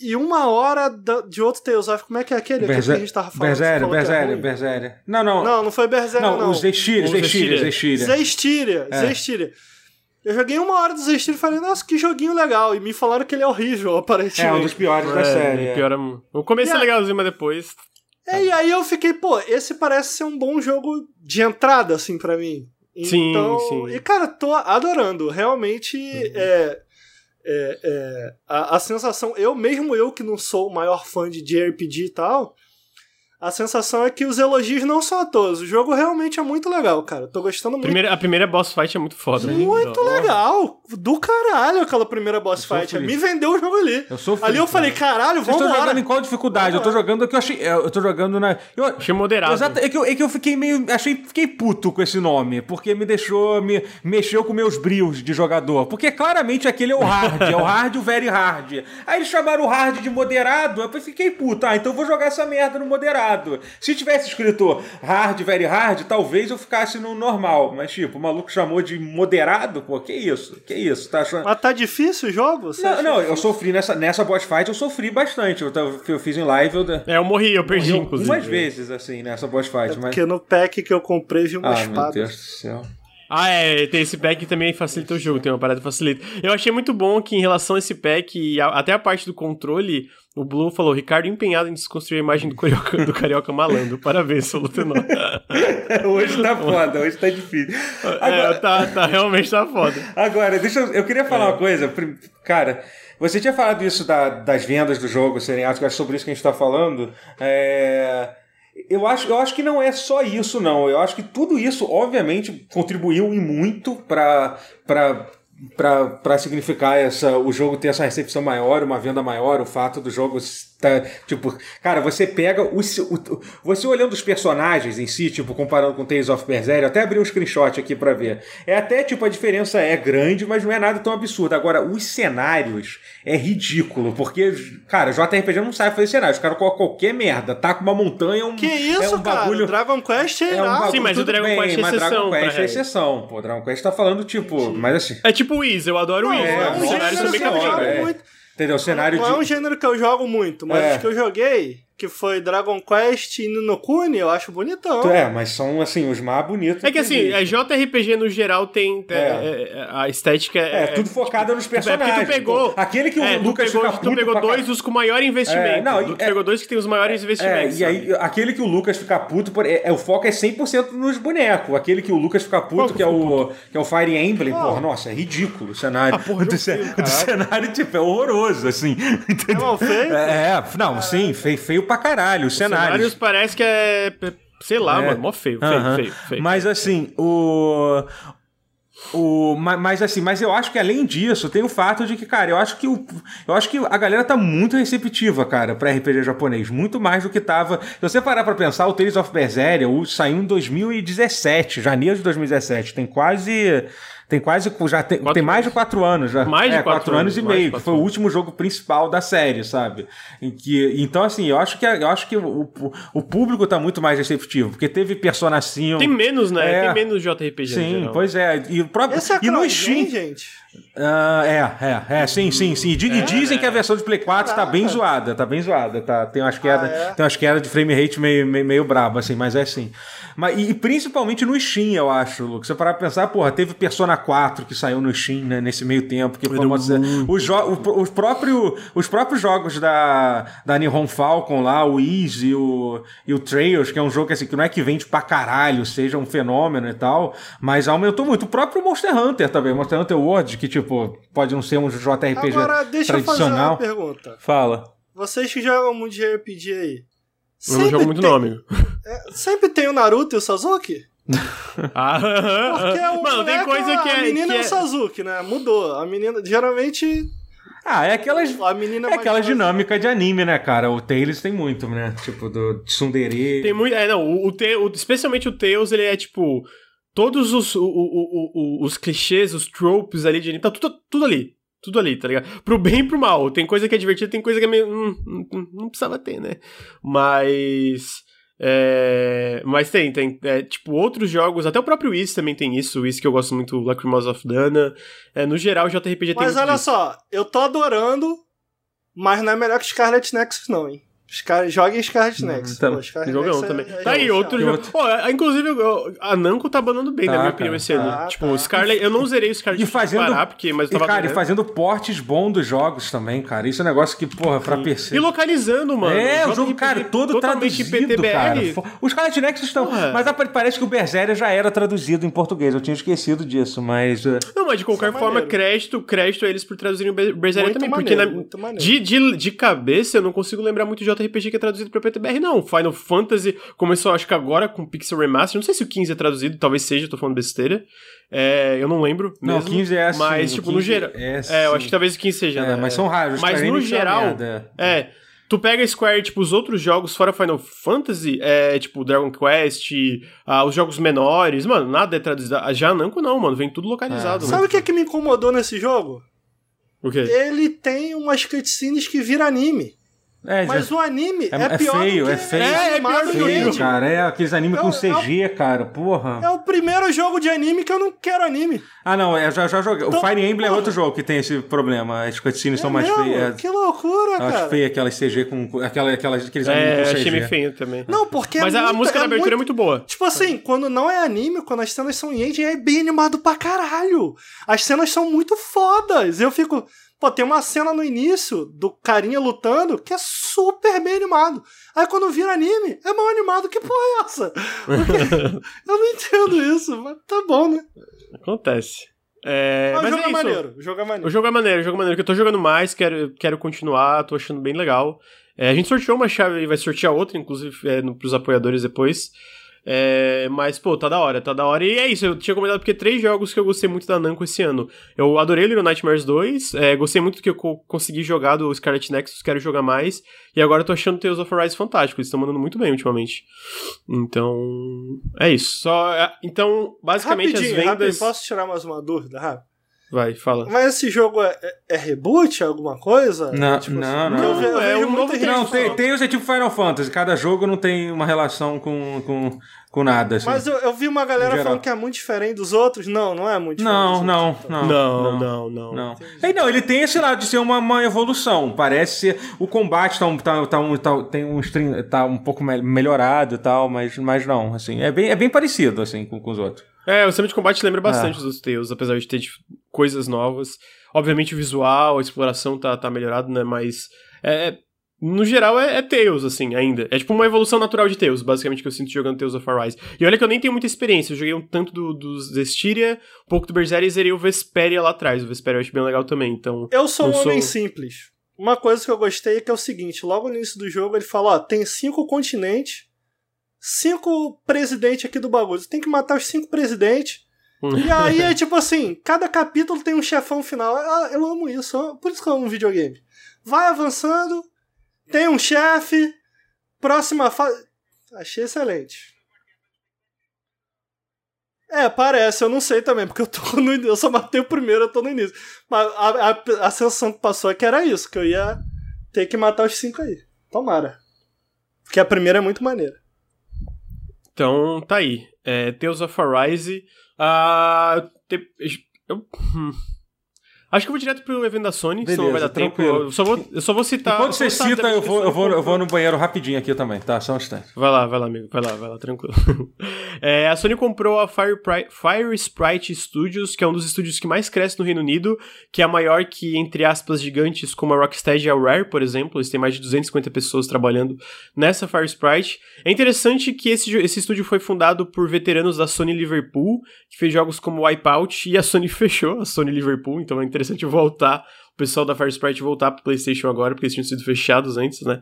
E uma hora de outro Tales of. Como é que é aquele? Aquele que a gente tava falando. Berséria, ruim? Berséria. Não, não. Não, não foi Berserker, Não, não. os Zestiria, Os Zestiria, Zestiria. Zestiria. Zestiria, É. Zestiria. Eu joguei uma hora do Zestiria e falei, nossa, que joguinho legal. E me falaram que ele é horrível, aparentemente. É um dos piores da É, série. é. Pior é... O começo é legalzinho, mas depois. É, e aí eu fiquei, pô, esse parece ser um bom jogo de entrada, assim, pra mim. Sim, Então, sim. Uhum. E, cara, tô adorando. Realmente, é, é, é, a, a sensação... Eu, mesmo eu que não sou o maior fã de JRPG e tal... A sensação é que os elogios não são a todos. O jogo realmente é muito legal, cara. Tô gostando muito. Primeira, a primeira boss fight é muito foda. né? Muito legal. Do caralho aquela primeira boss Eu fight. Me vendeu o jogo ali. Eu sou ali eu feliz, falei, caralho, Vocês vamos estão jogando embora. em qual dificuldade? Eu tô jogando que eu achei. Eu tô jogando na. Eu, Achei moderado. Exato, é que, eu, é que eu fiquei meio. Achei, fiquei puto com esse nome, porque me deixou. Me mexeu com meus brios de jogador. Porque claramente aquele é o hard, é o hard e o very hard. Aí eles chamaram o hard de moderado, eu fiquei puto. Ah, então eu vou jogar essa merda no moderado. Se tivesse escrito hard, very hard, talvez eu ficasse no normal. Mas, tipo, o maluco chamou de moderado, pô, que isso? Que isso? Tá achando. Mas tá difícil o jogo? Você Não, não, eu difícil? sofri nessa, nessa boss fight, eu sofri bastante. Eu, eu fiz em live, eu, É, eu morri, eu perdi, eu inclusive. umas vezes, assim, nessa boss fight. É mas... porque no pack que eu comprei vi uma Ah, meu espada. Deus do céu. Ah, é, tem esse pack que também facilita o jogo, tem uma parada que facilita. Eu achei muito bom que em relação a esse pack, e a- até a parte do controle, o Blue falou, Ricardo empenhado em desconstruir a imagem do carioca, do carioca malandro. Parabéns, seu Lutenor. hoje tá foda, hoje tá difícil. É, Agora, tá, tá, realmente tá foda. agora deixa eu, eu queria É. falar uma coisa. Cara, você tinha falado isso da- das vendas do jogo serem altas, acho sobre isso que a gente tá falando. É, Eu acho, eu acho que não é só isso, não. Eu acho que tudo isso, obviamente, contribuiu e muito para para significar essa, o jogo ter essa recepção maior, uma venda maior, o fato do jogo Tá, tipo, cara, você pega o, o, você olhando os personagens em si, tipo, comparando com Tales of Berseria, até abri um screenshot aqui para ver. É até tipo a diferença é grande, mas não é nada tão absurdo. Agora, os cenários é ridículo, porque cara, JRPG não sabe fazer cenários. Os caras colocam qualquer merda, tá com uma montanha, um Que isso, é um cara? bagulho Dragon Quest é, é um bagulho, Sim, mas o Dragon bem, Quest é exceção Dragon Quest é exceção. Pô, Dragon Quest tá falando tipo, mas assim, É tipo o Wiz, eu adoro o Wiz. é, né? é bem que eu caprichados, jogo caprichados. é. Entendeu? O cenário Não de é um gênero que eu jogo muito, mas É. os que eu joguei, que foi Dragon Quest e Ninokuni, eu acho bonitão. É, mas são assim os mais bonitos. É que assim, existe. é, JRPG no geral tem. é, É. é, a estética é. É, tudo focado nos É personagens. porque tu pegou. Pô, Aquele que o é, tu Lucas pegou, tu puto pegou pra dois dos com maior investimento. É, não, tu é- pegou dois que tem os maiores É, investimentos. e aí, aquele que o Lucas fica puto, é, é, o foco é 100% nos bonecos. Aquele que o Lucas fica puto, que é o, que é o Fire Emblem, Qual? porra, nossa, é ridículo o cenário. Ah, porra, do, ce- do cenário, tipo, é horroroso, assim. É mal feito? É, é, não, sim, feio, feio pra caralho. Os Os cenários. cenários parece que é. Sei lá, É. mano, mó feio, feio, feio, feio. Mas assim, o. O, ma- mas assim, mas eu acho que além disso, tem o fato de que, cara, eu acho que o, eu acho que a galera tá muito receptiva, cara, pra RPG japonês, muito mais do que tava. Se você parar pra pensar, o Tales of Berseria o, saiu em 2017, janeiro de 2017, tem quase tem quase já tem, Quatro tem mais de quatro anos já. Mais de é, quatro quatro anos anos, e de meio, que foi o anos. último jogo principal da série, sabe? Em que, então assim, eu acho que eu acho que o, o, o público tá muito mais receptivo, porque teve Persona 5 Tem menos, né? É. Tem menos JRPG. Sim, geral. pois é. E, o próprio, Esse é e no Steam. gente. Ah, é, é, é, sim, sim, sim. E dizem que a versão de Play 4 tá bem zoada, tá bem zoada. Tá, tem umas quedas Ah, é? tem umas quedas de frame rate meio, meio, meio brabo, assim, mas é assim. Mas, e, e principalmente no Steam, eu acho, Lucas. Você parar pra pensar, porra, teve Persona 4 que saiu no Steam né, nesse meio tempo. Que, mas, é, os, jo- o- os, próprio, os próprios jogos da, da Nihon Falcon lá, o Easy e o, e o Trails, que é um jogo que, assim, que não é que vende pra caralho, seja um fenômeno e tal, mas aumentou muito. O próprio Monster Hunter também, Monster Hunter World, que tipo, pode não ser um JRPG Agora, deixa eu fazer tradicional. uma pergunta. Fala. Vocês que jogam muito de RPG aí. Eu não jogo muito tem, não, amigo. É, sempre tem o Naruto e o Sasuke? Ah, aham, Porque aham. o Mano, tem coisa que A é. menina que é o é- Sasuke, né? Mudou. A menina, geralmente, Ah, é aquelas. a menina É mais aquela dinâmica de anime, né, cara? O Tails tem muito, né? Tipo, do Tsundere. Tem muito. É, não, o, o, Te- o- especialmente o Tails, ele é tipo. Todos os, o, o, o, o- os clichês, os tropes ali de anime, tá tudo, tudo ali. Tudo ali, tá ligado? Pro bem e pro mal. Tem coisa que é divertida, tem coisa que é meio. hum, hum, hum, não precisava ter, né? Mas. É, mas tem, tem. é, tipo, outros jogos, até o próprio Whis também tem isso. O que eu gosto muito, Lacrimosa of Dana. É, no geral, o JRPG tem Mas olha disso. só, eu tô adorando, mas não é melhor que Scarlet Nexus, não, hein? Scar... Joguem Scarlet Nexus. tá- Pô, Scarlet Jogão Nexus também. é- é tá aí, outro jogo. outro? Pô, é, inclusive, a Namco tá banando bem, Tá, na minha opinião, cara. esse ano. Tá, tipo, tá. o Scarlet, eu não zerei o Scarlet E fazendo- parar, porque, mas eu E, tava cara, e fazendo portes bons dos jogos também, cara. Isso é um negócio que, porra, pra PC. E localizando, mano. É, o jogo, cara, todo traduzido, cara. PTBR. Fo- Os Scarlet Nexus estão... Mas parece que o Berseria já era traduzido em português. Eu tinha esquecido disso, mas... Não, mas de qualquer é forma, maneiro. crédito, crédito a eles por traduzirem o Ber- Berseria também. maneiro, porque na- de, de, de cabeça eu não consigo lembrar muito de JRPG que é traduzido pra PTBR, não. Final Fantasy começou, acho que agora com Pixel Remaster. Não sei se o 15 é traduzido, talvez seja, tô falando besteira. É, eu não lembro. Não, mesmo, 15 é assim, Mas, tipo, no 15 geral. é É, eu sim. acho que talvez o 15 seja. É, né? mas são raros. Mas no é uma geral. É. Tu pega a Square, tipo, os outros jogos fora Final Fantasy, é, tipo, Dragon Quest, ah, os jogos menores, mano, nada é traduzido. Já a Namco não, mano, vem tudo localizado. É. Sabe o que, é que me incomodou nesse jogo? O quê? Ele tem umas cutscenes que vira anime. É, Mas o anime É- é, é pior feio, do que é feio. É, é pior do que feio, cara. É aqueles animes É com o- CG, cara. Porra. É o primeiro jogo de anime que eu não quero anime. Ah, não, eu já, já joguei. O Então, Fire Emblem é porra. outro jogo que tem esse problema. As cutscenes É são mais mesmo? feias. Que loucura, Eu acho cara. feio aquelas CG com. Aquela, aquelas, aqueles É, animes com achei CG. meio feio também. Não, porque Mas é a, a muito- música da abertura é muito... muito boa. Tipo assim, quando não é anime, quando as cenas são em engine, é bem animado pra caralho. As cenas são muito fodas. Eu fico. Pô, tem uma cena no início do carinha lutando que é super bem animado. Aí quando vira anime, é mal animado. Que porra é essa? Eu não entendo isso, mas tá bom, né? Acontece. É, Mas, mas o jogo é é, maneiro. O jogo é maneiro. O jogo é maneiro, o jogo é maneiro, que eu tô jogando mais, quero, quero continuar, tô achando bem legal. É, a gente sorteou uma chave e vai sortear outra, inclusive, é, no, pros apoiadores depois. É, mas, pô, tá da hora, tá da hora. E é isso, eu tinha comentado porque três jogos que eu gostei muito da Namco esse ano. Eu adorei Little Nightmares 2, é, gostei muito do que eu consegui jogar do Scarlet Nexus, quero jogar mais. E agora eu tô achando Tales of Arise fantástico, eles estão mandando muito bem ultimamente. Então, é isso. Só, é, então, basicamente rapidinho, as vendas... Rapidinho, posso tirar mais uma dúvida, rápido? Vai, fala. Mas esse jogo é, é, é reboot, alguma coisa? Não, tipo não, assim, não. Eu, eu é um novo Não, tem, tem os é tipo Final Fantasy. Cada jogo não tem uma relação com, com, com nada. Assim, Mas eu, eu, vi uma galera falando que é muito diferente dos outros. Não, não é muito diferente. Não, não, outros, não, não, não, não, não. Ei, não, ele tem esse lado de ser uma, uma evolução. Parece ser. O combate tá, um, tá, tá, um, tá, tem um stream, tá um pouco melhorado e tal, mas, mas não, assim. É bem, é bem parecido, assim, com, com os outros. É, o sistema de combate lembra bastante é. dos Tales, apesar de ter coisas novas. Obviamente o visual, a exploração tá, tá melhorado, né? Mas é, é no geral é, é Tales, assim, ainda. É tipo uma evolução natural de Tales, basicamente, que eu sinto jogando Tales of Arise. E olha que eu nem tenho muita experiência, eu joguei um tanto do, dos Zestiria, um pouco do Berseria e zerei o Vesperia lá atrás. O Vesperia eu acho bem legal também, então... Eu sou um homem simples. Uma coisa que eu gostei é que é o seguinte, logo no início do jogo ele fala, ó, tem cinco continentes cinco presidentes aqui do bagulho. Você tem que matar os cinco presidentes. e aí é tipo assim, cada capítulo tem um chefão final. Ah, eu amo isso, por isso que eu amo videogame. Vai avançando, tem um chefe, próxima fase. Achei excelente. É, parece, eu não sei também, porque eu tô no Eu só matei o primeiro, eu tô no início. Mas a, a, a sensação que passou é que era isso, que eu ia ter que matar os cinco aí. Tomara. Porque a primeira é muito maneira. Então, tá aí. É, Tales of Arise. Uh, te, eu, hum. Acho que eu vou direto pro evento da Sony, Beleza, senão vai dar tranquilo. tempo. Eu só vou, eu só vou citar. Enquanto você cita, eu vou, eu, vou, eu vou no banheiro rapidinho aqui também, tá? Só um instante. Vai lá, vai lá, amigo. Vai lá, vai lá, tranquilo. é, a Sony comprou a Fire, Fire Sprite Studios, que é um dos estúdios que mais cresce no Reino Unido, que é a maior que, entre aspas, gigantes como a Rocksteady e a Rare, por exemplo. Eles têm mais de 250 pessoas trabalhando nessa Fire Sprite. É interessante que esse, esse estúdio foi fundado por veteranos da Sony Liverpool, que fez jogos como Wipeout, e a Sony fechou a Sony Liverpool, então é interessante voltar, o pessoal da Fire Sprite voltar pro PlayStation agora, porque eles tinham sido fechados antes, né?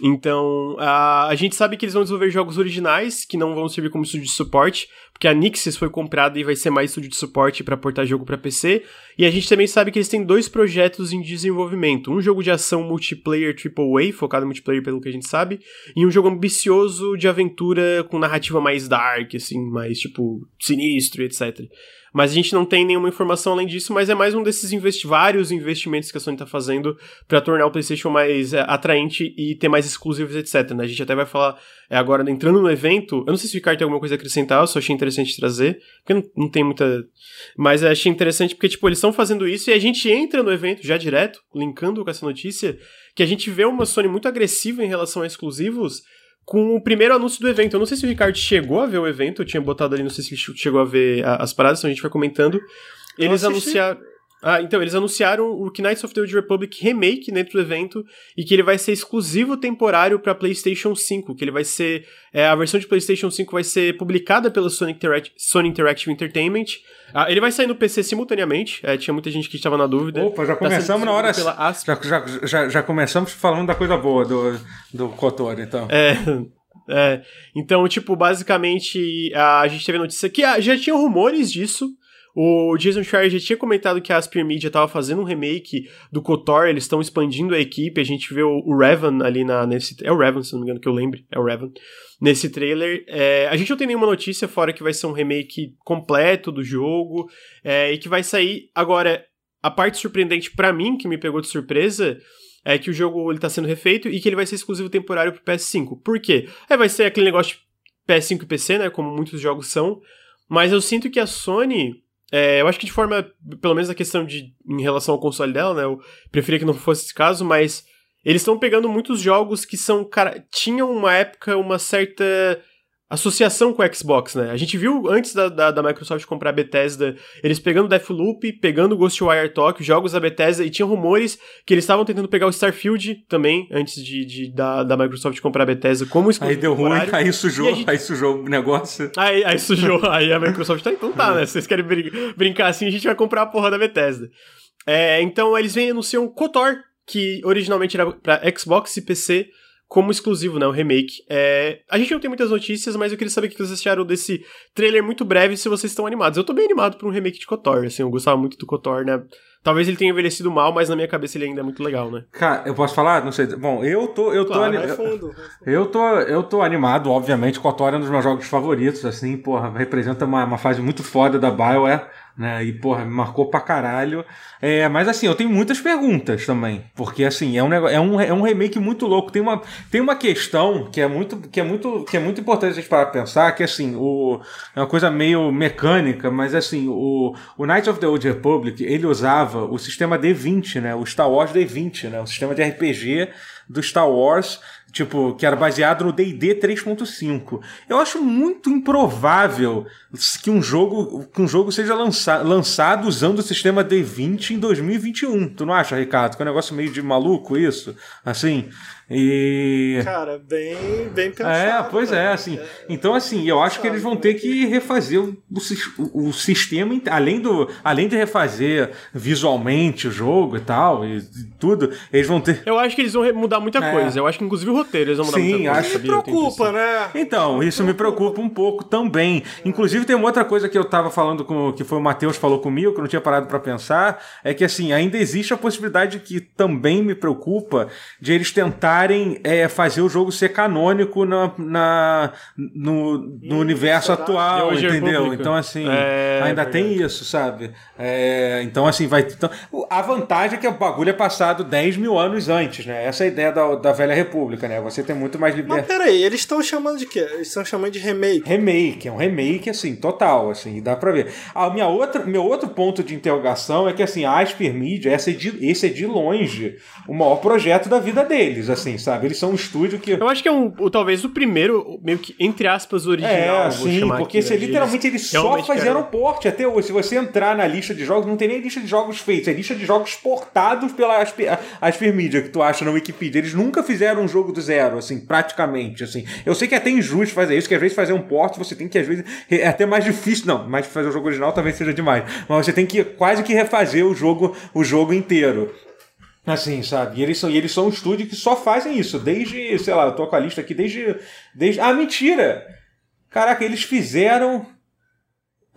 Então, a, a gente sabe que eles vão desenvolver jogos originais que não vão servir como estúdio de suporte, porque a Nixis foi comprada e vai ser mais estúdio de suporte para portar jogo para PC. E a gente também sabe que eles têm dois projetos em desenvolvimento: um jogo de ação multiplayer AAA, focado em multiplayer pelo que a gente sabe, e um jogo ambicioso de aventura com narrativa mais dark, assim, mais tipo sinistro, etc. Mas a gente não tem nenhuma informação além disso, mas é mais um desses investi vários investimentos que a Sony está fazendo para tornar o PlayStation mais é, atraente e ter mais exclusivos, etc. Né? A gente até vai falar é, agora, entrando no evento. Eu não sei se o Ricardo tem alguma coisa a acrescentar, eu só achei interessante trazer, porque não, não tem muita. Mas achei interessante porque, tipo, eles estão fazendo isso e a gente entra no evento já direto, linkando com essa notícia, que a gente vê uma Sony muito agressiva em relação a exclusivos com o primeiro anúncio do evento. Eu não sei se o Ricardo chegou a ver o evento, eu tinha botado ali, não sei se ele chegou a ver as paradas, então a gente vai comentando. Eles anunciaram. Ah, então, eles anunciaram o Knights of the Old Republic Remake dentro do evento e que ele vai ser exclusivo temporário para PlayStation 5, que ele vai ser é, a versão de PlayStation 5 vai ser publicada pela Sony, Interact Sony Interactive Entertainment. Ah, ele vai sair no PC simultaneamente, é, tinha muita gente que estava na dúvida. Opa, já tá começamos na hora. Já, já, já, já, começamos falando da coisa boa do, do Kotor, então. É. É, então, tipo, basicamente, a gente teve notícia que ah, já tinha rumores disso, o Jason Schreier já tinha comentado que a Aspir Media estava fazendo um remake do KOTOR, eles estão expandindo a equipe, a gente vê o, o Revan ali na, nesse... É o Revan, se não me engano, que eu lembre, é o Revan. Nesse trailer, é, a gente não tem nenhuma notícia fora que vai ser um remake completo do jogo, é, e que vai sair... Agora, a parte surpreendente para mim, que me pegou de surpresa, é que o jogo ele tá sendo refeito e que ele vai ser exclusivo temporário pro PS5. Por quê? É, vai ser aquele negócio de PS5 e PC, né, como muitos jogos são, mas eu sinto que a Sony é, eu acho que de forma, pelo menos a questão de em relação ao console dela, né? Eu preferia que não fosse esse caso, mas eles estão pegando muitos jogos que são, cara, tinham uma época uma certa associação com o Xbox, né? A gente viu antes da, da, da, Microsoft comprar a Bethesda, eles pegando Deathloop, pegando Ghostwire Tokyo, jogos da Bethesda, e tinha rumores que eles estavam tentando pegar o Starfield também, antes de, de da, da Microsoft comprar a Bethesda como Aí deu ruim, aí sujou, gente... aí sujou o negócio. Aí, aí sujou, aí a Microsoft tá, então tá, né? Se vocês querem brin brincar assim, a gente vai comprar a porra da Bethesda. É, então eles vêm e anunciam KOTOR, que originalmente era para Xbox e PC como exclusivo, né? O remake. É... A gente não tem muitas notícias, mas eu queria saber o que vocês acharam desse trailer muito breve se vocês estão animados. Eu tô bem animado por um remake de KOTOR, assim, eu gostava muito do KOTOR, né? Talvez ele tenha envelhecido mal, mas na minha cabeça ele ainda é muito legal, né? Cara, eu posso falar? Não sei. Bom, eu tô. Eu claro, tô, vai fundo, eu tô, eu tô animado, obviamente. KOTOR é um dos meus jogos favoritos, assim, porra, representa uma, uma fase muito foda da BioWare né? E, porra, me marcou pra caralho. É, mas assim, eu tenho muitas perguntas também. Porque, assim, é um, negócio, é um, é um remake muito louco. Tem uma, tem uma questão que é muito, que é muito, que é muito importante a gente parar pra pensar, que assim, o, é uma coisa meio mecânica, mas assim, o, o Knights of the Old Republic, ele usava o sistema D20, né? O Star Wars D20, né? O sistema de RPG do Star Wars tipo, que era baseado no D&D 3.5. Eu acho muito improvável que um jogo, que um jogo seja lança, lançado usando o sistema D20 em 2021. Tu não acha, Ricardo? Que é um negócio meio de maluco isso? Assim, e. Cara, bem, bem pensado. É, pois é, assim. Então, assim, eu acho que eles vão ter que refazer o, o, o, sistema, além, do, além de refazer visualmente o jogo e tal, e, e tudo, eles vão ter. Eu acho que eles vão mudar muita é. coisa. Eu acho que, inclusive, o roteiro eles vão mudar Sim, muita coisa. Acho que preocupa, né? Então, isso me preocupa um pouco também. Inclusive, tem uma outra coisa que eu tava falando com. que foi o Matheus falou comigo, que eu não tinha parado para pensar, é que, assim, ainda existe a possibilidade que também me preocupa de eles tentar tentarem é, fazer o jogo ser canônico na, na no, no universo atual, entendeu? Então, assim, é, ainda tem isso, sabe? É, então, assim, vai. Então, a vantagem é que o bagulho é passado 10 mil anos antes, né? Essa é a ideia da, da Velha República, né? Você tem muito mais liberdade. Mas peraí, eles estão chamando de quê? Eles estão chamando de remake. Remake, é um remake, assim, total, assim, dá pra ver. A minha outra, meu outro ponto de interrogação é que, assim, a Asper Media, esse é de, esse é de longe o maior projeto da vida deles, assim assim, sabe? Eles são um estúdio que. Eu acho que é um, talvez o primeiro, meio que, entre aspas, original. É, sim, porque aqui, né? literalmente eles só fizeram quero... porte até hoje. Se você entrar na lista de jogos, não tem nem lista de jogos feitos, é lista de jogos portados pela Asper, Asper Media, que tu acha na Wikipedia. Eles nunca fizeram um jogo do zero, assim, praticamente, assim. Eu sei que é até injusto fazer isso, que às vezes fazer um porte você tem que, às vezes, é até mais difícil, não, mas fazer o jogo original talvez seja demais. Mas você tem que quase que refazer o jogo, o jogo inteiro. Assim, sabe? E eles são, e eles são um estúdio que só fazem isso, desde, sei lá, eu tô com a lista aqui, desde. desde ah, mentira! Caraca, eles fizeram.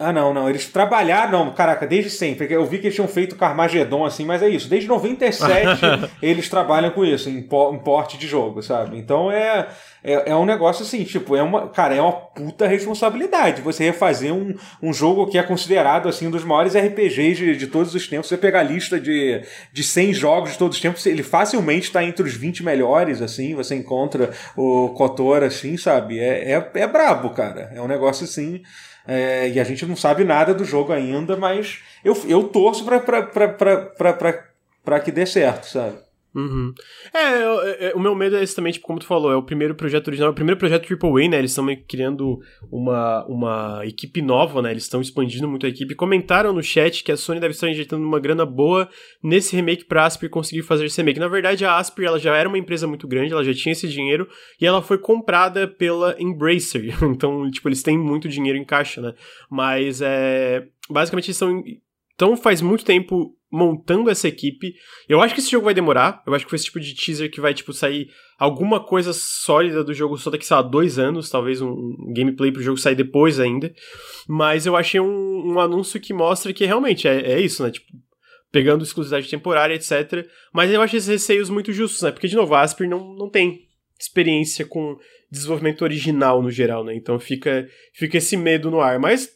Ah, não, não. Eles trabalharam, não, caraca, desde sempre. Eu vi que eles tinham feito Carmageddon assim, mas é isso. Desde 97 eles trabalham com isso, em, porte de jogo, sabe? Então é, é, é, um negócio assim, tipo, é uma. Cara, é uma puta responsabilidade você refazer um, um jogo que é considerado assim um dos maiores RPGs de, de todos os tempos. Você pegar a lista de, de 100 jogos de todos os tempos, ele facilmente está entre os 20 melhores, assim. Você encontra o Kotor, assim, sabe? É, é, é brabo, cara. É um negócio assim. É, e a gente não sabe nada do jogo ainda, mas eu, eu torço para que dê certo, sabe? Uhum. É, é, o meu medo é esse também, tipo, como tu falou, é o primeiro projeto original, é o primeiro projeto AAA, né? Eles estão criando uma, uma equipe nova, né? Eles estão expandindo muito a equipe. Comentaram no chat que a Sony deve estar injetando uma grana boa nesse remake pra Asper conseguir fazer esse remake. Na verdade, a Asper ela já era uma empresa muito grande, ela já tinha esse dinheiro e ela foi comprada pela Embracer. Então, tipo, eles têm muito dinheiro em caixa, né? Mas é. Basicamente, eles estão. Então, faz muito tempo montando essa equipe. Eu acho que esse jogo vai demorar. Eu acho que foi esse tipo de teaser que vai, tipo, sair alguma coisa sólida do jogo só daqui, sei lá, dois anos. Talvez um gameplay pro jogo sair depois ainda. Mas eu achei um, um anúncio que mostra que realmente é, é isso, né? Tipo, pegando exclusividade temporária, etc. Mas eu acho esses receios muito justos, né? Porque, de novo, a Asper não, não tem experiência com desenvolvimento original no geral, né? Então fica, fica esse medo no ar. Mas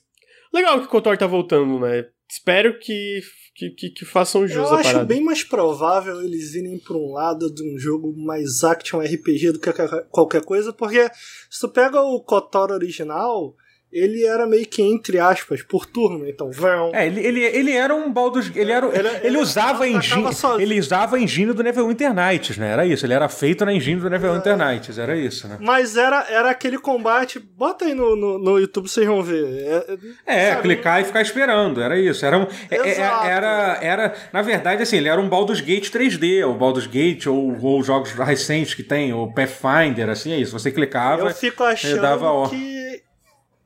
legal que o Kotor tá voltando, né? Espero que que, que, que façam jus Eu acho bem mais provável eles irem para um lado de um jogo mais action RPG do que qualquer coisa, porque se tu pega o KOTOR original, ele era meio que entre aspas por turno, então vão. É, ele, ele, ele era um Baldur's ele era ele, ele, ele usava engine, ele usava a engine do Neverwinter Nights, né? Era isso, ele era feito na engine do Neverwinter é. Nights, era isso, né? Mas era, era aquele combate, bota aí no, no, no YouTube vocês vão ver. É, é, é clicar e ficar esperando, era isso, era um é, é, era era na verdade assim, ele era um Baldur's Gate 3D, o Baldur's Gate ou, ou jogos recentes que tem, o Pathfinder, assim é isso, você clicava, Eu fico achando dava que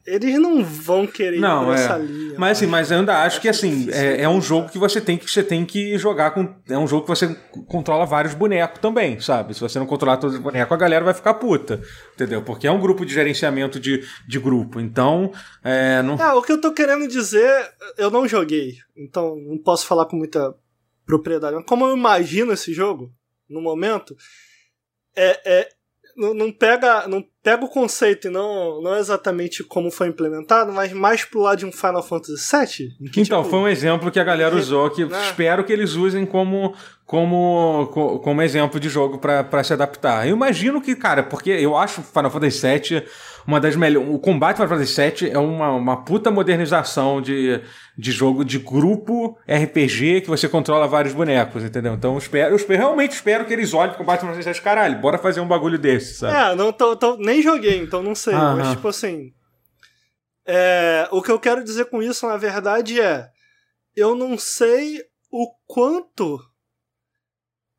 eles não vão querer não, ir por é. essa linha. Mas assim, mas eu ainda acho, que assim, difícil, é, é um jogo que você tem que você tem que jogar com. É um jogo que você controla vários bonecos também, sabe? Se você não controlar todos os bonecos, a galera vai ficar puta. Entendeu? Porque é um grupo de gerenciamento de, de grupo. Então, é, não. Ah, o que eu tô querendo dizer, eu não joguei, então não posso falar com muita propriedade. Mas como eu imagino esse jogo, no momento, é, é não, não pega não pega o conceito e não, não exatamente como foi implementado, mas mais pro lado de um Final Fantasy VII. que, Então, tipo, foi um exemplo que a galera usou, que né? espero que eles usem como, como, co- como exemplo de jogo pra se adaptar. Eu imagino que, cara, porque eu acho Final Fantasy VII uma das melhores. O combate Final Fantasy VII é uma, uma puta modernização de, de jogo de grupo RPG que você controla vários bonecos, entendeu? Então, eu, espero, eu espero- realmente espero que eles olhem pro combate Final Fantasy VII, caralho, bora fazer um bagulho desse, sabe? É, não tô, tô- nem joguei, então não sei. Aham. Mas, tipo assim. é, o que eu quero dizer com isso, na verdade, é. Eu não sei o quanto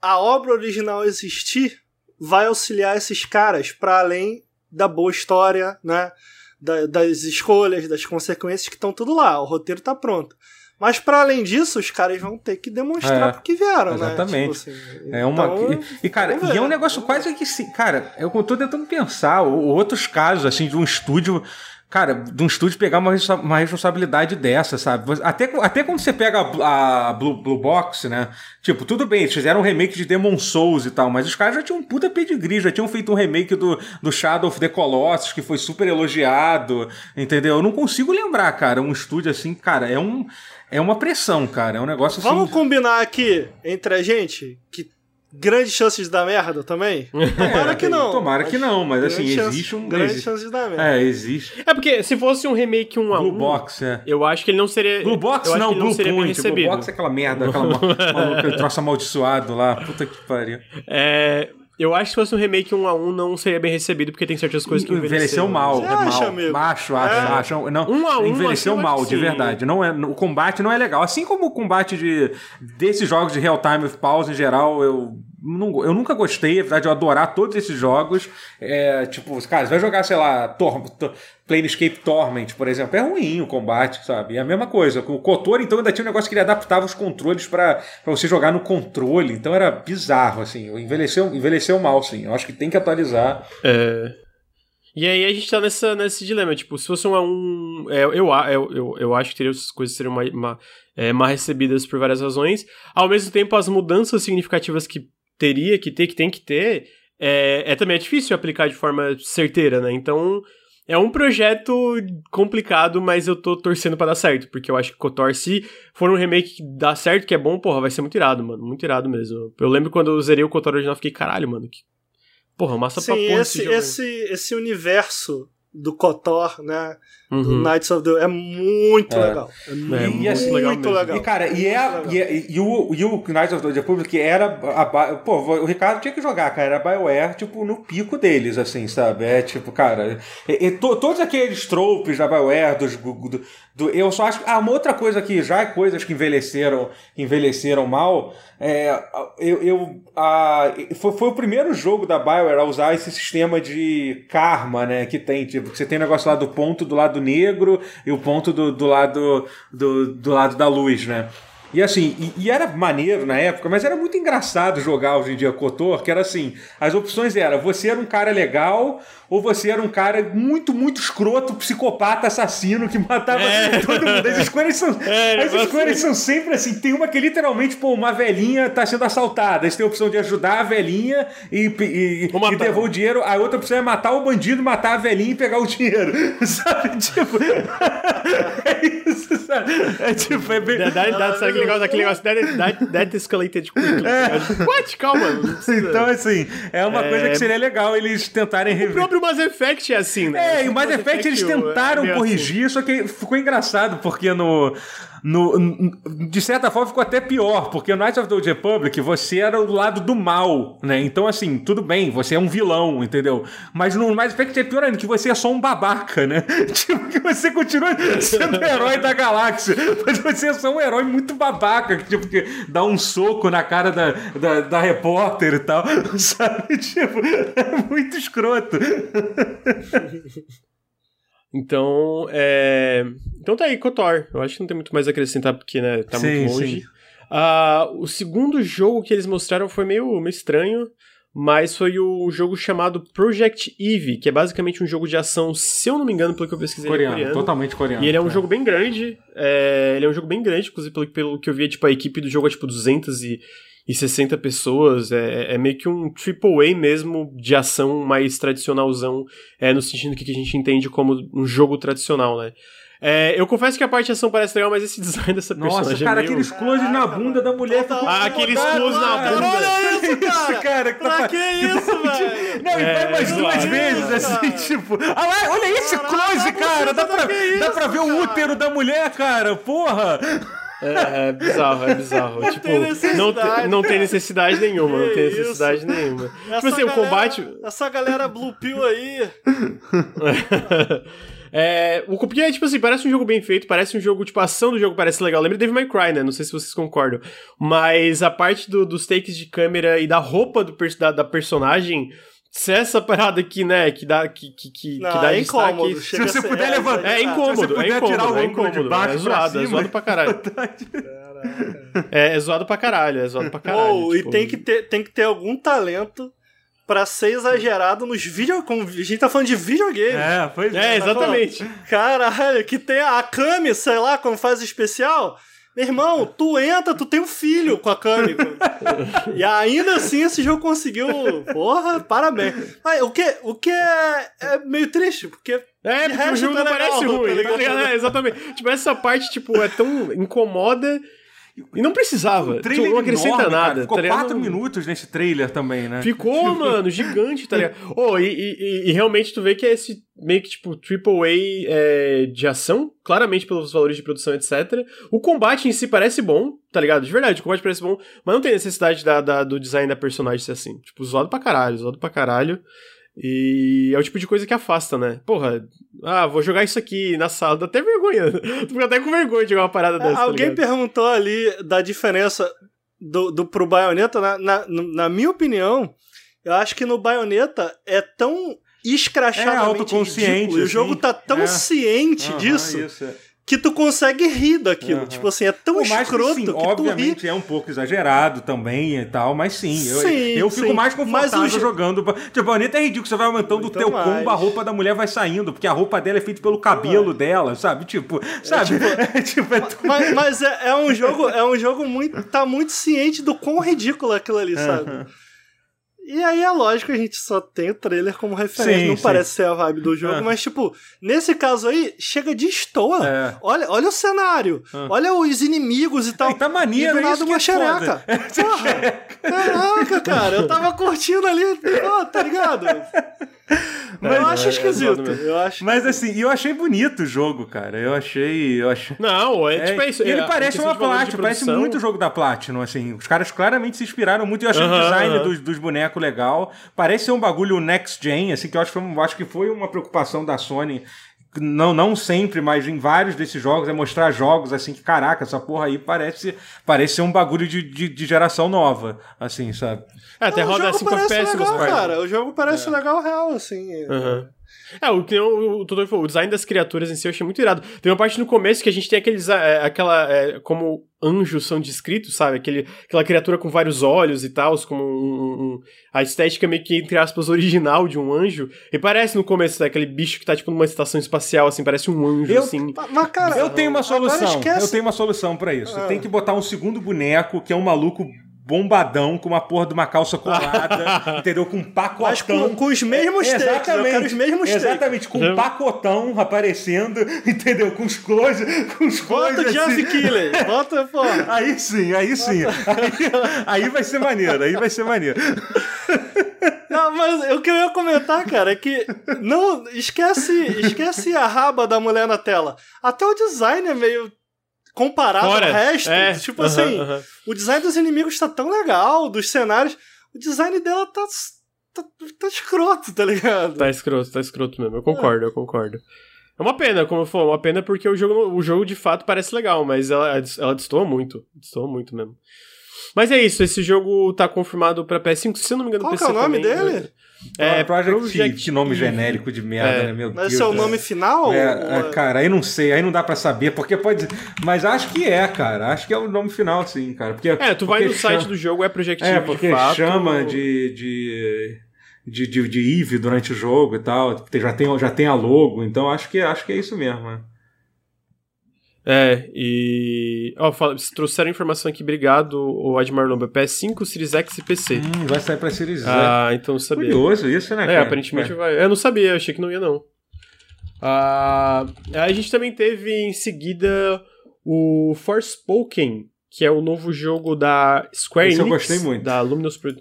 a obra original existir vai auxiliar esses caras para além da boa história, né? Da- das escolhas, das consequências que estão tudo lá. O roteiro tá pronto. Mas para além disso, os caras vão ter que demonstrar É, porque vieram, exatamente. né? Tipo assim, É uma. então, e, e, cara, vamos e é um ver, negócio quase que sim. Cara, eu tô tentando pensar outros casos, assim, de um estúdio. Cara, de um estúdio pegar uma, uma responsabilidade dessa, sabe? Até, até quando você pega a, a Blue, Blue Box, né? Tipo, tudo bem, eles fizeram um remake de Demon Souls e tal, mas os caras já tinham um puta pedigree, já tinham feito um remake do, do Shadow of the Colossus, que foi super elogiado, entendeu? Eu não consigo lembrar, cara, um estúdio assim, cara, é um. É uma pressão, cara. É um negócio assim. Vamos combinar aqui entre a gente que grandes chances de dar merda também? Tomara que não. Tomara que não, mas assim, chances- existe um. Grandes existe- chances de dar merda. É, existe. É porque se fosse um remake 1 a 1 Blue Box, é. eu acho que ele não seria. Blue Box eu acho não, Blue seria bem Point. Blue. Box é aquela merda, aquela ma- maluca, troço amaldiçoado lá. Puta que pariu. É, eu acho que se fosse um remake 1 a 1 não seria bem recebido, porque tem certas coisas que Envelheceu envelheceram. mal. Você é acha, mal. amigo? Acho, acho, É. acho. Não, Um a um, envelheceu assim, mal, de verdade. Não é, o combate não é legal. Assim como o combate de, desses jogos de Real Time with Pause em geral, eu. Não, eu nunca gostei, apesar de eu adorar todos esses jogos. É, tipo, cara, você vai jogar, sei lá, Tor Tor- Planescape Torment, por exemplo, é ruim o combate, sabe? É a mesma coisa. O Kotor, então, ainda tinha um negócio que ele adaptava os controles pra você jogar no controle. Então era bizarro, assim. Envelheceu, envelheceu mal, sim. Eu acho que tem que atualizar. É. E aí a gente tá nessa, nesse dilema, tipo, se fosse um um. é, eu, eu, eu, eu acho que teria, essas coisas seriam mais, ma- é, mal recebidas por várias razões. Ao mesmo tempo, as mudanças significativas que teria que ter, que tem que ter, é, é também é difícil aplicar de forma certeira, né? Então. É um projeto complicado, mas eu tô torcendo pra dar certo, porque eu acho que KOTOR, se for um remake que dá certo, que é bom, porra, vai ser muito irado, mano. Muito irado mesmo. Eu lembro quando eu zerei o KOTOR original, fiquei, caralho, mano, que. Porra, massa pra Sim, porra esse, aí." esse, esse universo do KOTOR, né? Do Uhum. Knights of the... É muito É. legal. É, muito, muito legal muito mesmo. legal. E, cara, e, é, e, é- e o, e o Knights of the Republic era. A, ba- pô, o Ricardo tinha que jogar, cara. Era BioWare, tipo, no pico deles, assim, sabe? É tipo, cara. e- e to- todos aqueles tropes da BioWare, dos. Do, do- eu só acho. Ah, uma outra coisa que já é coisas que envelheceram, que envelheceram mal. É, eu, eu, a, foi, foi o primeiro jogo da BioWare a usar esse sistema de karma, né? Que tem, tipo, que você tem o negócio lá do ponto do lado negro e o ponto do, do lado do, do lado da luz, né? E assim, e, e era maneiro na época, mas era muito engraçado jogar hoje em dia Kotor, que era assim, as opções eram, você era um cara legal, ou você era um cara muito, muito escroto, psicopata, assassino, que matava todo mundo. As escolhas são, É, as escolhas assim. são sempre assim, tem uma que literalmente, pô, uma velhinha tá sendo assaltada, aí você tem a opção de ajudar a velhinha e, e, e devolver o dinheiro, a outra opção é matar o bandido, matar a velhinha e pegar o dinheiro, sabe? Tipo, é isso, sabe? É tipo, é bem... That, that's aquele negócio, aquele negócio that, that, that escalated quickly. What? Calma. Então, assim, é uma É. coisa que seria legal eles tentarem o rever. próprio Mass Effect é assim, né? É, e o Mass Effect eles tentaram é corrigir, só que ficou engraçado, porque no, no, De certa forma ficou até pior, porque no Knights of the Old Republic você era o lado do mal, né? Então, assim, tudo bem, você é um vilão, entendeu? Mas no Mass Effect é pior ainda, que você é só um babaca, né? Tipo, que você continua sendo herói da galáxia, mas você é só um herói muito babaca, que, tipo, que dá um soco na cara da, da, da repórter e tal, sabe? Tipo, é muito escroto. Então, é... Então tá aí, KOTOR. Eu acho que não tem muito mais a acrescentar, porque, né, tá Sim, muito longe. sim. Ah, o segundo jogo que eles mostraram foi meio, meio estranho, mas foi o jogo chamado Project Eve, que é basicamente um jogo de ação, se eu não me engano, pelo que eu pesquisei, é Coreano, coreano. totalmente coreano. E ele é um É. jogo bem grande. é, ele é um jogo bem grande, inclusive pelo, pelo que eu vi, tipo, a equipe do jogo é tipo 260 pessoas. É, é meio que um AAA mesmo de ação mais tradicionalzão, é, no sentido que a gente entende como um jogo tradicional, né? É, eu confesso que a parte de ação parece legal, mas esse design dessa Nossa, personagem cara, é meio... aqueles closes na bunda da mulher. Ficou Ah, aqueles close na bunda. Olha isso, cara! isso, cara? Que tá Pra fa- que tá isso, velho? Não, e É, vai mais duas zoado. vezes, assim, tipo. Ah lá, olha esse close, a cara! Dá pra, dá pra ver o útero da mulher, cara! Porra! É, é bizarro, é bizarro. tipo, tem não, te- não tem necessidade nenhuma, não Que tem isso? necessidade nenhuma. Essa Tipo assim, o galera- combate. Essa galera Blue Pill aí. é, o porque é tipo assim, parece um jogo bem feito, parece um jogo, tipo, a ação do jogo parece legal. Lembra Devil May Cry, né? Não sei se vocês concordam. Mas a parte do- dos takes de câmera e da roupa do, da, da personagem. Se essa parada aqui, né, que dá, que, que, que, Não, que dá é destaque. incômodo. Se chega você puder é, levantar- É incômodo, Se você é incômodo, tirar o é incômodo. baixo É zoado, é cima. zoado pra caralho. É, é zoado pra caralho, é zoado pra caralho. Ou, tipo, e tem que, ter, tem que ter algum talento pra ser exagerado nos vídeos. A gente tá falando de videogame. É, pois É, exatamente. Caralho, que tem a Kami, sei lá, quando faz especial. Meu irmão, tu entra, tu tem um filho com a Kami. e ainda assim esse jogo conseguiu. Porra, parabéns. Mas o que, o que é, é meio triste, porque. É, porque o jogo tá não legal, parece tá ruim, tá ligado? ligado? É, exatamente. Tipo, essa parte, tipo, é tão incomoda e não precisava. O Tipo, trailer não acrescenta enorme, cara. nada. Ficou tá ligado? quatro minutos nesse trailer também, né? Ficou, mano, gigante, tá ligado? Oh, e, e- e realmente tu vê que é esse meio que, tipo, AAA é, de ação, claramente pelos valores de produção, etc. O combate em si parece bom, tá ligado? De verdade, o combate parece bom, mas não tem necessidade da, da- do design da personagem ser assim. Tipo, zoado pra caralho, zoado pra caralho. E é o tipo de coisa que afasta, né? Porra, ah, vou jogar isso aqui na sala, dá até vergonha. Tu fica até com vergonha de jogar uma parada dessa. tá Alguém ligado? perguntou ali da diferença do, do pro Bayonetta. Na, na, na minha opinião, eu acho que no Bayonetta é tão escrachadamente É autoconsciente, ridículo, e o assim. jogo tá tão É. ciente Aham, disso isso, é. Que tu consegue rir daquilo. Aham. Tipo assim, é tão Por mais que, escroto sim, que, tu ri. obviamente é um pouco exagerado também e tal, mas sim, eu, Sim, eu fico sim. mais confortável Mas o jo- jogando. Tipo, a Bonita é ridículo, você vai aumentando o Muito teu mais. combo, a roupa da mulher vai saindo, porque a roupa dela é feita pelo cabelo dela, sabe? Tipo, sabe? É tipo, é tudo- Mas, mas é, é um jogo, é um jogo muito. tá muito ciente do quão ridículo é aquilo ali, sabe? E aí é lógico que a gente só tem o trailer como referência. Sim, não sim. parece ser a vibe do jogo, É. mas, tipo, nesse caso aí, chega de estoa. É. Olha, olha o cenário, olha os inimigos e tal. E tá maneiro, e do é nada isso que uma é xereca. Porra, caraca, cara, eu tava curtindo ali, ó, tá ligado? Mas eu É, acho é, é esquisito. eu acho. Mas assim, eu achei bonito o jogo, cara. Eu achei. Eu achei... Não, é, É, tipo, é isso. ele é, parece uma Platinum, parece muito o jogo da Platinum, assim. Os caras claramente se inspiraram muito e eu achei o Aham, design aham. dos, dos bonecos legal. Parece ser um bagulho next gen, assim, que eu acho que foi, acho que foi uma preocupação da Sony. Não, não sempre, mas em vários desses jogos, é mostrar jogos assim que, caraca, essa porra aí parece, parece ser um bagulho de, de, de geração nova, assim, sabe? É, até Não, o roda jogo 5 parece FPS legal, partes. cara. O jogo parece legal real, assim. Aham. É, o que o, o, Totoro falou, o design das criaturas em si eu achei muito irado. Tem uma parte no começo que a gente tem aqueles. é, aquela. é, como anjos são descritos, sabe? Aquele, aquela criatura com vários olhos e tal, como um, um- um- a estética meio que, entre aspas, original de um anjo. E parece no começo, né, aquele bicho que tá tipo numa estação espacial, assim, parece um anjo, Eu- assim. Mas, cara, Eu tenho uma solução. Eu tenho uma solução pra isso. Ah. Tem que botar um segundo boneco, que é um maluco bombadão, com uma porra de uma calça colada, entendeu? Com um pacotão. Mas com, com os mesmos É, takes, quero os mesmos takes. Exatamente, com um pacotão aparecendo, entendeu? Com os close, com os Bota close o Jeff assim. Killer, bota, pô. Aí sim, aí sim. Aí, aí vai ser maneiro, aí vai ser maneiro. Não, mas o que eu ia comentar, cara, é que não esquece, esquece a raba da mulher na tela. Até o design é meio comparado Fora. ao resto. É, Tipo aham, assim, aham. o design dos inimigos tá tão legal, dos cenários. O design dela tá, tá, tá escroto, tá ligado? Tá escroto, tá escroto mesmo. Eu concordo, eu concordo. É uma pena, como eu falei, uma pena porque o jogo, o jogo de fato parece legal, mas ela, ela destoa muito. Destoa muito mesmo. Mas é isso, esse jogo tá confirmado pra PS5, se eu não me engano, Qual PC que é o nome também, dele? né? É, Project, Project que nome genérico de merda, É. né? Meu Mas Deus. esse é o nome final? É, ou é, cara, aí não sei, aí não dá pra saber, porque pode. Mas acho que é, cara. Acho que é o nome final, sim, cara. Porque, É, tu vai no site chama- do jogo, é Project É, porque de fato. chama de. de... De, de, de Eve durante o jogo e tal, tem- já tem, já tem a logo, então acho que, acho que é isso mesmo. né? É, e. Ó, vocês trouxeram informação aqui, obrigado, o Admar Lomba. PS5, Series X e PC. Hum, vai sair pra Series Z. Ah, então eu sabia. Curioso isso, né, É, cara? aparentemente vai. Eu não sabia, achei que não ia, não. Ah, a gente também teve em seguida o Forspoken, que é o novo jogo da Square Esse eu Enix. gostei muito. Da Luminous Pro-.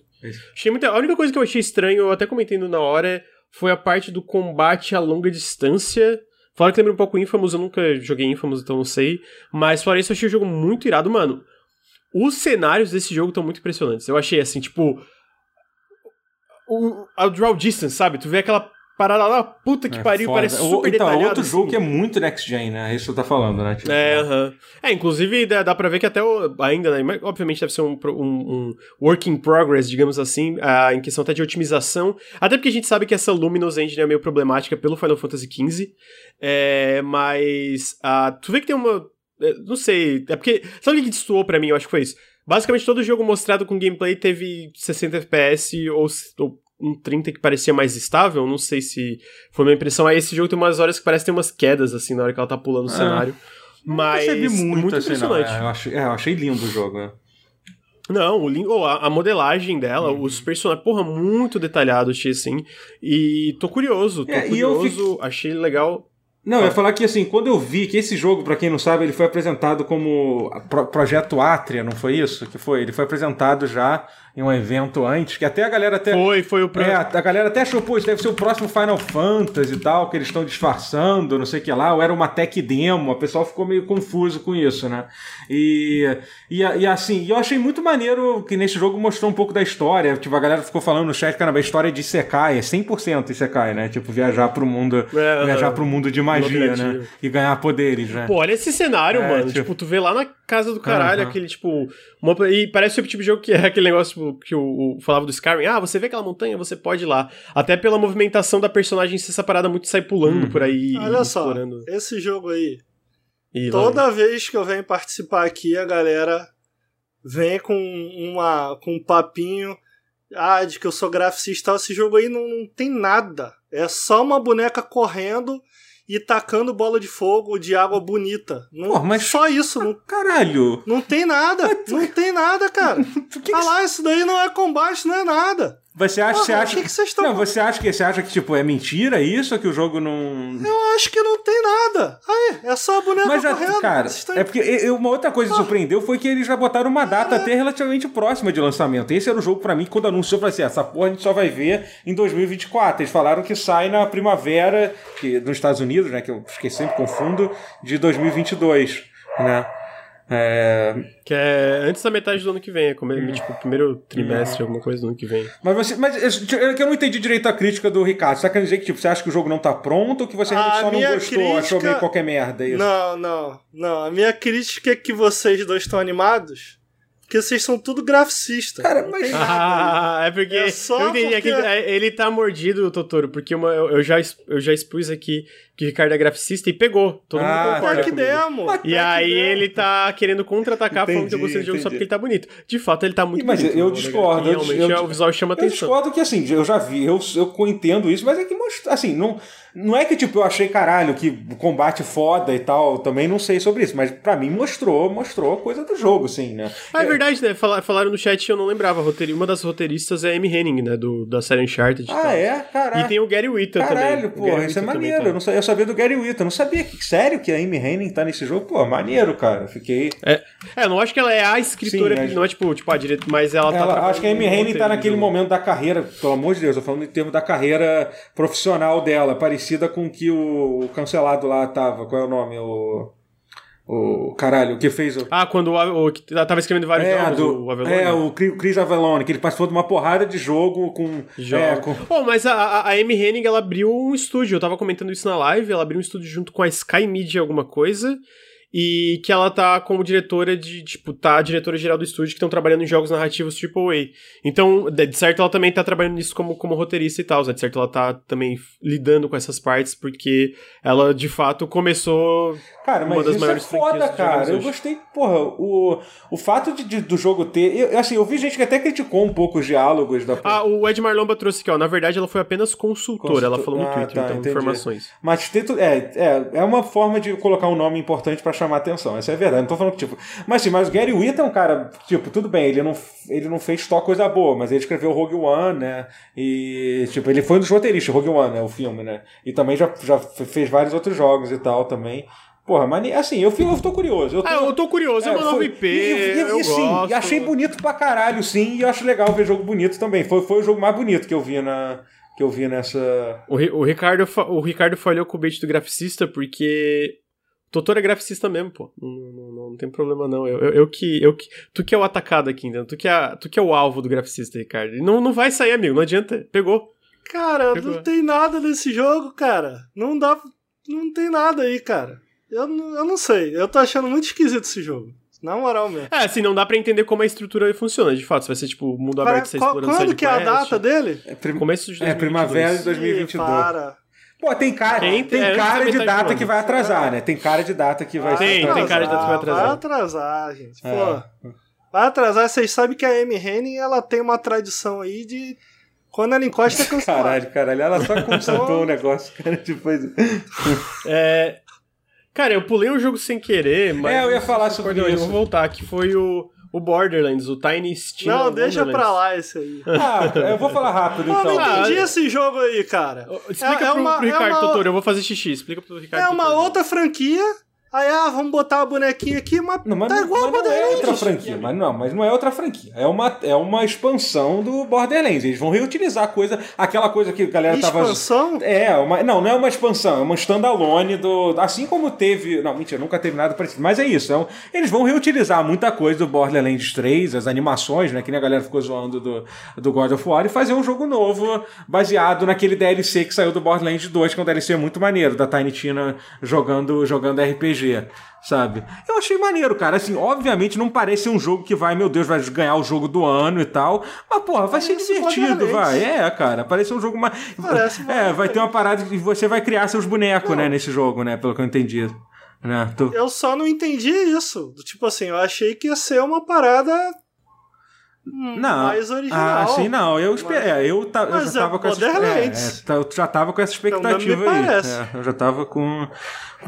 Achei muito... A única coisa que eu achei estranho, eu até comentei na hora, foi a parte do combate a longa distância. Falaram que lembra um pouco Infamous, eu nunca joguei Infamous, então não sei. Mas fora isso, eu achei o jogo muito irado, mano. Os cenários desse jogo estão muito impressionantes. Eu achei assim, tipo. O, a draw distance, sabe? Tu vê aquela parada lá, puta que É pariu, foda. parece super Então, detalhado. outro jogo assim. que é muito next gen, né? Isso que tá falando, né? Tipo, É, aham. É, inclusive dá, dá pra ver que até o, ainda, né, obviamente deve ser um, um, um work in progress, digamos assim, ah, em questão até de otimização. Até porque a gente sabe que essa Luminous Engine é meio problemática pelo Final Fantasy XV. É, mas ah, tu vê que tem uma. é, Não sei, é porque. Sabe o que destoou pra mim? Eu acho que foi isso. Basicamente, todo jogo mostrado com gameplay teve 60 FPS ou, ou um 30 que parecia mais estável. Não sei se foi uma impressão. Aí esse jogo tem umas horas que parece ter umas quedas, assim, na hora que ela tá pulando o É. cenário. Mas. muito, muito assim, impressionante. É, eu, achei, é, eu achei lindo o jogo, né? Não, o lin- oh, a, a modelagem dela, Uhum. os personagens, porra, muito detalhado, achei assim. E tô curioso, tô É, e eu curioso, achei legal. Não, eu ia falar que assim, quando eu vi que esse jogo, pra quem não sabe, ele foi apresentado como Pro- Projeto Atria, não foi isso? Que foi? Ele foi apresentado já em um evento antes, que até a galera até. Foi, foi o. Pro... É, a galera até achou, pô, isso deve ser o próximo Final Fantasy e tal, que eles estão disfarçando, não sei o que lá, ou era uma tech demo, o pessoal ficou meio confuso com isso, né? E, e, e assim, eu achei muito maneiro que nesse jogo mostrou um pouco da história, tipo, a galera ficou falando no chat, caramba, a história de Isekai é 100% Isekai, né? Tipo, viajar pro mundo, É, viajar pro mundo de magia, né? E ganhar poderes, né? Pô, olha esse cenário, É, mano. tipo- Tipo... tu vê lá na casa do caralho, Aham. aquele, tipo. uma- E parece o tipo de jogo que é aquele negócio tipo, que o, o falava do Skyrim. Ah, você vê aquela montanha, você pode ir lá. Até pela movimentação da personagem ser essa parada muito sai pulando Uhum. por aí. Olha e só, explorando. esse jogo aí, E lá toda vez que eu venho participar aqui, a galera vem com uma com um papinho ah, de que eu sou graficista. Esse jogo aí não, não tem nada. É só uma boneca correndo e tacando bola de fogo de água bonita. Não, Pô, mas- Só isso, não, Caralho! não tem nada. Não tem nada, cara. Por que Ah que- lá, isso daí não é combate, não é nada. Você acha, você Porra, acha o que que vocês estão Não, você acha que você acha que tipo é mentira isso que o jogo não Eu acho que não tem nada. Aí, é só a boneca Mas já, correndo. cara, estão- é porque eu- uma outra coisa que surpreendeu foi que eles já botaram uma data até relativamente próxima de lançamento. Esse era o jogo pra mim, quando anunciou, eu falei assim: essa porra a gente só vai ver em 2024. Eles falaram que sai na primavera, que, nos Estados Unidos, né? Que eu esqueci, sempre confundo, de 2022, né? É, Que é antes da metade do ano que vem, é como, tipo, primeiro trimestre, alguma coisa do ano que vem. mas você, mas eu, eu- que eu não entendi direito a crítica do Ricardo. Você tá querendo dizer que tipo, você acha que o jogo não tá pronto ou que você A só não gostou, achou crítica- meio qualquer merda? é Isso? Não, não, não. A minha crítica é que vocês dois estão animados. Porque vocês são tudo graficistas. Cara, mas-. Ah, é porque. É só eu entendi. é que porque- ele- ele tá mordido, Totoro, porque uma- eu, eu já, eu já expus aqui que Ricardo é graficista e pegou. Todo Ah, mundo concorda. que demo. Mas- E aí demo. ele tá querendo contra-atacar falando que eu gostei do jogo só porque ele tá bonito. De fato, ele tá muito Mas bonito. eu né, discordo, eu- Realmente eu- é, o visual chama Eu atenção. discordo que, assim, eu já vi, eu, eu entendo isso, mas é que assim, não, não é que, tipo, eu achei, caralho, que combate foda e tal, também não sei sobre isso, mas pra mim mostrou, mostrou coisa do jogo, assim, né? Ah, é verdade, né? Fala- Falaram no chat eu não lembrava. Uma das roteiristas é a Amy Henning, né? Do, da série Uncharted. Ah, é? Caralho. E tem o Gary Whitta também. Caralho, pô, isso é maneiro. tá. Eu, não eu sabia do Gary Whitta. Eu não sabia. Que, sério que a Amy Henning tá nesse jogo? Pô, maneiro, cara. Fiquei. É, é, não acho que ela é a escritora, Sim, não é tipo, tipo a direita, mas ela, tá. Ela, trabalhando acho que a Amy Henning tá naquele momento da carreira, pelo amor de Deus, eu tô falando em termos da carreira profissional dela, parecida com o que o, o cancelado lá tava. Qual é o nome? O. O. Caralho, o que fez o. Ah, quando o, o que tava escrevendo vários É, jogos, do, o é, o Chris Avalone, que ele participou de uma porrada de jogo com. Jogo. É, com Oh, mas a, a, a Amy Henning, ela abriu um estúdio, eu tava comentando isso na live, ela abriu um estúdio junto com a Sky Media alguma coisa, e que ela tá como diretora de, tipo, tá a diretora geral do estúdio que estão trabalhando em jogos narrativos AAA. Então, de certo, ela também tá trabalhando nisso como, como roteirista e tal, né? De certo, ela tá também lidando com essas partes, porque ela, de fato, começou Cara, mas uma das isso maiores é foda, cara. Eu hoje. gostei, porra, o, o fato de, de- do jogo ter. Eu, assim, eu vi gente que até criticou um pouco os diálogos da. Ah, o Ed Marlomba trouxe aqui, ó. Na verdade, ela foi apenas consultora, ela Consultor- falou no Ah, Twitter, tá, então, entendi. informações. Mas é, é, é uma forma de colocar um nome importante pra chamar atenção. Essa é verdade. Não tô falando que, tipo. Mas sim, mas o Gary Whitta, cara, tipo, tudo bem, ele não, ele não fez só coisa boa, mas ele escreveu Rogue One, né? E, tipo, ele foi um dos roteiristas, Rogue One, né? O filme, né? E também já, já fez vários outros jogos e tal também. Porra, mas assim, eu, fico, eu tô curioso. Eu tô, Ah, eu tô curioso, é, uma nova foi- IP, e, e- e- eu e, sim, gosto. e achei bonito pra caralho, sim, e acho legal ver jogo bonito também. Foi, foi o jogo mais bonito que eu vi na. Que eu vi nessa. O, o Ricardo, o Ricardo falhou com o bait do graficista porque Totoro é graficista mesmo, pô. Não, não- não- não tem problema, não. Eu, eu, eu que, eu que. Tu que é o atacado aqui, entendeu? Tu que é, tu que é o alvo do graficista, Ricardo. Não, não vai sair, amigo. Não adianta. Pegou. Cara, Pegou. não tem nada nesse jogo, cara. Não dá. Não tem nada aí, cara. Eu, não- eu não sei. Eu tô achando muito esquisito esse jogo. Na moral mesmo. É, assim, não dá pra entender como a estrutura funciona, de fato. Vai ser tipo mundo aberto, você explorando quando que é a data dele? É, prim- Começo de é 2022. primavera de Ih, 2022. para. Pô, tem cara, Tem- tem, é, cara de data que vai atrasar, né? Tem cara de data que vai Tem, atrasar. tem cara de data que vai atrasar. Vai atrasar, gente. É. Pô. Vai atrasar. Vocês sabem que a Amy Henning, ela tem uma tradição aí de. Quando ela encosta, é cancelar. Caralho, caralho, ela só constatou o negócio, cara, depois... É. Cara, eu pulei um jogo sem querer, mas. É, eu ia falar sobre Perdão, eu isso. vou voltar, que foi o, o Borderlands, o Tiny Steam. Não, deixa pra lá esse aí. Ah, eu vou falar rápido, Eu não então. Ah, entendi é- esse jogo aí, cara. Explica É- é pro, uma- pro é Ricardo uma- Totoro, eu vou fazer xixi. Explica pro Ricardo É uma Totoro. outra franquia. Aí, ah, vamos botar a bonequinha aqui, mas Não, mas, tá igual mas a não é Borderlands. outra franquia, mas não, mas não é outra franquia. É uma, é uma expansão do Borderlands. Eles vão reutilizar a coisa, aquela coisa que a galera tava. Expansão? É, uma, não, não é uma expansão, é uma standalone do. Assim como teve. Não, mentira, nunca teve nada parecido. Mas é isso. é um- eles vão reutilizar muita coisa do Borderlands 3, as animações, né? Que nem a galera ficou zoando do, do God of War, e fazer um jogo novo baseado naquele DLC que saiu do Borderlands 2, que é um DLC muito maneiro, da Tiny Tina jogando, jogando RPG. Sabe? Eu achei maneiro, cara. Assim, obviamente não parece um jogo que vai, meu Deus, vai ganhar o jogo do ano e tal. Mas, porra, vai ser divertido, vai. É, cara. Parece um jogo mais. Parece É, vai ter uma parada que você vai criar seus bonecos, Não. né, nesse jogo, né? Pelo que eu entendi. Né? Eu só não entendi isso. Tipo assim, eu achei que ia ser uma parada Não. mais original. Ah, sim, não. Eu esperei. é, Eu, ta- eu Mas já é tava com essa Borderlands. é, é, tá- eu já tava com essa expectativa Então, não me aí. É, eu já tava com.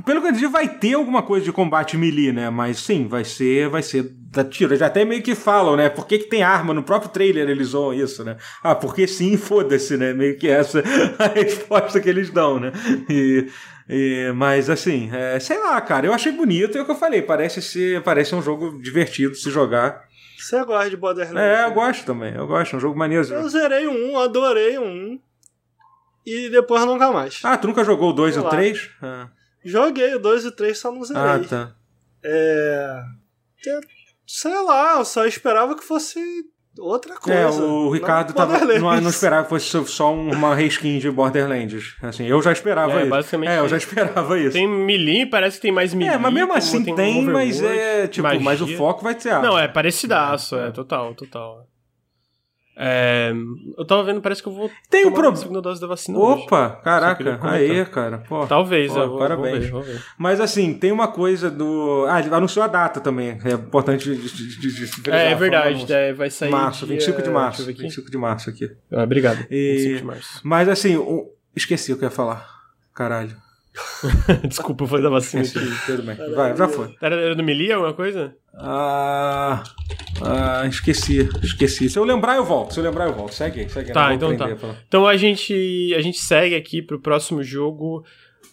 Pelo que eu entendi, vai ter alguma coisa de combate melee, né? Mas sim, vai ser, vai ser da tiro. Já até meio que falam, né? Por que, que tem arma? No próprio trailer eles zoam isso, né? Ah, porque sim, foda-se, né? Meio que essa a resposta que eles dão, né? E. e- mas assim, é, sei lá, cara, eu achei bonito, é o que eu falei, parece ser, parece um jogo divertido de se jogar. Você gosta de Borderlands? É, eu né? gosto também, eu gosto, é um jogo maneiro. Eu zerei um, adorei um. E depois nunca mais. Ah, tu nunca jogou o 2 e Sei o lá. 3? Ah, Joguei o 2 e o 3, só não zerei. ah, tá. É. Sei lá, eu só esperava que fosse outra coisa. É, o Ricardo não tava, Borderlands. não, não esperava que fosse só- uma reskin de Borderlands. Assim, eu já esperava É, isso. basicamente É, eu já esperava isso. Tem melee, parece que tem mais melee. é, mas mesmo assim tem, um mas é, tipo, magia. mas o foco vai ser... ah, Não, é parecidaço, é, total, total. É, eu tava vendo, parece que eu vou Tem um tomar a pro- segunda dose da vacina hoje. Opa, Só caraca, aí, cara. Pô, Talvez, pô, eu vou, parabéns. Vou ver, vou ver. Mas assim, tem uma coisa do. Ah, ele anunciou a data também. É importante de, É, é um verdade, é, vai sair. Março, dia- 25 de março. Deixa eu ver aqui. 25 de março aqui. Ah, obrigado. E- 25 de março. Mas assim, o- esqueci o que eu ia falar. Caralho. Desculpa, foi da vacina tudo bem. Vai, já foi. Era, era do melee alguma coisa? Ah, ah, esqueci, esqueci. Se eu lembrar, eu volto. Se eu lembrar, eu volto. Segue aí, segue. Tá, então tá. fala. Então a gente, a gente segue aqui pro próximo jogo.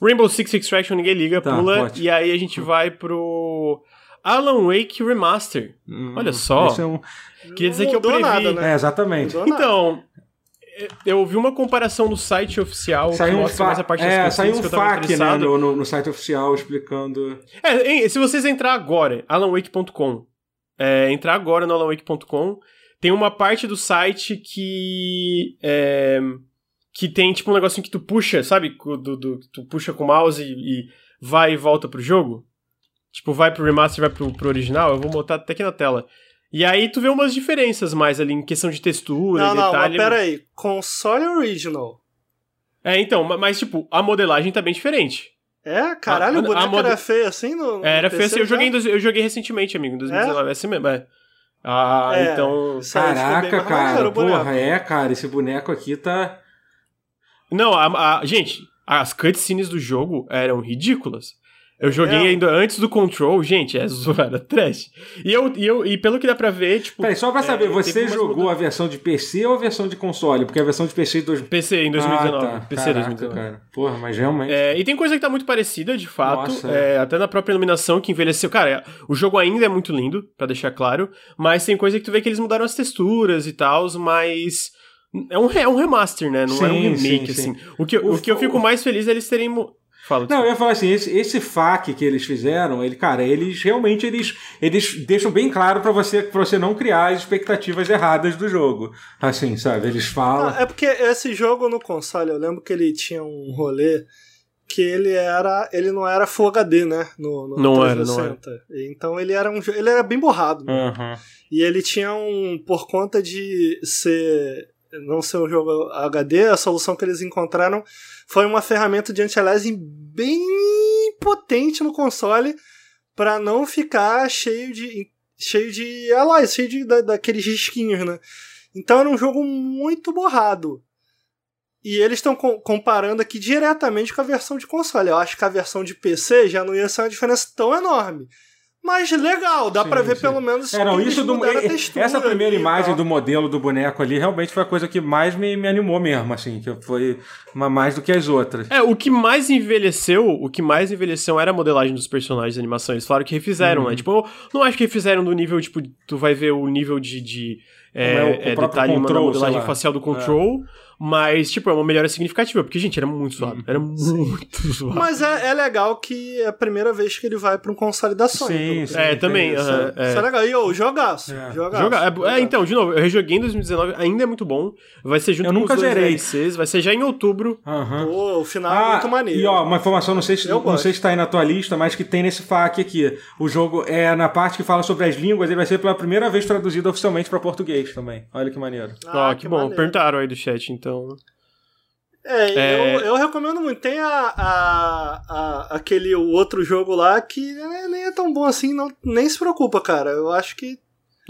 Rainbow Six Extraction, ninguém liga, Tá, pula. pode. E aí a gente vai pro Alan Wake Remaster. Hum, Olha só. esse é um- Queria dizer que eu previ. nada, né? É, exatamente. Mudou nada. Então, eu vi uma comparação no site oficial Saiu que um, mostra mais fa a parte das é, cutscenes saiu um que eu tava FAQ né, no, no, no site oficial explicando. É, se vocês entrar agora, alanwake.com, é, entrar agora no alanwake.com, tem uma parte do site que é, que tem tipo um negocinho que tu puxa, sabe? Do, do- tu puxa com o mouse e, e vai e volta pro jogo. tipo, vai pro remaster, vai pro, pro original, eu vou botar até aqui na tela. E aí tu vê umas diferenças mais ali em questão de textura Não, e não, detalhe. mas pera aí. Console original. É, então, ma- mas tipo, a modelagem tá bem diferente. É? Caralho, A- o boneco a mode- era feio assim no. É, era feio assim, eu joguei, eu joguei recentemente, amigo, em 2019, é assim mesmo, é. Ah, É. então... Caraca, cara, porra, é, cara, esse boneco aqui tá. Não, a, a- gente, as cutscenes do jogo eram ridículas. Eu joguei É. ainda antes do Control, gente, é zoada, trash. E, eu, e, eu, e pelo que dá pra ver, tipo... Peraí, só pra é, saber, você jogou a versão de PC ou a versão de console? Porque a versão de PC dois... PC em 2019, Ah, tá. PC Caraca, 2019. cara. Porra, mas realmente... É, e tem coisa que tá muito parecida, de fato. Nossa, é, até na própria iluminação que envelheceu. Cara, é, o jogo ainda é muito lindo, pra deixar claro. Mas tem coisa que tu vê que eles mudaram as texturas e tal, mas. É um, é um remaster, né? Não é um Sim, remake, sim, assim. O que, o, O- que eu fico mais feliz é eles terem. Fala, Não, eu ia falar assim, esse, esse FAQ que eles fizeram, ele, cara, eles realmente eles, eles deixam bem claro pra você para você não criar as expectativas erradas do jogo. Assim, sabe? Eles falam. Ah, é porque esse jogo no console, eu lembro que ele tinha um rolê que ele era. Ele não era Full HD, né? No, no Não era, não 360. Então ele era um Ele era bem borrado. né? Aham. E ele tinha um. Por conta de ser. Não ser um jogo HD, a solução que eles encontraram foi uma ferramenta de anti-aliasing bem potente no console para não ficar cheio de cheio de allies, cheio de, da, daqueles risquinhos, né? Então era um jogo muito borrado. E eles estão co- comparando aqui diretamente com a versão de console. Eu acho que a versão de PC já não ia ser uma diferença tão enorme. Mas legal, dá Sim, pra ver sim. pelo menos É, não, isso do, textura essa primeira ali imagem tal. do modelo do boneco ali realmente foi a coisa que mais me, me animou mesmo, assim, que foi uma, mais do que as outras. É, o que mais envelheceu, o que mais envelheceu era a modelagem dos personagens de animação. Eles falaram que refizeram, Uhum. né? Tipo, eu não acho que refizeram do nível, tipo, tu vai ver o nível de, de é, é o- é, próprio detalhe na control, modelagem facial do control, mas, tipo, é uma melhora significativa, porque, gente, era muito suave. Uhum. Era muito suave. Mas é, é legal que é a primeira vez que ele vai pra um console da Sony. Sim, que sim. É, também, Isso, aham, é, é. isso é legal. E ô, jogaço. É. Jogaço. Jogar. É, é, então, de novo, eu rejoguei em 2019, ainda é muito bom. Vai ser junto Eu com nunca os dois zerei. DLCs, vai ser já em outubro. Aham. Pô, o final é muito maneiro. E ó, uma informação, não sei, se, Eu não gosto. sei se tá aí na tua lista, mas que tem nesse FAQ aqui. O jogo é na parte que fala sobre as línguas, ele vai ser pela primeira vez traduzido oficialmente pra português também. Olha que maneiro. Ah, Ó, que, bom. maneiro. Perguntaram aí do chat, então. É, É. Eu, eu recomendo muito. Tem a, a, a- aquele o outro jogo lá que né, nem é tão bom assim, não, nem se preocupa, cara. Eu acho que.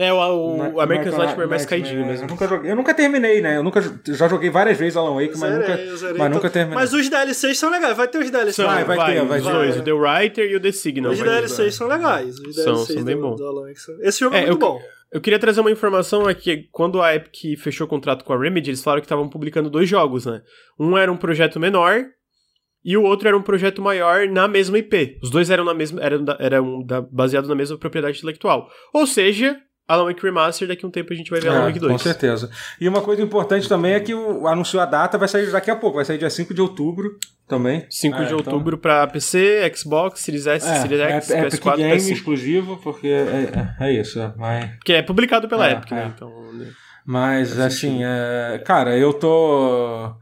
É, o, o Na- American Nightmare- Nightmare mais caidinho mesmo. Eu nunca, joguei, eu nunca terminei, né? Eu nunca já joguei várias vezes Alan Wake, mas zerei, nunca, zerei, mas então- nunca terminei. Mas os DLCs são legais. Vai ter os DLCs. São, Vai, vai ter, vai ter. dois, o The Writer e o The Signal. Os vai. DLCs são legais. Os São, DLCs são bem do, bons. do Alan Wake são- Esse jogo é, É, muito eu- bom. Eu queria trazer uma informação aqui. Quando a Epic fechou o contrato com a Remedy, eles falaram que estavam publicando dois jogos, né? Um era um projeto menor e o outro era um projeto maior na mesma IP. Os dois eram na mesma, eram, eram da, baseados na mesma propriedade intelectual. Ou seja, Alan Wake Remaster, daqui a um tempo a gente vai ver Alan É, Wake 2. Com certeza. E uma coisa importante também é que o, anunciou a data, vai sair daqui a pouco, vai sair dia 5 de outubro também. 5 É, de então- outubro pra PC, Xbox, Series S, É, Series X, é Epic PS4, Game PS5. exclusivo, porque é, é, é isso. Mas, Que é publicado pela É, Epic, é. né? Então, né? mas assim, é, cara, eu tô.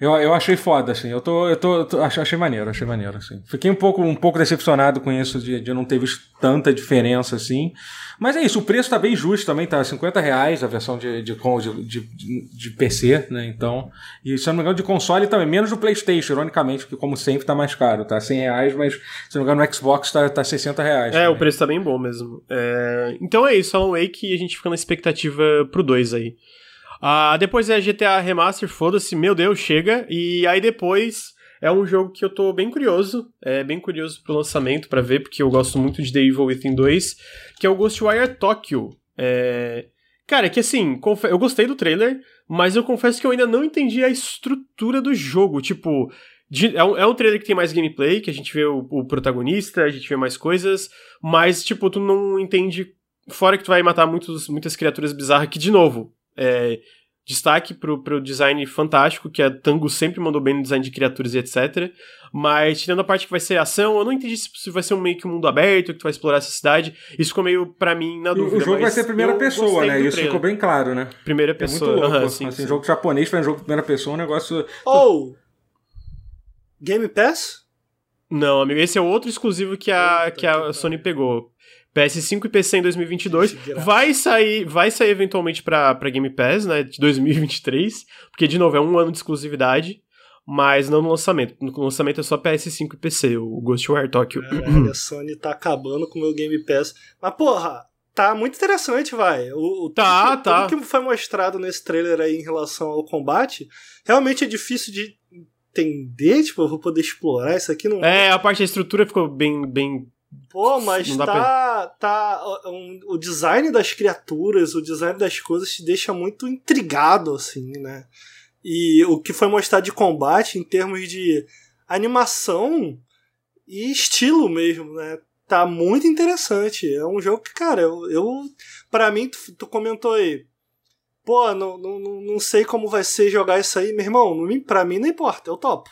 Eu, eu achei foda, assim. Eu tô. Eu tô, eu tô- achei, maneiro, achei maneiro, assim. Fiquei um pouco, um pouco decepcionado com isso de, de não ter visto tanta diferença, assim. Mas é isso, o preço tá bem justo também, tá 50 reais a versão de, de, de, de, de PC, né? Então. E se eu não me engano, de console também, menos do Playstation, ironicamente, que como sempre tá mais caro, tá 100 reais, mas se eu não me engano, no Xbox tá, tá 60 reais. É, também. o preço tá bem bom mesmo. É, Então é isso, Alan Wake, e a gente fica na expectativa pro 2 aí. Ah, depois é GTA Remaster, foda-se, meu Deus, chega. E aí depois é um jogo que eu tô bem curioso, é bem curioso pro lançamento pra ver, porque eu gosto muito de The Evil Within 2, que é o Ghostwire Tokyo. É... Cara, é que assim, eu gostei do trailer, mas eu confesso que eu ainda não entendi a estrutura do jogo. Tipo, de- é, um, é um trailer que tem mais gameplay, que a gente vê o, o protagonista, a gente vê mais coisas, mas, tipo, tu não entende. Fora que tu vai matar muitos, muitas criaturas bizarras, que, de novo, é, destaque pro, pro design fantástico, que a Tango sempre mandou bem no design de criaturas e etc. Mas, tirando a parte que vai ser ação, eu não entendi se, se vai ser um meio que um mundo aberto, que tu vai explorar essa cidade. Isso ficou meio, pra mim, na E dúvida. o jogo vai ser primeira pessoa, né? Isso ficou bem claro, né? Primeira É muito pessoa. louco. aham, sim, assim, sim. jogo japonês fazendo jogo primeira pessoa, é um negócio. Ou. Game Pass? Não, amigo, esse é outro exclusivo que a, que a Sony pegou. PS5 e PC em 2022. Que graça. Vai sair, vai sair eventualmente pra, pra Game Pass, né, de 2023, porque de novo é um ano de exclusividade, mas não no lançamento. No lançamento é só PS5 e PC, o Ghostwire Tokyo. Caralho, a Sony tá acabando com o meu Game Pass. Mas, porra, tá muito interessante, vai. O, o- Tá, tudo, tá. Tudo que foi mostrado nesse trailer aí em relação ao combate, realmente é difícil de entender, tipo, eu vou poder explorar isso aqui. Não... É, a parte da estrutura ficou bem, bem Pô, mas Não dá tá. tá um- o design das criaturas, o design das coisas te deixa muito intrigado, assim, né? E o que foi mostrado de combate em termos de animação e estilo mesmo, né? Tá muito interessante. É um jogo que, cara, eu. eu pra mim, tu, tu comentou aí. Pô, não, não, não sei como vai ser jogar isso aí, meu irmão. Pra mim não importa, eu topo.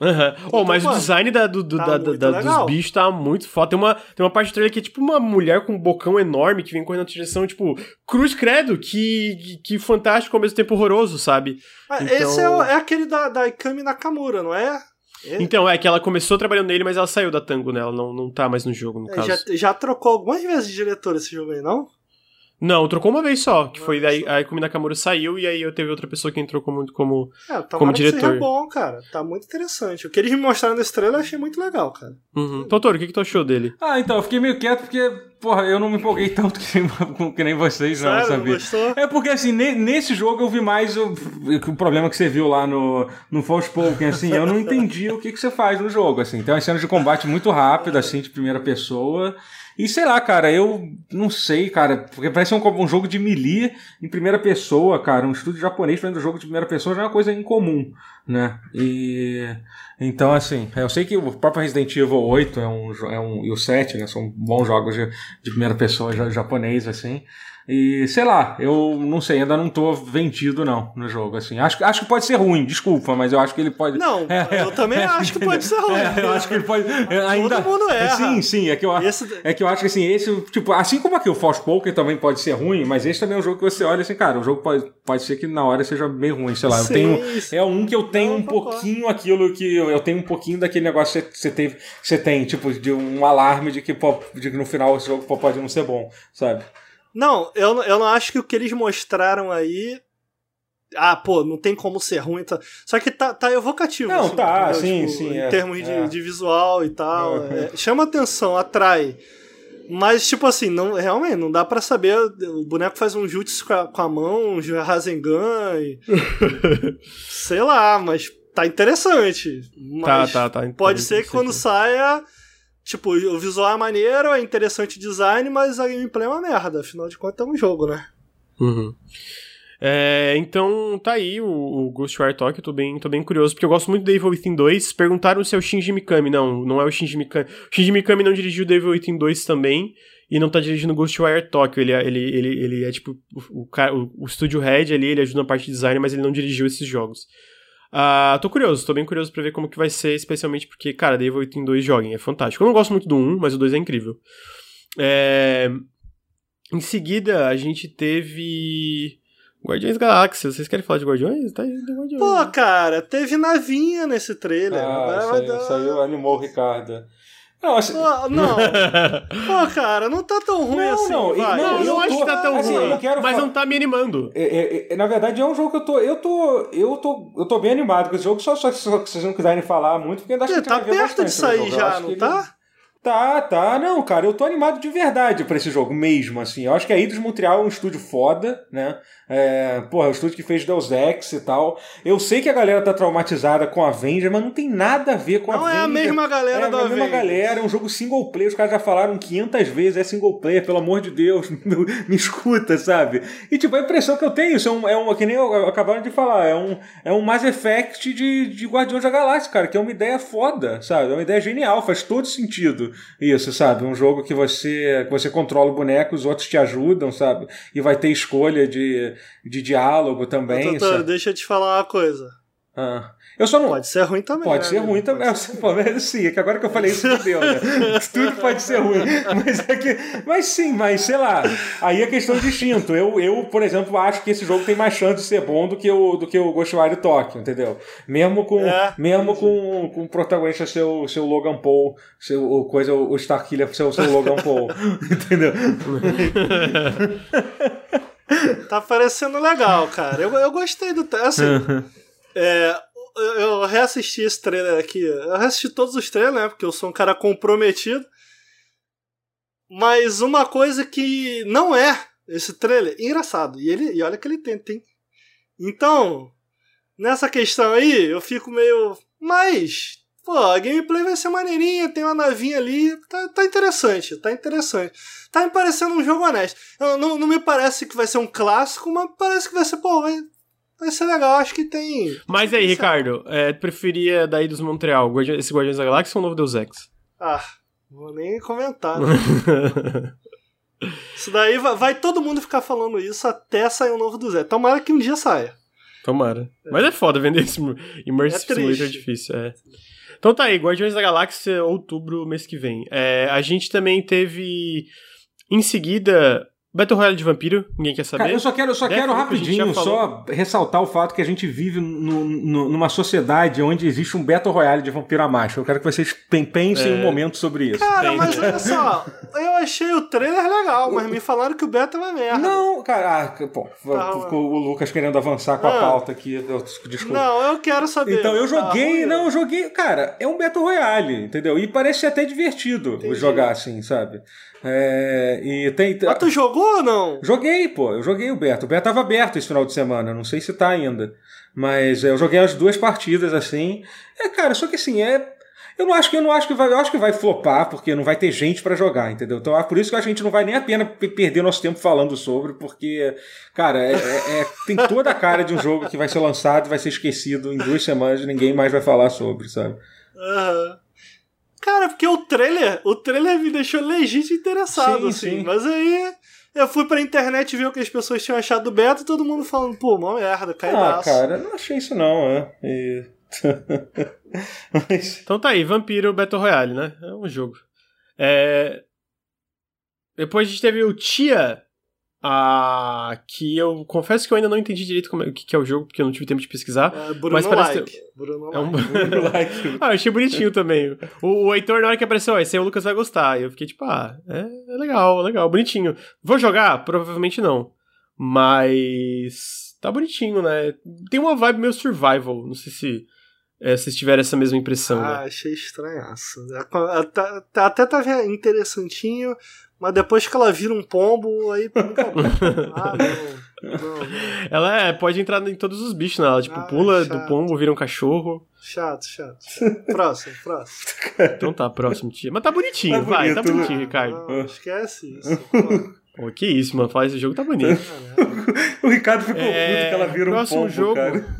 Aham. Oh, mas o mano, design da, do, do- tá da- da- dos bichos tá muito foda. Tem uma, tem uma parte do trailer que é tipo uma mulher com um bocão enorme que vem correndo na direção, tipo, cruz credo, que, que, que fantástico ao mesmo tempo horroroso, sabe? Ah, Então- Esse é, o- é aquele da, da Ikami Nakamura, não é? É. Então, é que ela começou trabalhando nele, mas ela saiu da Tango, né? Ela não, não tá mais no jogo, no É, caso. já, já trocou algumas vezes de diretor esse jogo aí, não? Não, trocou uma vez só, que Uma foi daí a Ikumi Nakamura saiu e aí eu teve outra pessoa que entrou como, como É, tomara Como que diretor. seja bom, cara. Tá muito interessante. O que eles me mostraram nesse trailer eu achei muito legal, cara. Uhum. Totoro, o que, que tu achou dele? Ah, então, eu fiquei meio quieto porque, porra, eu não me empolguei tanto que nem, que nem vocês, não, Sério, sabia? gostou? É porque, assim, ne- nesse jogo eu vi mais o, o problema que você viu lá no, no Forspoken, assim, eu não entendi o que, que você faz no jogo, assim. Tem umas cenas de combate muito rápido, assim, de primeira pessoa. E sei lá, cara, eu não sei, cara, porque parece um, um jogo de melee em primeira pessoa, cara. Um estúdio japonês fazendo jogo de primeira pessoa já é uma coisa incomum, né? E. Então, assim, eu sei que o próprio Resident Evil 8 é um, é um, e o 7, né? São bons jogos de, de primeira pessoa ja- japonês, assim. E sei lá, eu não sei, ainda não tô vendido, não, no jogo, assim. Acho, que- acho que pode ser ruim, desculpa, mas eu acho que ele pode. Não, eu também acho que pode ser ruim. É, eu acho que ele pode. é, ainda, mundo erra. Sim, sim, é que eu, Esse- é que eu acho que assim, esse, tipo, assim como aqui o Forspoken também pode ser ruim, mas esse também é um jogo que você olha assim, cara, o jogo pode, pode ser que na hora seja meio ruim, sei lá. Eu Sim, tenho, sim. é um que eu tenho Não, um concordo. pouquinho aquilo que eu, eu tenho um pouquinho daquele negócio que você, teve, você tem, tipo, de um alarme de que, pô, de que no final esse jogo pô, pode não ser bom, sabe? Não, eu, não- eu não acho que o que eles mostraram aí. Ah, pô, não tem como ser ruim. Tá... Só que tá, tá evocativo. Não, assim, tá, entendeu? sim, Tipo, sim, Em é, termos de, é. de visual e tal. Uhum. é, chama atenção, atrai. Mas, tipo assim, não, realmente, não dá pra saber. O boneco faz um jutsu com a, com a mão, um Rasengan e. sei lá, mas tá interessante. Tá, Mas tá, tá. Pode ser que quando saia. Tipo, o visual é maneiro, é interessante o design, mas a gameplay é uma merda. Afinal de contas, é um jogo, né? Uhum. É, então tá aí o, o Ghostwire Tokyo, tô bem, tô bem curioso, porque eu gosto muito do Devil Within 2. Perguntaram se é o Shinji Mikami. Não, não é o Shinji Mikami. O Shinji Mikami não dirigiu o Devil Within 2 também, e não tá dirigindo Ghostwire Tokyo. Ele é, ele, ele, ele é tipo o, o, o, o Studio Head ali, ele ajuda na parte de design, mas ele não dirigiu esses jogos. Ah, tô curioso, tô bem curioso pra ver como que vai ser, especialmente porque, cara, Devil Within 2 joguem, é fantástico. Eu não gosto muito do 1, mas o 2 é incrível. É... Em seguida, a gente teve. Guardiões da Galáxia. Vocês querem falar de Guardiões? Tá aí, Guardiões. Pô, cara, teve navinha nesse trailer. Ah, saiu, dar- saiu, animou o Ricardo. Não, assim, Pô, não. Pô, cara, não tá tão ruim Não, assim. não, vai. não, eu eu não acho tô- que tá tão assim, ruim. mas falar- não tá me animando. É, é, é, na verdade, é um jogo que eu tô. Eu tô. Eu tô. Eu tô bem animado com esse jogo, só, só, só que vocês não quiserem falar muito, porque ainda acho que Tá perto bastante de sair já, acho não ele- tá? Tá, tá. Não, cara, eu tô animado de verdade pra esse jogo mesmo, assim. Eu acho que a Eidos Montreal é um estúdio foda, né? É, porra, é o estúdio que fez Deus Ex e tal. Eu sei que a galera tá traumatizada com a Avenger, mas não tem nada a ver com Não a é a Avenger. mesma galera é do a mesma galera, é um jogo single player, os caras já falaram 500 vezes, é single player, pelo amor de Deus, me escuta, sabe? E tipo, a impressão que eu tenho, isso é um, é um que nem eu, eu acabaram de falar, é um, é um Mass Effect de, de Guardiões da Galáxia, cara, que é uma ideia foda, sabe? É uma ideia genial, faz todo sentido isso, sabe? Um jogo que você, que você controla o boneco, os outros te ajudam, sabe? E vai ter escolha de, de diálogo também, Doutor, sabe? deixa eu te falar uma coisa. Ah. Eu só não. Pode ser ruim também. Pode né, ser ruim também. Pode ser- sim, é que agora que eu falei isso, fudeu, né? Tudo pode ser ruim. Mas é que. Mas sim, mas sei lá. Aí é questão de instinto. Eu, eu, por exemplo, acho que esse jogo tem mais chance de ser bom do que o, do que o Ghostwire Tokyo, entendeu? Mesmo com, É, mesmo com, com o protagonista ser o, ser o Logan Paul, ser o coisa, o Starkiller ser o seu Logan Paul. entendeu? Tá parecendo legal, cara. Eu, eu gostei do. tra- Assim, é, eu- eu reassisti esse trailer aqui. Eu reassisti todos os trailers, né? Porque eu sou um cara comprometido. Mas uma coisa que não é esse trailer, engraçado. E, ele, e olha que ele tenta, hein? Então, nessa questão aí, eu fico meio. Mas, pô, a gameplay vai ser maneirinha, tem uma navinha ali. Tá, tá interessante, tá interessante. Tá me parecendo um jogo honesto. Eu- não, não me parece que vai ser um clássico, mas parece que vai ser, pô, vai, vai ser legal. Acho que tem. Mas aí, Ricardo, é, preferia daí dos Montreal, esse Guardiões da Galáxia ou o novo Deus Ex? Ah, vou nem comentar. né? Isso daí vai, vai todo mundo ficar falando isso até sair um novo do Zé. Tomara que um dia saia. Tomara. Mas é foda vender esse Immersive É Simulator triste. difícil, é. Então tá aí, Guardiões da Galáxia, outubro, mês que vem. É, a gente também teve, em seguida, Battle Royale de Vampiro, ninguém quer saber. Cara, eu só quero, eu só quero gente já rapidinho só ressaltar o fato que a gente vive no- no- numa sociedade onde existe um Battle Royale de vampiro a macho. Eu quero que vocês pen- pensem É. um momento sobre isso. Cara, Tem, mas né? olha só, eu achei o trailer legal, mas me falaram que o beta é uma merda. Não, cara, ah, pô, Tá, ficou o Lucas querendo avançar com a pauta aqui. Desculpa. Não, eu quero saber. Então, eu Tá joguei, não, eu joguei, cara, é um Battle Royale, entendeu? E parece até divertido Entendi. jogar assim, sabe? É, e tem. Mas tu jogou ou não? Joguei, pô, eu joguei o beta. O beta tava aberto esse final de semana, não sei se tá ainda. Mas é, eu joguei as duas partidas assim. É, cara, só que assim, é. Eu não acho que eu não acho que vai, eu acho que vai flopar, porque não vai ter gente pra jogar, entendeu? Então é por isso que a gente não vai nem a pena pe- perder nosso tempo falando sobre, porque, cara, é- é- é- tem toda a cara de um jogo que vai ser lançado e vai ser esquecido em duas semanas e ninguém mais vai falar sobre, sabe? Aham. Cara, porque o trailer, o trailer me deixou legítimo interessado, Sim, assim. sim. Mas aí eu fui pra internet ver o que as pessoas tinham achado do beta e todo mundo falando, pô, mó merda, Ah, caidaço. cara, não achei isso não, é. E- Mas. Então tá aí, Vampiro Battle Royale, né? É um jogo. É... Depois a gente teve o Tia, ah, que eu confesso que eu ainda não entendi direito como é- o que, que é o jogo, porque eu não tive tempo de pesquisar. É, Bruno Mas parece like. Bruno É um... like. ah, eu achei bonitinho também. O, o Heitor, na hora que apareceu, ó, esse aí o Lucas vai gostar. E eu fiquei tipo, ah, é, é legal, legal, bonitinho. Vou jogar? Provavelmente não. Mas. Tá bonitinho, né? Tem uma vibe meio survival. Não sei se é, vocês tiveram essa mesma impressão, Ah, né? achei estranhaço. É, tá- tá- Até tava interessantinho, mas depois que ela vira um pombo, aí nunca Ah, não. Não, não. Ela é, pode entrar em todos os bichos, né? Ela, tipo, Ah, pula chato. do pombo, vira um cachorro. Chato, chato. Próximo, próximo. Então tá, próximo, tia. Mas tá bonitinho, Tá vai, tá bonito, né? bonitinho, Ricardo. Não, esquece isso. Pô, Pô, que isso, mano. Falar esse jogo tá bonito. O Ricardo ficou É, puto que ela vira um próximo pombo, jogo. cara.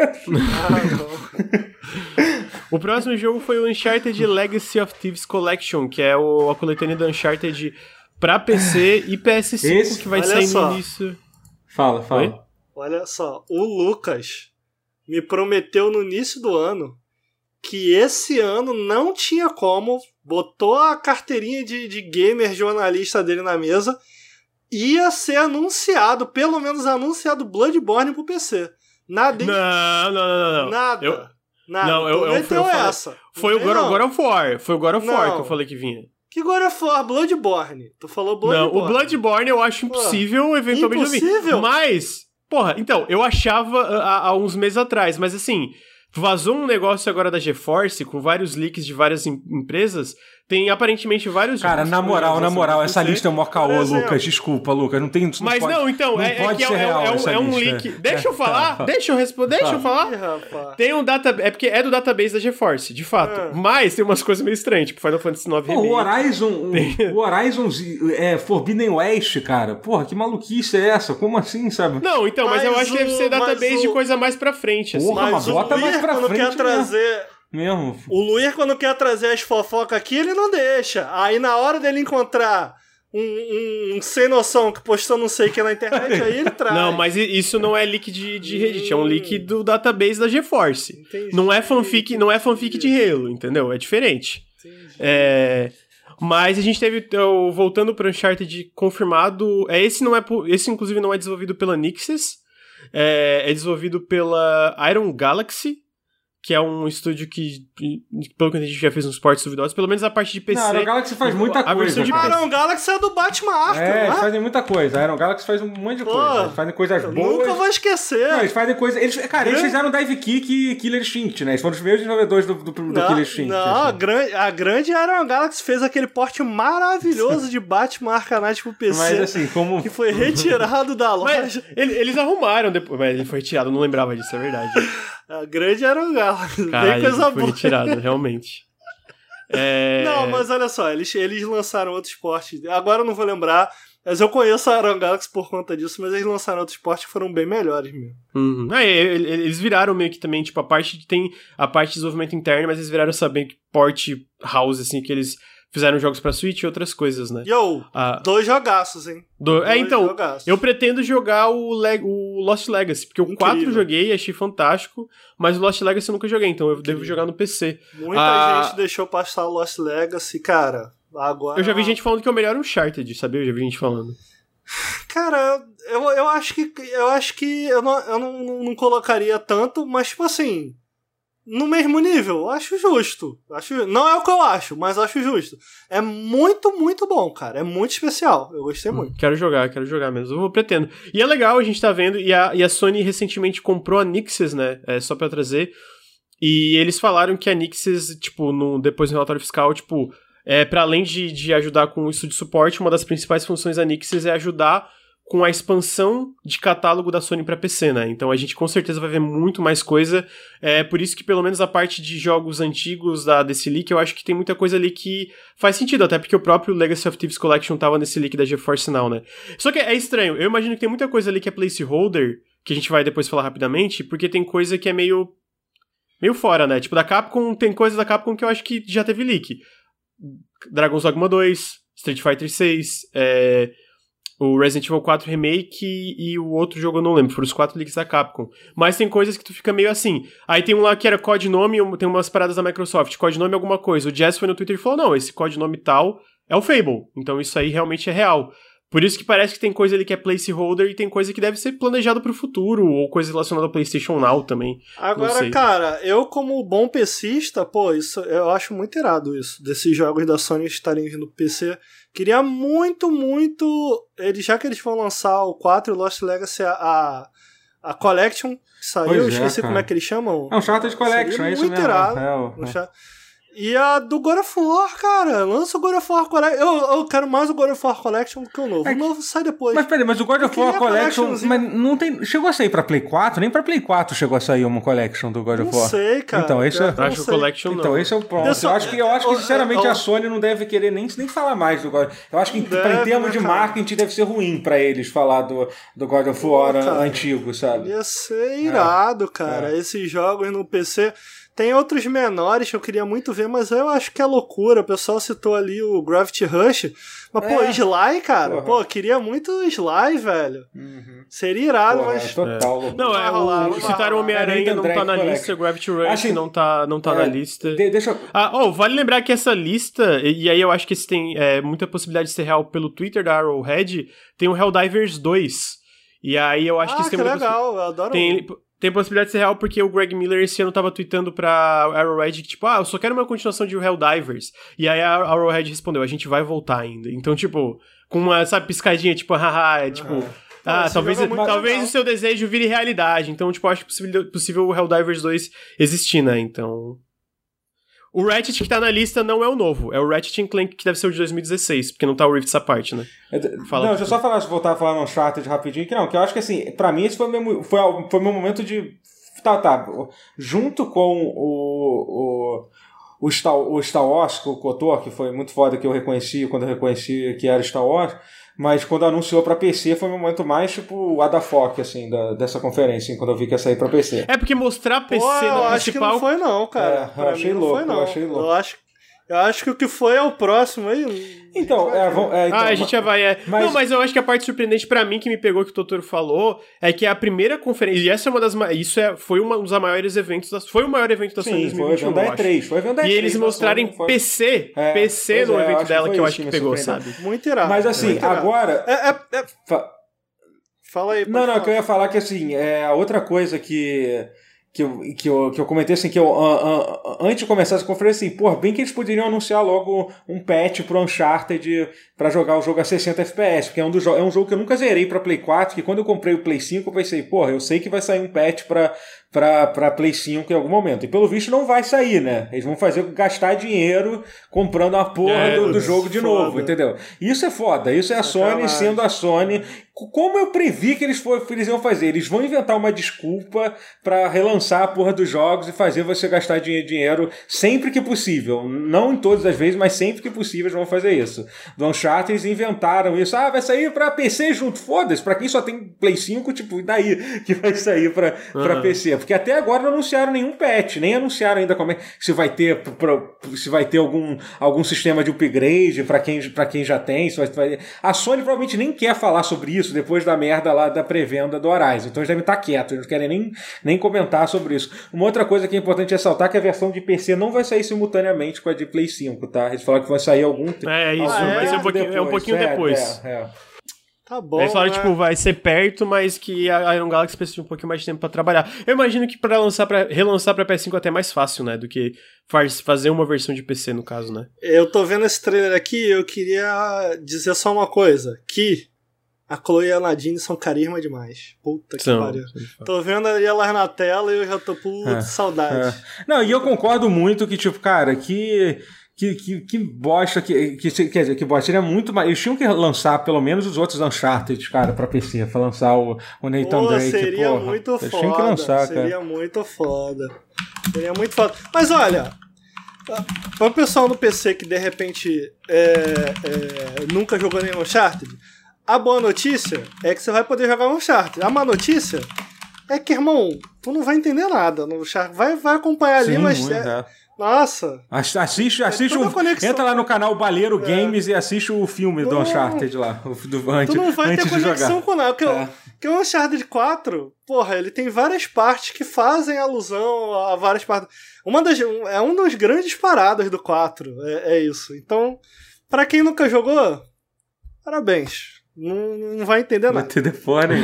Ah. O próximo jogo foi o Uncharted Legacy of Thieves Collection, que é o, a coletânea do Uncharted pra PC e PS5, Esse- que vai olha sair só. no início. Fala, fala. Oi? Olha só, o Lucas me prometeu no início do ano que esse ano não tinha como, botou a carteirinha de, de gamer jornalista dele na mesa, ia ser anunciado, pelo menos anunciado Bloodborne pro PC. Nada? Não, não, não, não. não. nada. Eu- nada. não, eu- eu- eu falei- essa. Foi o Não God, não. Of War. Foi o God of War Não. que eu falei que vinha. Que God of War? Bloodborne. Tu falou Não, Bloodborne. o Bloodborne eu acho impossível, eventualmente não vir. Impossível? Mas, porra, então, eu achava há, há uns meses atrás, mas assim, vazou um negócio agora da GeForce com vários leaks de várias em- empresas. Tem aparentemente vários Cara, na moral, na moral, essa lista é mó caô. Lucas. Desculpa, Lucas. Não tem. isso Mas pode- não, então, não é, é pode que é, ser é- real é um, essa é um lista. link. Deixa eu É, falar, deixa eu responder, deixa eu falar. Tem um data. É porque é do database da GeForce, de fato. Ah. Mas tem umas coisas meio estranhas, tipo Final Fantasy IX Pô, o Remake. Horizon, o- o Horizon é Forbidden West, cara. Porra, que maluquice é essa? Como assim, sabe? Não, então, mas, eu Mas acho que deve ser database de coisa mais pra frente, assim. Porra, Mas bota mais pra frente quer trazer... Mesmo. O Luir, quando quer trazer as fofocas aqui, ele não deixa. Aí, na hora dele encontrar um, um, um sem noção que postou não sei o que na internet, aí ele traz. Não, mas isso não é leak de, de Reddit, é um leak do database da GeForce. Entendi. Não é fanfic, não é fanfic de Halo, entendeu? É diferente. Entendi. É... Mas a gente teve, voltando para Uncharted confirmado, é, esse não é, esse inclusive não é desenvolvido pela Nixes, é, é desenvolvido pela Iron Galaxy, que é um estúdio que, pelo que a gente já fez uns portes duvidosos, pelo menos a parte de PC. Não, a Iron Galaxy faz muita a coisa. A Iron Galaxy é do Batman Arkham, É, eles fazem muita coisa. A Iron Galaxy faz um monte de Pô, coisa. Eles fazem coisas boas. Nunca vou esquecer. Não, eles fazem coisas. Eles, cara, eles fizeram Dive Kick e Killer Instinct, né? Eles foram os primeiros desenvolvedores do, do, do não, Killer Instinct. Não, assim. a, grande, a grande Iron Galaxy fez aquele porte maravilhoso de Batman Arkham Knight pro PC. Mas assim, como. Que foi retirado da loja. Mas, eles arrumaram depois. Mas ele foi retirado, não lembrava disso, é verdade. A grande Iron Galaxy. Caralho, Bem coisa foi boa. retirado, realmente. É... Não, mas olha só, eles, eles lançaram outro esporte. Agora eu não vou lembrar, mas eu conheço a Iron Galaxy por conta disso, mas eles lançaram outro esporte que foram bem melhores mesmo. Uhum. É, eles viraram meio que também, tipo, a parte tem a parte de desenvolvimento interno, mas eles viraram essa bem porte house, assim, que eles fizeram jogos pra Switch e outras coisas, né? Yo, ah, dois jogaços, hein? Do... é, então, jogaços. eu pretendo jogar o, Le... o Lost Legacy, porque o 4 eu joguei, achei fantástico, mas o Lost Legacy eu nunca joguei, então eu Incrível. devo jogar no PC. Muita ah, gente deixou passar o Lost Legacy, cara, agora... Eu já vi gente falando que é o melhor Uncharted, sabia? Eu já vi gente falando. Cara, eu, eu acho que eu acho que eu não, eu não, não colocaria tanto, mas tipo assim, no mesmo nível. Acho justo. Acho, não é o que eu acho, mas acho justo. É muito, muito bom, cara. É muito especial. Eu gostei muito. Quero jogar, quero jogar mesmo. Eu pretendo. E é legal, a gente tá vendo. E a, e a Sony recentemente comprou a Nixes, né? É, só pra trazer. E eles falaram que a Nixes, tipo, no, depois do relatório fiscal, tipo, é, para além de, de ajudar com isso de suporte, uma das principais funções da Nixes é ajudar com a expansão de catálogo da Sony para PC, né? Então a gente com certeza vai ver muito mais coisa. É por isso que pelo menos a parte de jogos antigos da desse leak, eu acho que tem muita coisa ali que faz sentido, até porque o próprio Legacy of Thieves Collection tava nesse leak da GeForce Now, né? Só que é estranho. Eu imagino que tem muita coisa ali que é placeholder, que a gente vai depois falar rapidamente, porque tem coisa que é meio meio fora, né? Tipo da Capcom, tem coisa da Capcom que eu acho que já teve leak. Dragon's Dogma 2, Street Fighter 6, é o Resident Evil 4 Remake e, e, o outro jogo eu não lembro, foram os quatro leaks da Capcom. Mas tem coisas que tu fica meio assim. Aí tem um lá que era codinome, tem umas paradas da Microsoft, codinome alguma coisa. O Jess foi no Twitter e falou: não, esse codinome tal é o Fable. Então isso aí realmente é real. Por isso que parece que tem coisa ali que é placeholder e tem coisa que deve ser planejado pro futuro, ou coisa relacionada ao PlayStation Now também. Agora, cara, eu como bom PCista, pô, isso eu acho muito irado isso, desses jogos da Sony estarem vindo pro PC. Queria muito, muito. Eles, já que eles vão lançar o 4 Lost Legacy, a, a Collection, que saiu, pois esqueci é, como é que eles chamam. É um Charter Collection, é isso muito mesmo. Irado, é, é. E a do God of War, cara. Lança o God of War Collection. Eu, eu quero mais o God of War Collection do que o novo. É, o novo sai depois. Mas peraí, mas o God of War Collection. Mas não tem. Chegou a sair pra Play 4? Nem pra Play 4 chegou a sair uma Collection do God of War. Não sei, cara. Então, esse é. Acho Collection Então, não. esse é o ponto. Eu, acho que, eu acho que, sinceramente, a Sony não deve querer nem, nem falar mais do God Eu acho que, deve, em termos de marketing, deve ser ruim pra eles falar do, do God of War Pô, antigo, sabe? Ia ser irado, é. cara. É. Esses jogos no PC. Tem outros menores que eu queria muito ver, mas eu acho que é loucura. O pessoal citou ali o Gravity Rush. Mas, é. pô, Sly, cara. Porra. Pô, queria muito Sly, velho. Uhum. Seria irado, Porra, mas. É total. É. Não, é, rolar, o, citaram Homem-Aranha, não tá na lista. O Gravity Rush assim, não tá, não tá é, na lista. De, deixa eu... Ah, oh, vale lembrar que essa lista, e, e aí eu acho que esse tem é, muita possibilidade de ser real pelo Twitter da Arrowhead, tem o Helldivers 2. E aí eu acho ah, que isso tem legal, eu adoro. Tem, tem possibilidade de ser real porque o Greg Miller esse ano tava tweetando pra Arrowhead que, tipo, ah, eu só quero uma continuação de Helldivers. E aí a Arrowhead respondeu, a gente vai voltar ainda. Então, tipo, com uma, sabe, piscadinha, tipo, haha, é tipo. Ah, ah talvez, talvez o seu desejo vire realidade. Então, tipo, acho possível, possível o Helldivers 2 existir, né? Então. O Ratchet que tá na lista não é o novo, é o Ratchet Clank que deve ser o de 2016, porque não tá o Rift essa parte, né? É, Fala não, deixa eu só falar, voltar a falar no Uncharted rapidinho, que não, que eu acho que assim, pra mim esse foi o meu, foi, foi meu momento de. Tá, tá. Junto com o. o o Star, o Star Wars, o Kotor, que foi muito foda que eu reconheci quando eu reconheci que era Star Wars, mas quando anunciou para PC foi o momento mais, tipo, o Adafoc, assim, da, dessa conferência, quando eu vi que ia sair pra PC. É porque mostrar PC Pô, eu no acho principal... que não foi não, cara. É, eu achei louco, não. eu achei louco. Eu acho, Eu acho que o que foi é o próximo aí. Então, é, vamos, é, então, ah, a gente já vai. É. mas- Não, mas eu acho que a parte surpreendente pra mim que me pegou que o Totoro falou é que a primeira conferência. E essa é uma das. Isso é, foi uma- um dos maiores eventos. Da, foi o maior evento da Sony Sim, foi o 2021. evento da eu acho. E3. Foi o evento da E E3. eles mostrarem foi- PC, É, PC no é, evento que dela foi que eu acho que que me pegou, sabe? Muito irado. Mas assim, agora. É, é, é- fa- Fala aí. Não, não, falar. que eu ia falar que assim, é a outra coisa que. Que eu, que, eu, que eu comentei assim, que eu, ah, ah, antes de começar essa conferência, assim, pô, bem que eles poderiam anunciar logo um patch pro Uncharted pra jogar o jogo a 60 FPS, porque é um, dos jo- é um jogo que eu nunca zerei pra Play 4, que quando eu comprei o Play 5, eu pensei, porra, eu sei que vai sair um patch pra, pra, pra Play 5 em algum momento. E pelo visto não vai sair, né? Eles vão fazer gastar dinheiro comprando a porra É, do, do jogo de Foda. novo, entendeu? Isso é foda, isso é a Sony sendo a Sony. Como eu previ que eles, for, eles iam fazer? Eles vão inventar uma desculpa pra relançar a porra dos jogos e fazer você gastar dinhe- dinheiro sempre que possível. Não em todas as vezes, mas sempre que possível eles vão fazer isso. Do Uncharted eles inventaram isso. Ah, vai sair pra PC junto. Foda-se, pra quem só tem Play 5, tipo, e daí que vai sair pra, pra Aham. PC? Porque até agora não anunciaram nenhum patch, nem anunciaram ainda como é se vai ter se vai ter algum, algum sistema de upgrade pra quem, pra quem já tem. vai- A Sony provavelmente nem quer falar sobre isso depois da merda lá da pré-venda do Horizon. Então eles devem estar quietos, eles não querem nem, nem comentar sobre isso. Uma outra coisa que é importante ressaltar é que a versão de PC não vai sair simultaneamente com a de Play 5, tá? Eles falaram que vai sair algum tempo. É isso, Ah, é? vai ser um pouquinho, é um pouquinho É, depois. é, é. Tá bom. Eles falaram, né? tipo, vai ser perto, mas que a Iron Galaxy precisa de um pouquinho mais de tempo pra trabalhar. Eu imagino que pra lançar para relançar pra PS5 é até mais fácil, né? Do que faz, fazer uma versão de PC, no caso, né? Eu tô vendo esse trailer aqui e eu queria dizer só uma coisa. Que a Chloe e a Nadine são carisma demais. Puta que São. pariu. Tô vendo ali elas na tela e eu já tô puto É, saudade. Não, e eu concordo muito que, tipo, cara, que. Que, que, que bosta, que, que, quer dizer, que bosta, seria muito mais. Eles tinham que lançar pelo menos os outros Uncharted, cara, pra PC, pra lançar o, o Nathan Pô, Drake. seria porra. muito Eles foda. tinham que lançar, seria cara. muito foda. Seria muito foda. Mas olha, para o pessoal no PC que de repente é, é, nunca jogou nenhum Uncharted, a boa notícia é que você vai poder jogar um Uncharted. A má notícia é que, irmão, tu não vai entender nada no Uncharted. Vai, vai acompanhar ali, Sim, mas. muito, é- é. nossa, Ass- Assiste, assiste toda o, entra lá no canal Baleiro Games e assiste o filme do Não. Uncharted lá, do, antes, tu não vai ter de conexão com nada. Porque, o- É. porque o Uncharted 4, porra, ele tem várias partes que fazem alusão a várias partes. Uma das, é um dos grandes paradas do 4, é, é isso. Então, pra quem nunca jogou, parabéns. Não, não vai entender Vai nada. ter depois, né?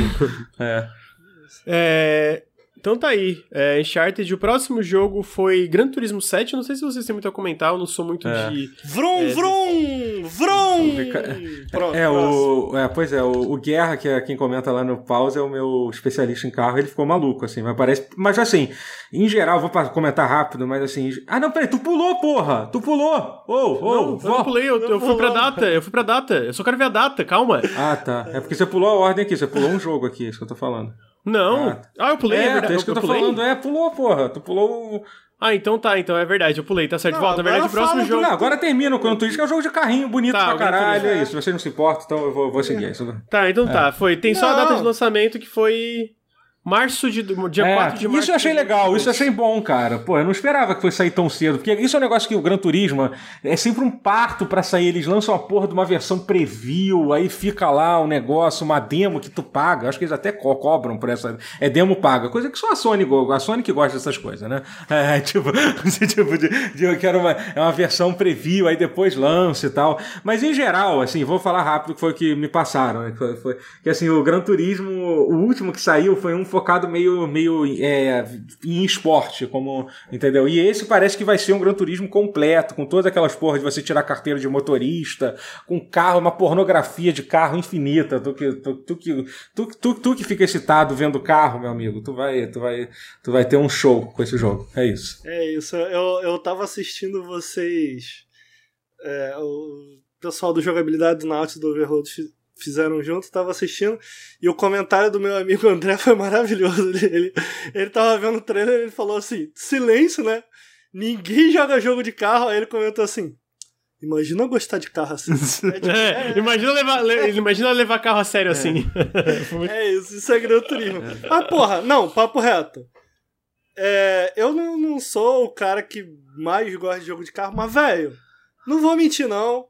é. É, Então tá aí. É, Uncharted, o próximo jogo foi Gran Turismo 7. Eu não sei se vocês têm muito a comentar, eu não sou muito É. de. Vrum, É, vrum, vrum. Pronto, É, próximo. o, é, pois é, o, o Guerra, que é quem comenta lá no pause, é o meu especialista em carro, ele ficou maluco, assim, mas parece. Mas assim, em geral, vou comentar rápido, mas assim. Ah, não, peraí, tu pulou, porra! Tu pulou! Ô, ô, não, eu vó. não pulei, eu, eu fui pra data, eu fui pra data. Eu só quero ver a data, calma. Ah, tá. É porque você pulou a ordem aqui, você pulou um jogo aqui, é isso que eu tô falando. Não. Ah. Ah, eu pulei, é, é, verdade. é isso que eu tô pulei? falando, é, pulou, porra. Tu pulou o. Ah, então tá, então é verdade, eu pulei, tá certo. Não, Volta, na verdade, o próximo fala jogo. Não, agora termina o Gran Turismo, que é um jogo de carrinho bonito Tá, pra caralho, é é. isso. Você não se importa, então eu vou, vou seguir isso. Tá, então tá, foi. Tem só a data Não. de lançamento que foi março de. Dia É, 4 de março. isso eu achei legal, isso eu 2022. achei bom, cara. Pô, eu não esperava que fosse sair tão cedo, porque isso é um negócio que o Gran Turismo é sempre um parto pra sair. Eles lançam a porra de uma versão preview, aí fica lá um negócio, uma demo que tu paga. Acho que eles até co cobram por essa. É demo paga, coisa que só a Sony, a Sony que gosta dessas coisas, né? É, tipo, tipo de, de eu quero uma, é uma versão preview, aí depois lança e tal. Mas em geral, assim, vou falar rápido que foi o que me passaram, né? Foi- que assim, o Gran Turismo, o último que saiu foi um focado meio, meio é, em esporte, como, entendeu? E esse parece que vai ser um Gran Turismo completo, com todas aquelas porras de você tirar carteira de motorista, com carro, uma pornografia de carro infinita. Tu que, tu, tu, que, tu, tu, tu que fica excitado vendo carro, meu amigo, tu vai, tu vai, tu vai ter um show com esse jogo. É isso. É isso, eu, eu tava assistindo vocês. é, o pessoal do Jogabilidade do Nautilus do Overload fizeram junto, tava assistindo, e o comentário do meu amigo André foi maravilhoso. Ele, ele, ele tava vendo o trailer e ele falou assim: silêncio, né? Ninguém joga jogo de carro. Aí ele comentou assim: Imagina gostar de carro assim. É, tipo, É, imagina levar, le- imagina levar carro a sério assim. Foi muito- É isso, isso é Gran Turismo. Ah, porra, não, papo reto. É, eu não, não sou o cara que mais gosta de jogo de carro, mas, velho, Não vou mentir, não.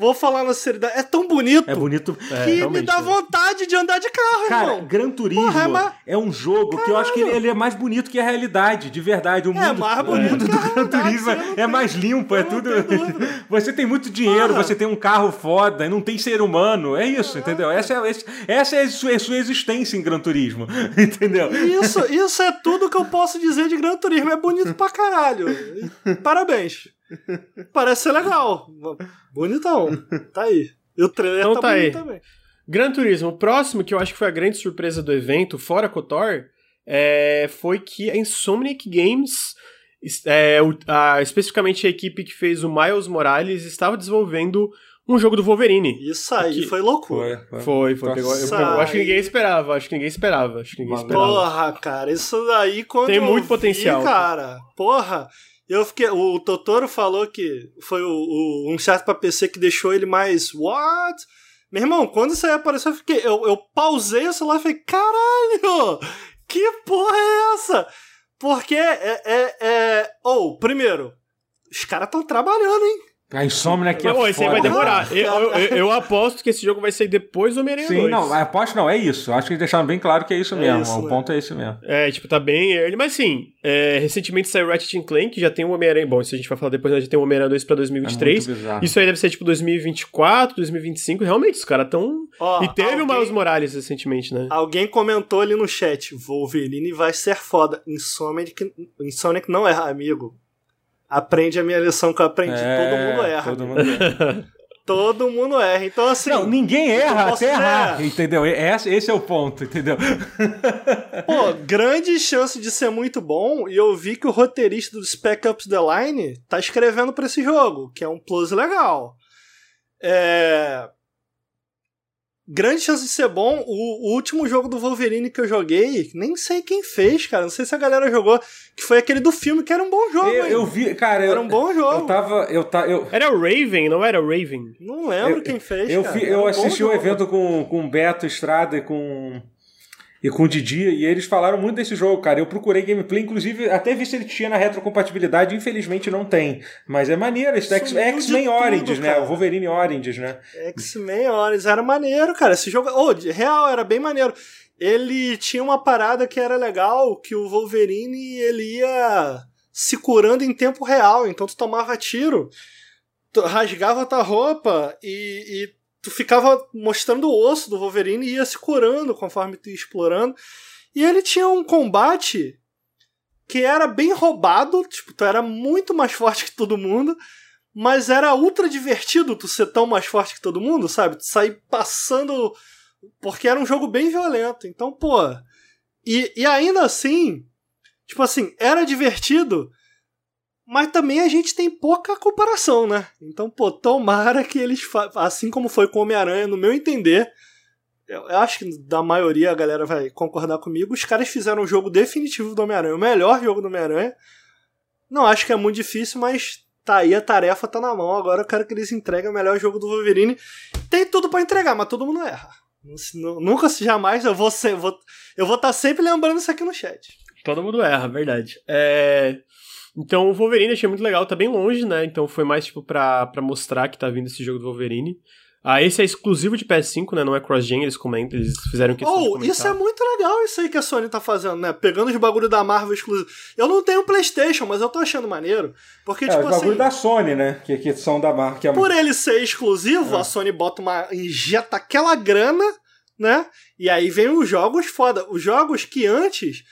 Vou falar na seriedade. É tão bonito. É bonito. É, que me realmente, dá vontade de andar de carro, Cara, irmão. Gran Turismo Porra, é ma- é um jogo que eu acho que ele, ele é mais bonito que a realidade, de verdade. O É mundo, mais o bonito mundo do Gran Turismo é tem- mais limpo, é tudo. Você tem muito dinheiro, Porra. você tem um carro foda, e não tem ser humano. É isso, entendeu? Essa é, essa é a sua, a sua existência em Gran Turismo. Entendeu? Isso, isso é tudo que eu posso dizer de Gran Turismo. É bonito pra caralho. Parabéns. Parece ser legal. Bonitão. Tá aí. E o trailer Então tá, tá bonito aí. também. Gran Turismo, o próximo, que eu acho que foi a grande surpresa do evento, fora KOTOR, é, foi que a Insomniac Games, es- é, o- a- especificamente a equipe que fez o Miles Morales, estava desenvolvendo um jogo do Wolverine. Isso aí Que- foi loucura. Foi, foi. Pegou, eu, eu acho que ninguém esperava, acho que ninguém esperava, acho que ninguém esperava. Porra, cara, isso daí quando Tem eu muito vi, potencial. cara. Porra, eu fiquei. O Totoro falou que foi o, o, um chato pra PC que deixou ele mais. What? Meu irmão, quando isso aí apareceu, eu fiquei. Eu, eu pausei o celular e falei, caralho! Que porra é essa? Porque é. é, é... Ou, primeiro, os caras estão trabalhando, hein? A Insomniac é Mas, bom, esse aí vai demorar. Eu, eu- eu- aposto que esse jogo vai sair depois do Homem-Aranha Sim, 2. não, a aposto não, é isso. Acho que eles deixaram bem claro que é isso É mesmo. isso, o né? ponto é esse mesmo. É, tipo, tá bem early, mas sim, é, recentemente saiu Ratchet Clank, que já tem o Homem-Aranha, bom, isso a gente vai falar depois, né, já tem o Homem-Aranha 2 pra É 2023, muito bizarro. isso aí deve ser tipo 2024, 2025, realmente, os caras tão... Ó, e teve o alguém- Miles Morales recentemente, né? Alguém comentou ali no chat: Wolverine vai ser foda. Insomniac, Insomniac não erra, amigo. Aprende a minha lição que eu aprendi. É, todo mundo erra. Todo mundo erra. Todo mundo erra. Então, assim, Não, ninguém erra até errar, dizer- entendeu? Esse, esse é o ponto, entendeu? pô, grande chance de ser muito bom. E eu vi que o roteirista do Spec Ops The Line tá escrevendo pra esse jogo, que é um plus legal. É. Grande chance de ser bom. O, o último jogo do Wolverine que eu joguei, nem sei quem fez, cara. Não sei se a galera jogou. Que foi aquele do filme, que era um bom jogo. Eu, eu vi, cara, eu, Era um bom jogo. eu tava. Eu, ta, eu, Era o Raven, não era o Raven? Não lembro Eu- quem fez. eu, cara. um eu bom assisti o evento com, com o Beto Estrada e com. E com o Didi, e eles falaram muito desse jogo, cara. Eu procurei gameplay, inclusive, até vi se ele tinha na retrocompatibilidade, infelizmente não tem. Mas é maneiro, esse X-Men Oranges, né? cara. O Wolverine Oranges, né? X-Men Horas era maneiro, cara. Esse jogo, oh, real, era bem maneiro. Ele tinha uma parada que era legal, que o Wolverine ele ia se curando em tempo real. Então tu tomava tiro, rasgava tua roupa e tu ficava mostrando o osso do Wolverine e ia se curando conforme tu ia explorando. E ele tinha um combate que era bem roubado, tipo, tu era muito mais forte que todo mundo, mas era ultra divertido tu ser tão mais forte que todo mundo, sabe? Tu sair passando. Porque era um jogo bem violento. Então, pô. E, e ainda assim, tipo assim, era divertido, mas também a gente tem pouca comparação, né? Então, pô, tomara que eles. Assim como foi com o Homem-Aranha, no meu entender. Eu acho que da maioria a galera vai concordar comigo. Os caras fizeram um jogo definitivo do Homem-Aranha, o melhor jogo do Homem-Aranha. Não acho que é muito difícil, mas tá aí, a tarefa tá na mão. Agora eu quero que eles entreguem o melhor jogo do Wolverine. Tem tudo pra entregar, mas todo mundo erra. Nu- Nunca, jamais, eu vou ser, vou, eu vou estar sempre lembrando isso aqui no chat. Todo mundo erra, verdade. É... Então o Wolverine achei muito legal, tá bem longe, né? Então foi mais tipo pra, pra mostrar que tá vindo esse jogo do Wolverine. Ah, esse é exclusivo de PS5, né? Não é cross-gen, eles comentam, eles fizeram questão de Oh, comentar. isso é muito legal, isso aí que a Sony tá fazendo, né? Pegando os bagulho da Marvel exclusivo. Eu não tenho PlayStation, mas eu tô achando maneiro. Porque, É, tipo o bagulho assim. da Sony, né? Que, que são da marca. Que é... Por ele ser exclusivo, É. a Sony bota uma. injeta aquela grana, né? E aí vem os jogos foda. Os jogos que antes,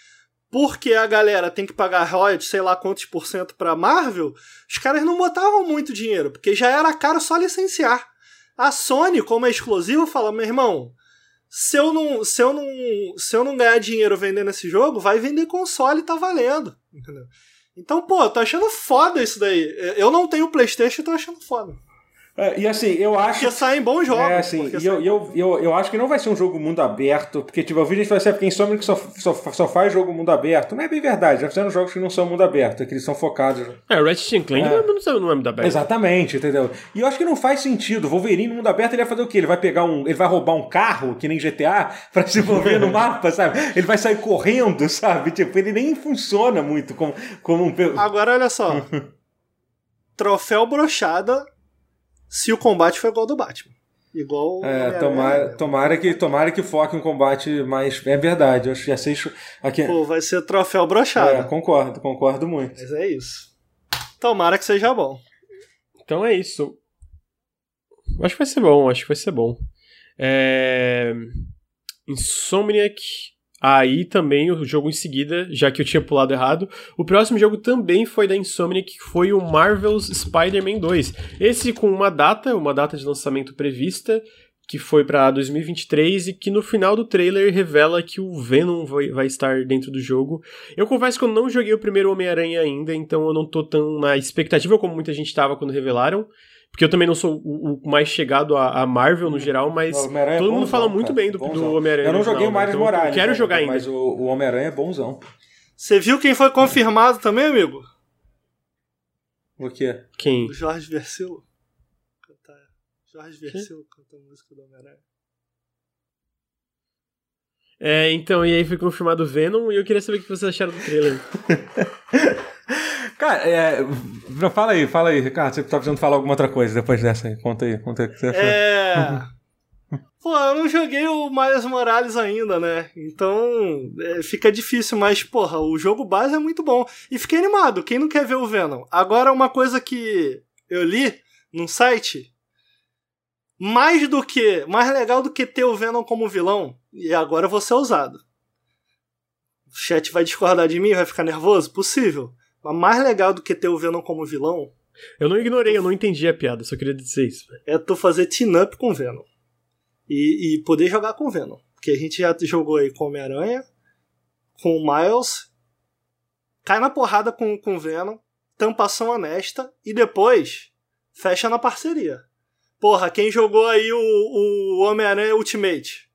porque a galera tem que pagar royalties, sei lá quantos por cento pra Marvel, os caras não botavam muito dinheiro, porque já era caro só licenciar. A Sony, como é exclusivo, fala, meu irmão. Se eu, não, se, eu não, se eu não ganhar dinheiro vendendo esse jogo, vai vender console e tá valendo. Entendeu? Então, pô, tô achando foda isso daí. Eu não tenho Playstation e tô achando foda. É, e assim, eu acho. Porque saem bons jogos. É, assim, e eu, eu, eu, eu acho que não vai ser um jogo mundo aberto, porque, tipo, eu vi gente falar assim, é porque Insomniac só, só, só faz jogo mundo aberto. Não é bem verdade, já fizeram jogos que não são mundo aberto, é que eles são focados. É, Ratchet Clank É. não, é, não, é muito aberto. Exatamente, entendeu? E eu acho que não faz sentido. Wolverine no mundo aberto ele vai fazer o quê? Ele vai pegar um. Ele vai roubar um carro, que nem GTA, pra se mover no mapa, sabe? Ele vai sair correndo, sabe? Tipo, ele nem funciona muito como, como um. Agora, olha só. troféu brochada se o combate for igual ao do Batman. Igual. É, tomara, tomara, que, tomara que foque um combate mais. É verdade, eu já sei. Aqui... Pô, vai ser troféu brochado. É, concordo, concordo muito. Mas é isso. Tomara que seja bom. Então é isso. Acho que vai ser bom, acho que vai ser bom. É... Insomniac. Aí também o jogo em seguida, já que eu tinha pulado errado. O próximo jogo também foi da Insomniac, que foi o Marvel's Spider-Man 2. Esse com uma data, uma data de lançamento prevista, que foi para 2023 e que no final do trailer revela que o Venom vai, vai, estar dentro do jogo. Eu confesso que eu não joguei o primeiro Homem-Aranha ainda, então eu não tô tão na expectativa como muita gente tava quando revelaram. Porque eu também não sou o, o mais chegado a, a, Marvel no hum. geral, mas todo é mundo fala muito cara, bem do, do Homem-Aranha. Eu não joguei o Miles então Morales. Quero né, jogar ainda. Mas o, o Homem-Aranha é bonzão. Você viu quem foi confirmado também, amigo? O quê? Quem? O Jorge Versilo. Jorge Versilo cantando música do Homem-Aranha. É, então, e aí foi confirmado o Venom e eu queria saber o que vocês acharam do trailer. Cara, é, fala aí, fala aí, Ricardo. Você tá precisando falar alguma outra coisa depois dessa aí. Conta aí, conta aí o que você achou. É. Pô, eu não joguei o Miles Morales ainda, né? Então é, fica difícil, mas, porra, o jogo base é muito bom. E fiquei animado, quem não quer ver o Venom? Agora, uma coisa que eu li num site, mais do que, mais legal do que ter o Venom como vilão, e agora eu vou ser ousado. O chat vai discordar de mim, vai ficar nervoso? Possível. Mas mais legal do que ter o Venom como vilão. Eu não ignorei, eu não entendi a piada, só queria dizer isso. É tu fazer team-up com o Venom. E, e poder jogar com o Venom. Porque a gente já jogou aí com Homem-Aranha, com o Miles, cai na porrada com, com o Venom, tampação honesta, e depois fecha na parceria. Porra, quem jogou aí o, o Homem-Aranha Ultimate?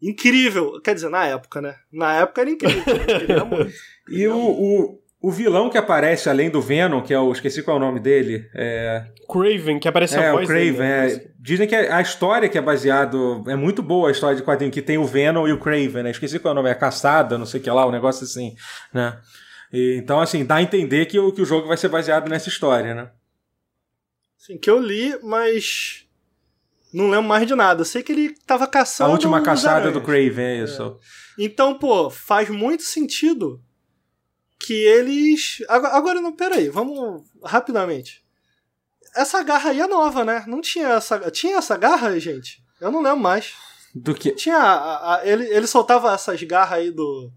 Incrível. Quer dizer, na época, né? Na época era incrível. e o, o, o vilão que aparece além do Venom, que é o. Esqueci qual é o nome dele. É. Craven, que aparece é, a voz o Craven, dele, é. Dizem que a história que é baseado. É muito boa a história de quadrinho, que tem o Venom e o Craven, né? Esqueci qual é o nome, é Caçada, não sei o que lá, um negócio assim, né? E, então, assim, dá a entender que o, que o jogo vai ser baseado nessa história, né? Sim, que eu li, mas. Não lembro mais de nada. Eu sei que ele tava caçando. A última caçada do Craven, é isso. É. Então, pô, faz muito sentido que eles. Agora, não, peraí, vamos rapidamente. Essa garra aí é nova, né? Não tinha essa. Tinha essa garra, gente? Eu não lembro mais. Do que? Tinha. A, a, ele, ele soltava essas garras aí do.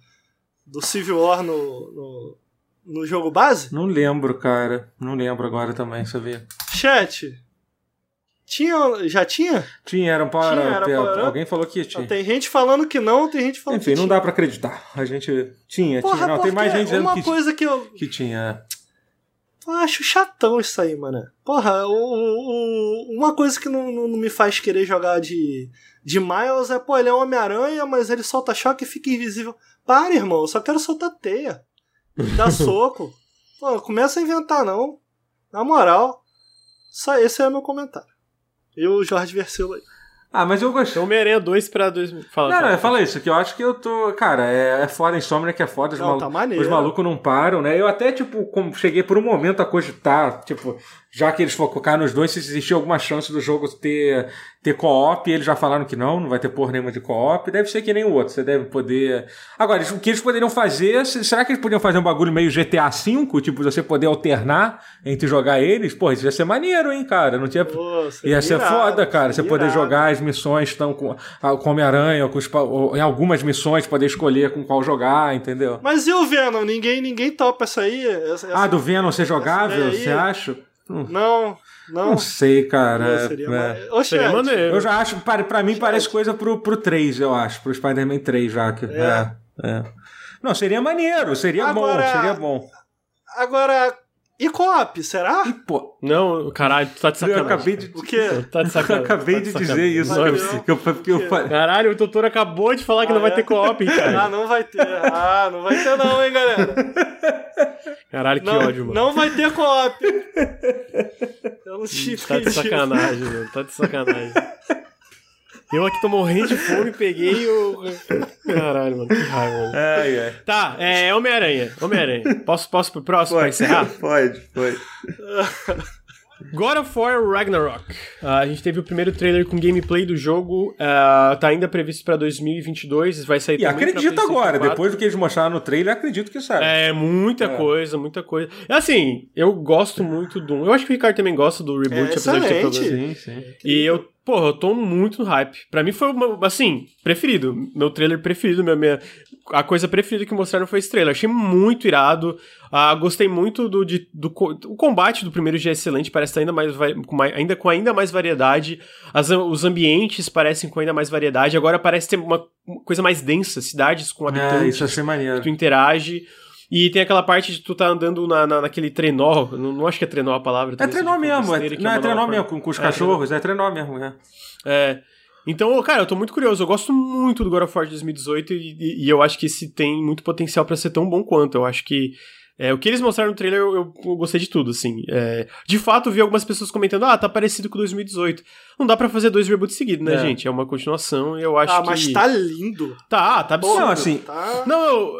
Do Civil War no, no, no jogo base? Não lembro, cara. Não lembro agora também, vê. Chat, tinha, já tinha? Tinha, era um power tinha, era Alguém falou que tinha. Tem gente falando que não, tem gente falando Enfim, que não dá para acreditar. A gente tinha, Porra, tinha. Não, tem mais gente dizendo que, coisa que eu que tinha. Eu acho chatão isso aí, mano. Porra, uma coisa que não, não, me faz querer jogar de, de Miles é, pô, ele é um Homem-Aranha, mas ele solta choque e fica invisível. Para, irmão, eu só quero soltar teia. Dá soco. Pô, começa a inventar, não. Na moral, só esse é o meu comentário. E o Jorge Versilo aí. Ah, mas eu gostei. Homem-Aranha 2 pra 2. Fala, não, fala. Não, fala isso, que eu acho que eu tô. Cara, é, é foda, Insomnia que é foda. Os, não, malu... tá os malucos não param, né? Eu até, tipo, como cheguei por um momento a cogitar, tipo, já que eles focaram nos dois, se existia alguma chance do jogo ter ter co-op, eles já falaram que não, não vai ter porra nenhuma de co-op, deve ser que nem o outro, você deve poder... Agora, o que eles poderiam fazer, será que eles poderiam fazer um bagulho meio GTA V, tipo, você poder alternar entre jogar eles? Pô, isso ia ser maneiro, hein, cara, não tinha... Pô, ia ser irado, foda, cara, você poder jogar as missões estão com, com Homem-Aranha, ou, em algumas missões poder escolher com qual jogar, entendeu? Mas e o Venom? Ninguém, ninguém topa essa aí? Essa, ah, do Venom ser jogável, você acha? Não... Não, não sei, cara. seria, é. seria maneiro. Eu já acho, para, pra mim parece coisa pro, pro 3, eu acho, pro Spider-Man 3 já. Que, é. É, é. Não, seria maneiro, seria Agora, bom, seria bom. Agora, e co-op, será? E, pô, não, caralho, tu tá de sacanagem. Eu acabei de. O quê? Tá de sacanagem. Eu acabei tá de, de dizer isso. Não, que eu, que eu, Caralho, o doutor acabou de falar que ah, não vai é? ter co-op, cara. Ah, não vai ter. Ah, não vai ter, não, hein, galera. Caralho, que não, ódio, mano. Não vai ter co-op. Eu não te Tá de sacanagem, mano. Tá de sacanagem. Eu aqui tô morrendo de fome, peguei o. Caralho, mano, que raiva, mano. Ai, ai. Tá, é Homem-Aranha. Homem-Aranha. Posso, posso pro próximo pra encerrar? Pode, pode. God of War Ragnarok. Ah, a gente teve o primeiro trailer com gameplay do jogo. ah, tá ainda previsto pra 2022. Vai sair E acredito agora, 4. depois do que eles mostraram no trailer, acredito que sabe. É, muita É. coisa, muita coisa. Assim, eu gosto muito do. Eu acho que o Ricardo também gosta do reboot, É apesar de ter problemas. Sim, sim. E eu, porra, eu tô muito no hype. Pra mim foi, uma, assim, preferido. Meu trailer preferido, minha, minha, a coisa preferida que mostraram foi esse trailer. Achei muito irado. Ah, gostei muito do, de, do o combate do primeiro dia é excelente, parece estar ainda mais, com mais- ainda com ainda mais variedade. As, os ambientes parecem com ainda mais variedade. Agora parece ter uma, uma coisa mais densa, cidades com É, habitantes isso vai ser maneiro. tu interage. E tem aquela parte de tu tá andando na, na- naquele trenó. Não, não acho que é trenó a palavra. É trenó mesmo, besteira, é, que não, é nova trenó mesmo, com, com os É, cachorros, é trenó mesmo, é. É. Então, cara, eu tô muito curioso. Eu gosto muito do God of War de 2018 e, e- e eu acho que esse tem muito potencial pra ser tão bom quanto. Eu acho que. é, o que eles mostraram no trailer, eu, eu- eu gostei de tudo, assim. É, de fato, eu vi algumas pessoas comentando, ah, tá parecido com 2018. Não dá pra fazer dois reboots seguidos, né, É. gente? É uma continuação e eu acho Ah, que... mas tá lindo. Tá, tá absurdo. Não, assim, Tá... Não, eu...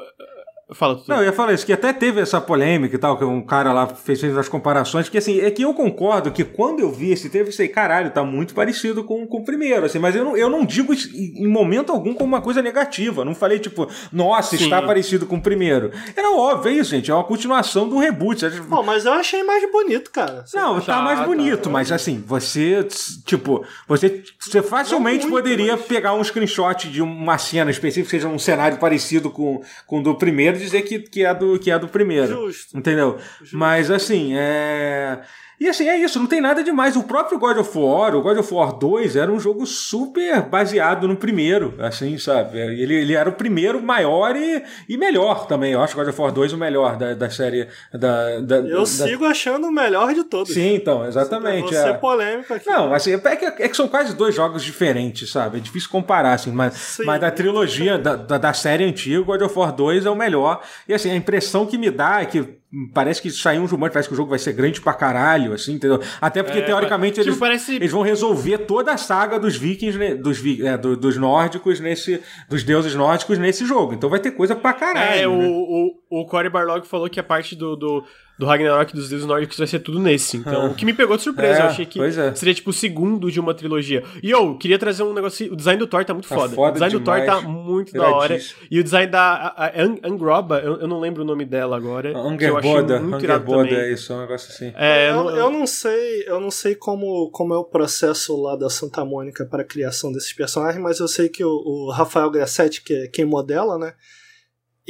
Fala, tudo. Não, eu ia falar isso, que até teve essa polêmica e tal, que um cara lá fez, fez as comparações, que assim, é que eu concordo que quando eu vi esse trailer, eu pensei, caralho, tá muito parecido com, com o primeiro, assim, mas eu não, eu não digo isso em momento algum como uma coisa negativa, não falei tipo, nossa, Sim. está parecido com o primeiro. Era óbvio, é isso, gente, é uma continuação do reboot. é- Pô, mas eu achei mais bonito, cara. Não, tá, Tá, mais tá, bonito, tá. mas assim, você, tipo, você, você facilmente muito, poderia mas- pegar um screenshot de uma cena específica, seja um cenário parecido com, com o do primeiro, dizer que, que, é do, que é do primeiro. Justo. Entendeu? Mas assim, é. E assim, é isso, não tem nada demais. O próprio God of War, o God of War 2, era um jogo super baseado no primeiro, assim, sabe? Ele, ele era o primeiro maior e, e melhor também. Eu acho o God of War 2 o melhor da, da série. Da, da, Eu da- sigo achando o melhor de todos. Sim, então, exatamente. Vou ser é. polêmico aqui. Não, assim, é que, é que são quase dois jogos diferentes, sabe? É difícil comparar, assim, mas, Sim. mas da trilogia, da, da, da série antiga, God of War 2 é o melhor. E assim, a impressão que me dá é que parece que saiu um rumor, parece que o jogo vai ser grande pra caralho, assim, entendeu? Até porque, É, teoricamente, tipo, eles, parece- eles vão resolver toda a saga dos vikings, né, dos, é, do- dos nórdicos nesse. dos deuses nórdicos nesse jogo. Então vai ter coisa pra caralho. É, né? o, o Corey Barlog falou que a parte do, do, do Ragnarok dos deuses nórdicos vai ser tudo nesse. Então, o que me pegou de surpresa. É, eu achei que pois é. seria tipo o segundo de uma trilogia. E eu queria trazer um negócio. O design do Thor tá muito Tá foda. foda o design do Thor demais. tá muito da hora. E o design da a, a Ang- Angroba, eu, eu não lembro o nome dela agora. eu Angerboda, Angerboda, é isso, é um negócio assim. É, eu, não- eu não sei, eu não sei como, como é o processo lá da Santa Mônica para a criação desses personagens, mas eu sei que o, o Rafael Grassetti, que é quem modela, né?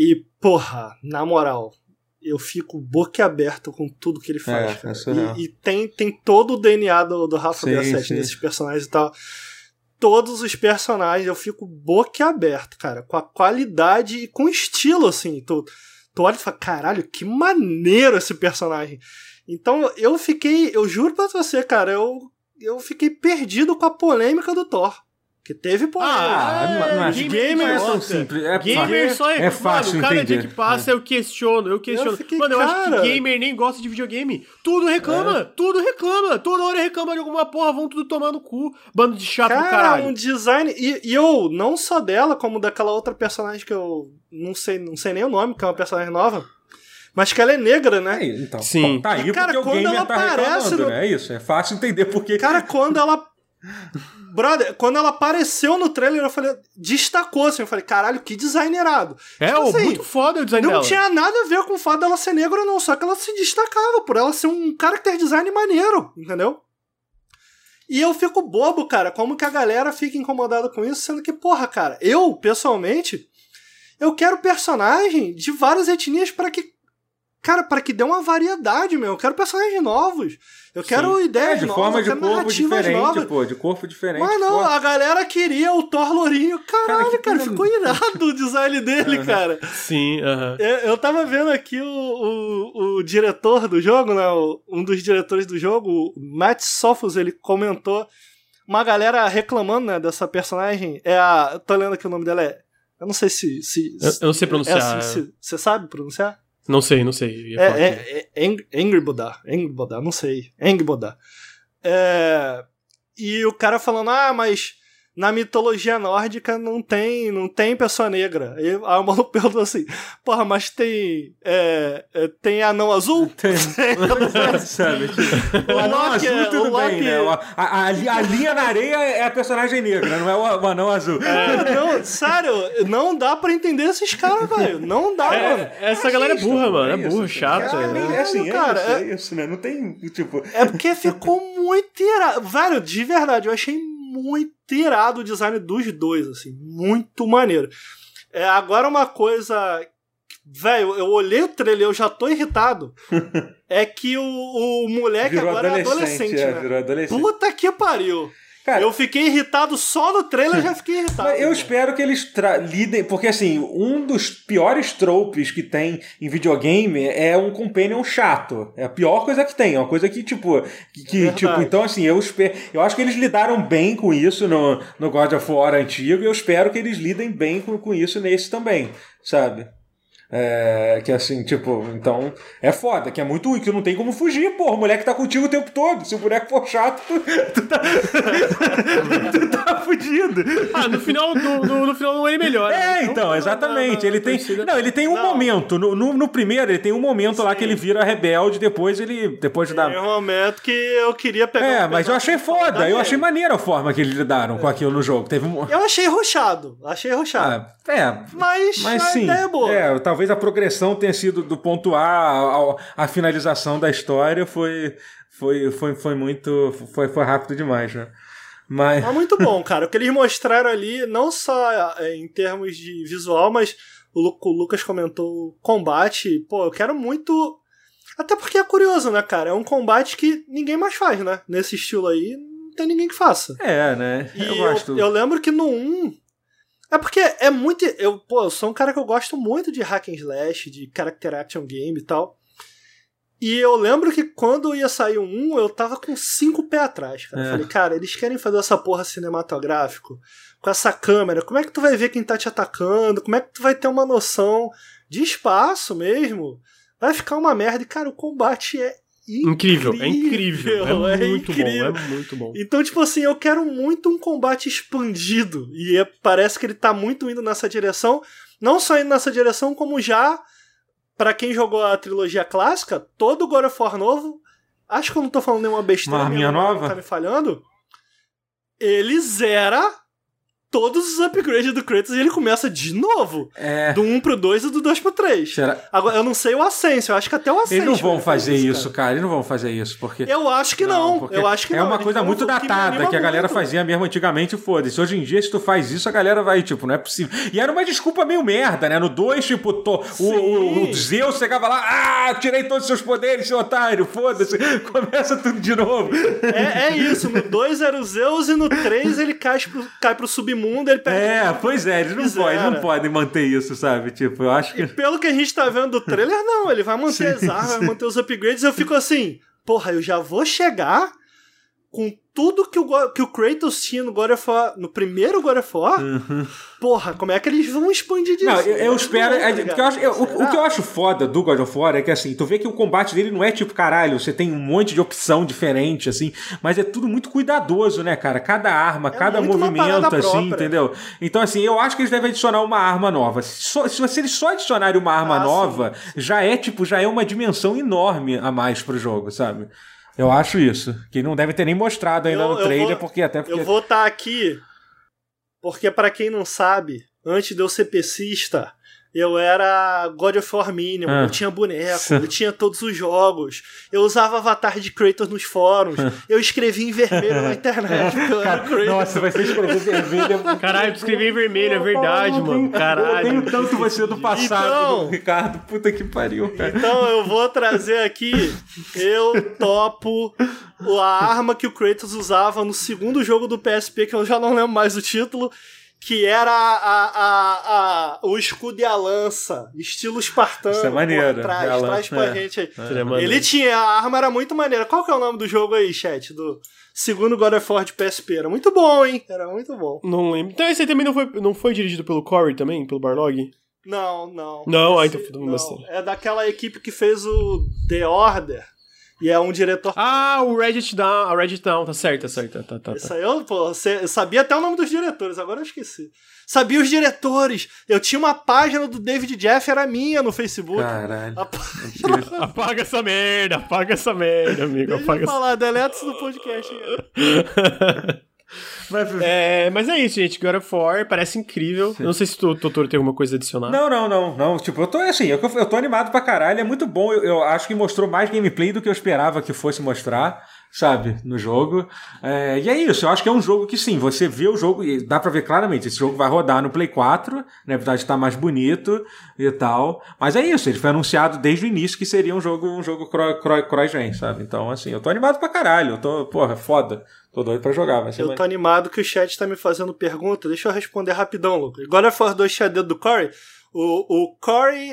E, porra, na moral, eu fico boquiaberto com tudo que ele faz. É, cara. é e, e tem, tem todo o DNA do, do Rafa Grassetti nesses personagens e tal. Todos os personagens eu fico boquiaberto, cara, com a qualidade e com o estilo, assim. Tu, tu olha e fala, caralho, que maneiro esse personagem. Então eu fiquei, eu juro pra você, cara, eu, eu fiquei perdido com a polêmica do Thor. Que teve polêmica. Ah, não- não acho- gamer não é tão gosta. simples, é gamer fácil. só é, É fácil mano, cada dia entender. que passa eu questiono, eu questiono. Eu fiquei, mano, eu acho que gamer nem gosta de videogame. Tudo reclama, É. tudo reclama. Toda hora reclama de alguma porra, vão tudo tomar no cu. Bando de chato do Cara, caralho. um design. E, e eu, não só dela, como daquela outra personagem que eu não sei, não sei nem o nome, que é uma personagem nova. Mas que ela é negra, né? Aí, então, Sim. Tá aí E, cara, porque o quando gamer ela tá aparece no- né? É isso, é fácil entender porque... Cara, quando ela. Brother, quando ela apareceu no trailer, eu falei. Destacou assim. Eu falei, caralho, que design irado. É, Tipo assim, muito foda o design Não dela. tinha nada a ver com o fato dela ser negra, não. Só que ela se destacava por ela ser um character design maneiro, entendeu? E eu fico bobo, cara, como que a galera fica incomodada com isso, sendo que, porra, cara, eu, pessoalmente, eu quero personagem de várias etnias para que. Cara, para que dê uma variedade, meu. Eu quero personagens novos. Eu quero É, ideias de novas, forma eu de quero corpo narrativas diferente, novas. pô, de corpo diferente. Mas não, pô. a galera queria o Thor Lourinho. Caralho, cara, coisa- ficou irado o design dele, cara. Sim, aham. Eu, eu tava vendo aqui o, o, o diretor do jogo, né? o- um dos diretores do jogo, o Matt Sofos, ele comentou uma galera reclamando né, dessa personagem. É a. eu Tô lendo aqui o nome dela é. Eu não sei se. se Eu, eu não sei pronunciar. assim, Você sabe pronunciar? Não sei, não sei. É, é, é Eng- Engribodar. Engribodar, não sei. Engribodar. É, e o cara falando, ah, mas na mitologia nórdica não tem, não tem pessoa negra. E aí o maluco perguntou assim: Porra, mas tem. É, é, tem anão azul? Tem. Sabe? Tipo, o anão Loki azul, é- tudo Loki- bem, né? A, a- a li- a linha na areia é a personagem negra, não é o, o anão azul. Não, sério, não dá pra entender esses caras, velho. Não dá, mano. É, essa galera é burra, mano. É isso, burra, cara. chata. É, né? é assim, é, Cara, isso, é- é isso, né? Não tem, tipo... É porque ficou muito irado. Velho, de verdade, eu achei muito irado o design dos dois, assim. Muito maneiro. É, agora uma coisa. Velho, eu olhei o trailer eu já tô irritado. é que o, o moleque Virou agora adolescente, é adolescente, é, né? virou adolescente. Puta que pariu. Cara, eu fiquei irritado só no trailer, já fiquei irritado. Eu cara. espero que eles lidem, porque assim, um dos piores tropes que tem em videogame é um companion chato. É a pior coisa que tem, é uma coisa que, tipo, que, que, Verdade. tipo, então assim, eu espero, eu acho que eles lidaram bem com isso no, no God of War antigo, e eu espero que eles lidem bem com, com isso nesse também, sabe? É, que assim, tipo, então é foda, que é muito que não tem como fugir, porra. O moleque tá contigo o tempo todo. Se o boneco for chato, tu, tu tá, tu tá fudido. Ah, no final, no, no, no final não ele melhora. É, né? então, exatamente. Ele tem. Não, ele tem um Não. momento. No, no, no primeiro, ele tem um momento lá Sim. que ele vira rebelde, depois ele. Depois dar. um momento que eu queria pegar. É, um mas eu achei foda. da Eu achei maneira a forma que eles lidaram com aquilo no jogo. Teve um. Eu achei rochado. Achei rochado. Ah, é. Mas, Mas a sim, ideia é boa. é, talvez a progressão tenha sido do ponto A à finalização da história foi, foi, foi, foi muito. Foi, foi rápido demais, né? Mas. Mas muito bom, cara. O que eles mostraram ali, não só é, em termos de visual, mas o, Lu- o Lucas comentou o combate. Pô, eu quero muito. Até porque é curioso, né, cara? É um combate que ninguém mais faz, né? Nesse estilo aí, não tem ninguém que faça. É, né? E eu eu, gosto. eu lembro que no 1. É porque é muito. Eu, pô, eu sou um cara que eu gosto muito de hack and slash, de character action game e tal. E eu lembro que quando ia sair 1, eu tava com cinco pés atrás, cara. Eu É. falei, cara, eles querem fazer essa porra cinematográfico com essa câmera. Como é que tu vai ver quem tá te atacando? Como é que tu vai ter uma noção de espaço mesmo? Vai ficar uma merda. E, cara, o combate é Incrível, é incrível. É é muito incrível. bom, é muito bom. então, tipo assim, eu quero muito um combate expandido. E é- parece que ele tá muito indo nessa direção. Não só indo nessa direção, como já, pra quem jogou a trilogia clássica, todo God of War novo, acho que eu não tô falando nenhuma besteira. Uma minha nova? Tá me falhando. Ele zera todos os upgrades do Kratos e ele começa de novo. É. Do 1 pro 2 e do 2 pro 3. Será? Agora, eu não sei o Ascension, eu acho que até o Ascension. Eles não vão fazer isso, cara. cara. Eles não vão fazer isso, porque. Eu acho que não. porque eu acho que é não. uma Eles coisa muito que datada anima que a galera muito. fazia mesmo antigamente, foda-se. Hoje em dia, se tu faz isso, a galera vai, tipo, não é possível. E era uma desculpa meio merda, né? No 2, tipo, to- o, o, o Zeus chegava lá, ah, tirei todos os seus poderes, seu otário, foda-se. Começa tudo de novo. É, é isso, no 2 era o Zeus e no 3 ele cai pro, cai pro submundo ele perde. É, pois é, eles não, podem, eles não podem manter isso, sabe? Tipo, eu acho que. Pelo que a gente tá vendo do trailer, não, ele vai manter as armas, vai manter os upgrades. Eu fico assim, porra, eu já vou chegar com tudo que o, que o Kratos tinha no God of War, no primeiro God of War. Porra, como é que eles vão expandir disso? Uhum. Não, eu, eu espero. É, tá eu acho- eu- o, o que eu acho foda do God of War é que assim, tu vê que o combate dele não é tipo, caralho, você tem um monte de opção diferente, assim, mas é tudo muito cuidadoso, né, cara? Cada arma, cada É uma movimento, assim, própria. entendeu? Então, assim, eu acho que eles devem adicionar uma arma nova. Só- se, se eles só adicionarem uma arma Ah, nova, já é, tipo, já é uma dimensão enorme a mais pro jogo, sabe? Eu acho isso. Que não deve ter nem mostrado ainda Eu- no trailer, vou- porque até porque. Eu vou estar aqui porque, pra quem não sabe, antes de eu ser pesista, eu era God of War Minion, Ah. eu tinha boneco, eu tinha todos os jogos, eu usava avatar de Kratos nos fóruns, eu escrevia em vermelho na internet, porque eu era o Kratos. Nossa, vai ser escrever vermelho. é Caralho, tu escreveu em vermelho, é verdade, Eu mano. odeio- Eu Caralho. odeio tanto você do passado, Então- Ricardo. Puta que pariu, cara. Então eu vou trazer aqui, eu topo a arma que o Kratos usava no segundo jogo do PSP, que eu já não lembro mais o título, que era a, a, a- o escudo e a lança, estilo espartano. Isso é maneiro, Porra, Traz, a lança, traz pra é. gente aí. Maneiro. Ele tinha, a arma era muito maneira. Qual que é o nome do jogo aí, chat? Do segundo God of War de PSP. Era muito bom, hein? Era muito bom. Não lembro. Então esse aí também não foi, não foi dirigido pelo Corey também? Pelo Barlog? Não, não. Não, ah, Esse- então foi do não. É daquela equipe que fez o The Order E é um diretor. Ah, o Reddit Down, a Reddit Down, tá certo, tá certo. Tá, tá, Isso tá. aí eu, pô, você- eu sabia até o nome dos diretores, agora eu esqueci. Sabia os diretores. Eu tinha uma página do David Jeff, era minha no Facebook. Caralho. A Apaga essa merda, apaga essa merda, amigo. Deixa Apaga eu essa... falar, deleta isso do podcast. É, mas é isso, gente. God of War parece incrível. Não sei se o Totoro tem alguma coisa adicionar. Não, não, não, não. Tipo, eu tô assim, eu, eu tô animado pra caralho, é muito bom. Eu, eu acho que mostrou mais gameplay do que eu esperava que fosse mostrar, sabe, no jogo. É, e é isso, eu acho que é um jogo que sim, você vê o jogo e dá pra ver claramente, esse jogo vai rodar no Play 4, na verdade tá mais bonito e tal. Mas é isso, ele foi anunciado desde o início que seria um jogo, um jogo cro- cro- cross-gen, sabe? Então, assim, eu tô animado pra caralho, eu tô, porra, foda. Tô doido pra jogar, vai ser Eu mais- tô animado que o chat tá me fazendo pergunta. Deixa eu responder rapidão, Lucas. God of War 2 tinha dedo do Corey. O, o Corey,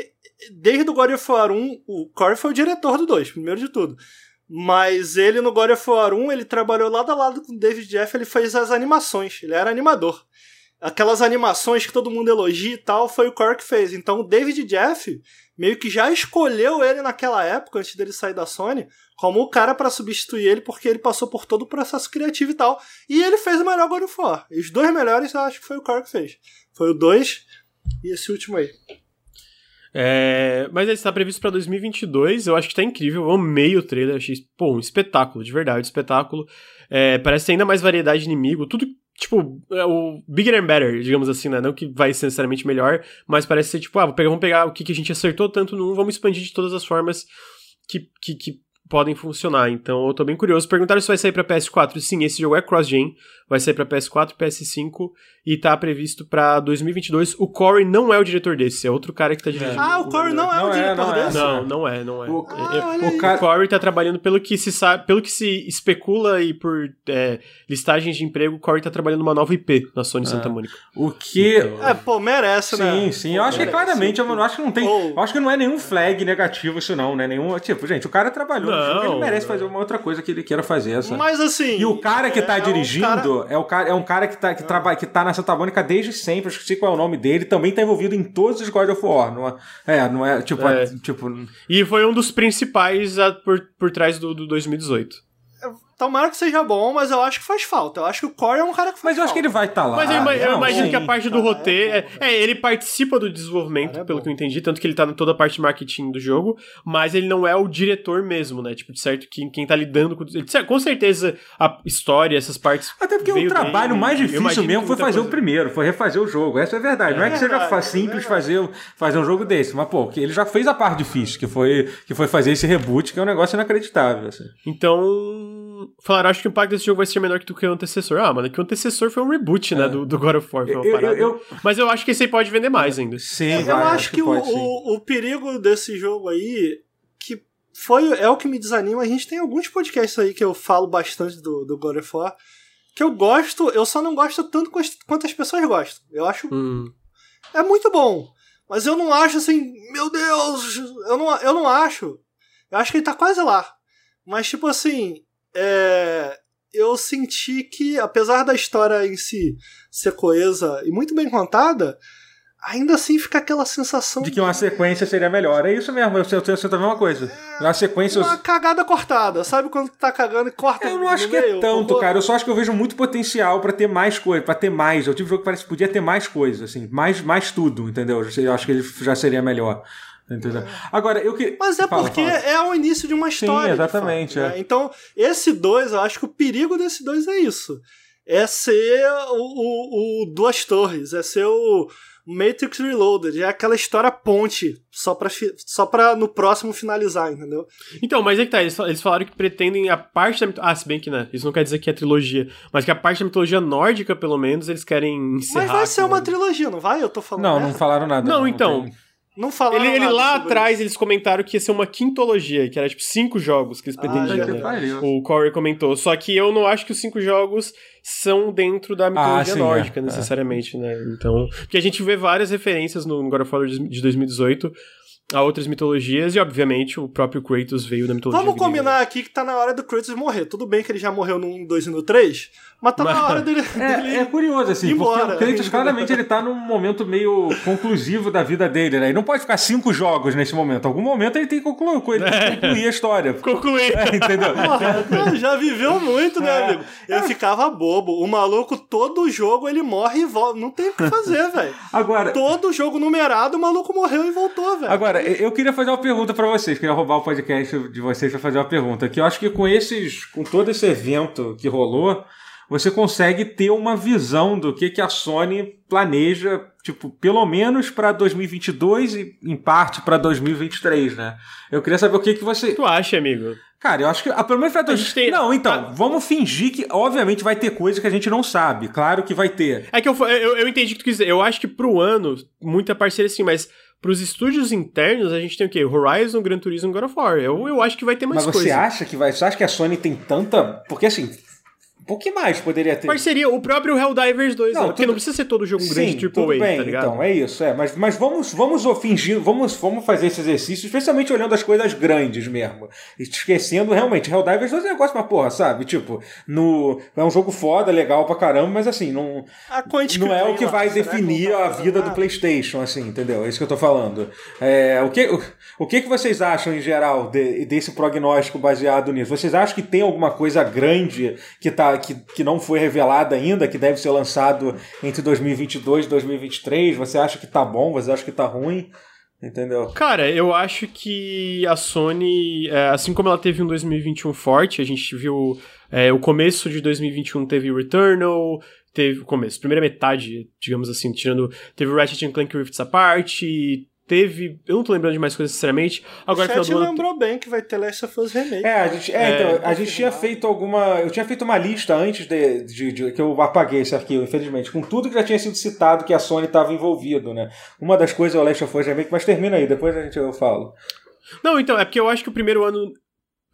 desde o God of War 1, o Corey foi o diretor do 2, primeiro de tudo. Mas ele no God of War 1, ele trabalhou lado a lado com o David Jeff, ele fez as animações, ele era animador. Aquelas animações que todo mundo elogia e tal, foi o Corey que fez. Então o David Jeff meio que já escolheu ele naquela época, antes dele sair da Sony, como o cara pra substituir ele, porque ele passou por todo o processo criativo e tal. E ele fez o melhor God of War. E os dois melhores eu acho que foi o Corey que fez. Foi o 2 e esse último aí. É, mas está previsto pra 2022. Eu acho que tá incrível. Eu amei o trailer. Achei, pô, um espetáculo, de verdade, um espetáculo. É, parece ter ainda mais variedade de inimigo. Tudo, tipo, é o bigger and better, digamos assim, né? Não que vai ser necessariamente melhor, mas parece ser tipo, ah, vou pegar- vamos pegar o que, que a gente acertou tanto 1, vamos expandir de todas as formas que, que, que podem funcionar. Então eu tô bem curioso. Perguntaram se vai sair pra PS4. Sim, esse jogo é cross-gen. Vai sair pra PS4, PS5 e tá previsto pra 2022. O Corey não é o diretor desse, é outro cara que tá dirigindo. Ah, o Corey não é Não o é, diretor não é. desse? Não, não é, não é. O- É- é- Ah, o o Corey tá trabalhando pelo que se sabe, pelo que se especula e por é, listagens de emprego, o Corey tá trabalhando numa nova IP na Sony Santa Mônica. O que. É, pô, merece, né? Sim, sim. Eu acho que claramente, eu não acho que não tem. Ou- Eu acho que não é nenhum flag negativo isso, não, né? Nenhum. Tipo, gente, o cara trabalhou no Não, ele merece fazer uma outra coisa que ele queira fazer, sabe? Mas assim. E o cara que tá é um dirigindo cara- é, o cara, é um cara que tá, que, traba, que tá na Santa Mônica desde sempre, eu esqueci qual é o nome dele, também tá envolvido em todos os God of War. Não é, é, não é tipo. É. tipo E foi um dos principais por, por trás do, do 2018. Tomara que seja bom, mas eu acho que faz falta. Eu acho que o Corey é um cara que faz mas eu acho que ele falta. vai estar tá lá. Mas eu, ima- eu imagino sim. que a parte do cara, roteiro. é É, é, ele participa do desenvolvimento, é pelo bom. que eu entendi, tanto que ele tá em toda a parte de marketing do jogo, mas ele não é o diretor mesmo, né? Tipo, de certo, quem, quem tá lidando com. ele- Com certeza a história, essas partes. Até porque o trabalho dele, mais difícil mesmo foi fazer o coisa- primeiro, foi refazer o jogo. Essa é a verdade. não é que seja verdade, é simples fazer, fazer um jogo desse, mas pô, que ele já fez a parte difícil, que foi, que foi fazer esse reboot, que é um negócio inacreditável. Assim. Então. Falaram, acho que o impacto desse jogo vai ser menor que do que o antecessor. Ah, mano, é que o antecessor foi um reboot, né? Do, do God of War. Foi uma É. Eu- eu- parada. eu- Mas eu acho que esse aí pode vender mais ainda. Sim, Eu vai, acho que, o, pode, sim. o, o perigo desse jogo aí, que foi, é o que me desanima. A gente tem alguns podcasts aí que eu falo bastante do, do God of War, que eu gosto, eu só não gosto tanto quanto as pessoas gostam. Eu acho. Hum. É muito bom. Mas eu não acho assim, meu Deus, eu não, eu não acho. Eu acho que ele tá quase lá. Mas, tipo assim, é, eu senti que, apesar da história em si ser coesa e muito bem contada, ainda assim fica aquela sensação De que uma sequência seria melhor. É isso mesmo, eu sinto a mesma coisa. Uma sequência. uma cagada cortada. Sabe quando tá cagando e corta Eu não acho que é meio? tanto, Pô, cara. Eu só acho que eu vejo muito potencial pra ter mais coisa, pra ter mais. Eu tive um jogo que parece que podia ter mais coisas, assim, mais, mais tudo, entendeu? Eu acho que ele já seria melhor. Entendeu? Agora, eu que. Mas é Fala, porque fala. é o início de uma história. de exatamente, fato, é. né? Então, esse 2, eu acho que o perigo desse 2 é isso. É ser o, o, o Duas Torres, é ser o Matrix Reloaded, é aquela história ponte, só pra, só pra no próximo finalizar, entendeu? Então, mas é que tá, eles, fal- eles falaram que pretendem a parte da mito- Ah, se bem que né, isso não quer dizer que é trilogia, mas que a parte da mitologia nórdica, pelo menos, eles querem encerrar. Mas vai ser uma trilogia, não vai? Eu tô falando Não, merda? não falaram nada. Não, então. tem- Não falaram Ele, ele nada lá sobre atrás, eles comentaram que ia ser uma quintologia, que era tipo cinco jogos que eles Ah, pretendiam. Que né? O Corey comentou. Só que eu não acho que os cinco jogos são dentro da mitologia sim, nórdica, é, necessariamente, né? Então. Porque a gente vê várias referências no God of War de 2018 a outras mitologias e, obviamente, o próprio Kratos veio da mitologia Vamos grega. combinar aqui que tá na hora do Kratos morrer. Tudo bem que ele já morreu no 1, 2 e no 3, mas tá Mas- na hora dele. dele- É, é curioso, assim, Embora. porque o Kratos claramente ele tá num momento meio conclusivo da vida dele, né? Ele não pode ficar cinco jogos nesse momento. Em algum momento ele tem que concluir, ele tem que concluir a história. Concluir. É, entendeu? Porra, não, já viveu muito, né, É. amigo? Eu ficava bobo. O maluco, todo jogo, ele morre e volta. Não tem o que fazer, velho. Agora, Todo jogo numerado, o maluco morreu e voltou, velho. Agora, eu queria fazer uma pergunta pra vocês, queria roubar o podcast de vocês pra fazer uma pergunta. Que eu acho que com esses, com todo esse evento que rolou, você consegue ter uma visão do que, que a Sony planeja, tipo, pelo menos pra 2022 e em parte pra 2023, né? Eu queria saber o que que você. tu acha, amigo? Cara, eu acho que. A, pelo menos dois... gente tem- Não, então, a- vamos fingir que, obviamente, vai ter coisa que a gente não sabe. Claro que vai ter. É que eu, eu, eu entendi o que tu quis dizer. Eu acho que pro ano, muita parceria sim, mas pros estúdios internos, a gente tem o quê? Horizon, Gran Turismo God of War. Eu, eu acho que vai ter mais Mas você coisa. acha que vai. Você acha que a Sony tem tanta. Porque assim. Um pouco mais poderia ter. Parceria, o próprio Helldivers 2, Não, né? Porque tudo- não precisa ser todo jogo grande Sim, AAA, tudo bem, tá ligado? então, é isso, é. Mas, mas vamos, vamos fingir, vamos, vamos fazer esse exercício, especialmente olhando as coisas grandes mesmo. Esquecendo realmente, Helldivers 2 é um negócio, mas porra, sabe? Tipo, no, é um jogo foda, legal pra caramba, mas assim, não, não é o que lá, vai que definir a vida do PlayStation, assim, entendeu? É isso que eu tô falando. É, o, que, o, o que que vocês acham, em geral, de- desse prognóstico baseado nisso? Vocês acham que tem alguma coisa grande que, tá, que, que não foi revelada ainda, que deve ser lançado entre 2022 e 2023? Você acha que tá bom? Você acha que tá ruim? Entendeu? Cara, eu acho que a Sony, é, assim como ela teve um 2021 forte, a gente viu é, o começo de 2021 teve Returnal, teve o começo, primeira metade, digamos assim, tirando, teve Ratchet Clank Rifts Apart, teve, eu não tô lembrando de mais coisas sinceramente, agora O chat ano lembrou bem que vai ter Last of Us Remake. É, a gente, é, É, então, a gente tinha feito alguma. Eu tinha feito uma lista antes de, de- de- que eu apaguei esse arquivo, infelizmente, com tudo que já tinha sido citado que a Sony estava envolvido, né? Uma das coisas é o Last of Us Remake, mas termina aí, depois a gente eu falo. Não, então, é porque eu acho que o primeiro ano.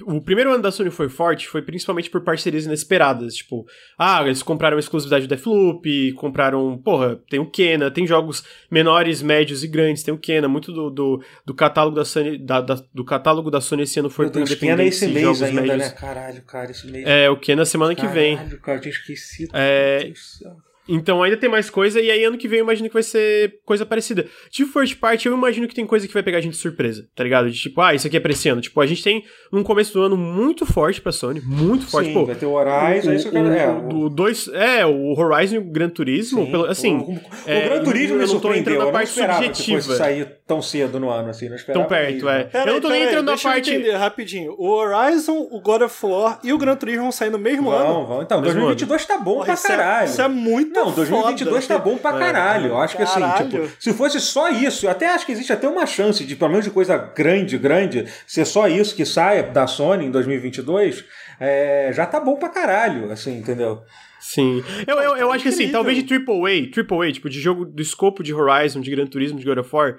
O primeiro ano da Sony foi forte, foi principalmente por parcerias inesperadas. Tipo, ah, eles compraram a exclusividade do Deathloop, compraram. Porra, tem o Kena, tem jogos menores, médios e grandes, tem o Kena. Muito do, do, do catálogo da Sony. Da, da- do catálogo da Sony esse ano foi Meu Deus, quem é esse independentes e mês jogos ainda, médios. né? Caralho, cara, esse mês. É, o Kena semana que vem. Caralho, cara, eu tinha esquecido. É, Meu Deus do céu. Então ainda tem mais coisa, e aí ano que vem eu imagino que vai ser coisa parecida. De first party, eu imagino que tem coisa que vai pegar a gente de surpresa, tá ligado? De tipo, ah, isso aqui é pra esse ano. Tipo, a gente tem um começo do ano muito forte pra Sony, muito forte. Sim, Pô, vai ter o Horizon, é isso que eu quero. É, o, do dois, é, o Horizon e o Gran Turismo, Sim. pelo, assim... o, o, é, o Gran Turismo eu me não tô entrando na Eu parte que subjetiva. sair tão cedo no ano, assim. Não esperava Tão perto, mesmo. é. Pera eu não tô nem pera aí, entrando na parte... Eu entender rapidinho. O Horizon, o God of War e o Gran Turismo vão sair no mesmo ano. Vão, vão. Então, Mesmo 2022 tá bom Porra, pra é- caralho. isso é muito Não, 2022 foda. tá bom pra caralho. Eu acho que assim, Caralho. tipo, se fosse só isso, eu até acho que existe até uma chance de, pelo menos de coisa grande, grande, ser só isso que saia da Sony em 2022, é, já tá bom pra caralho, assim, entendeu? Sim. Eu, eu, eu acho que assim, talvez de AAA, AAA, tipo, de jogo do escopo de Horizon, de Gran Turismo, de God of War,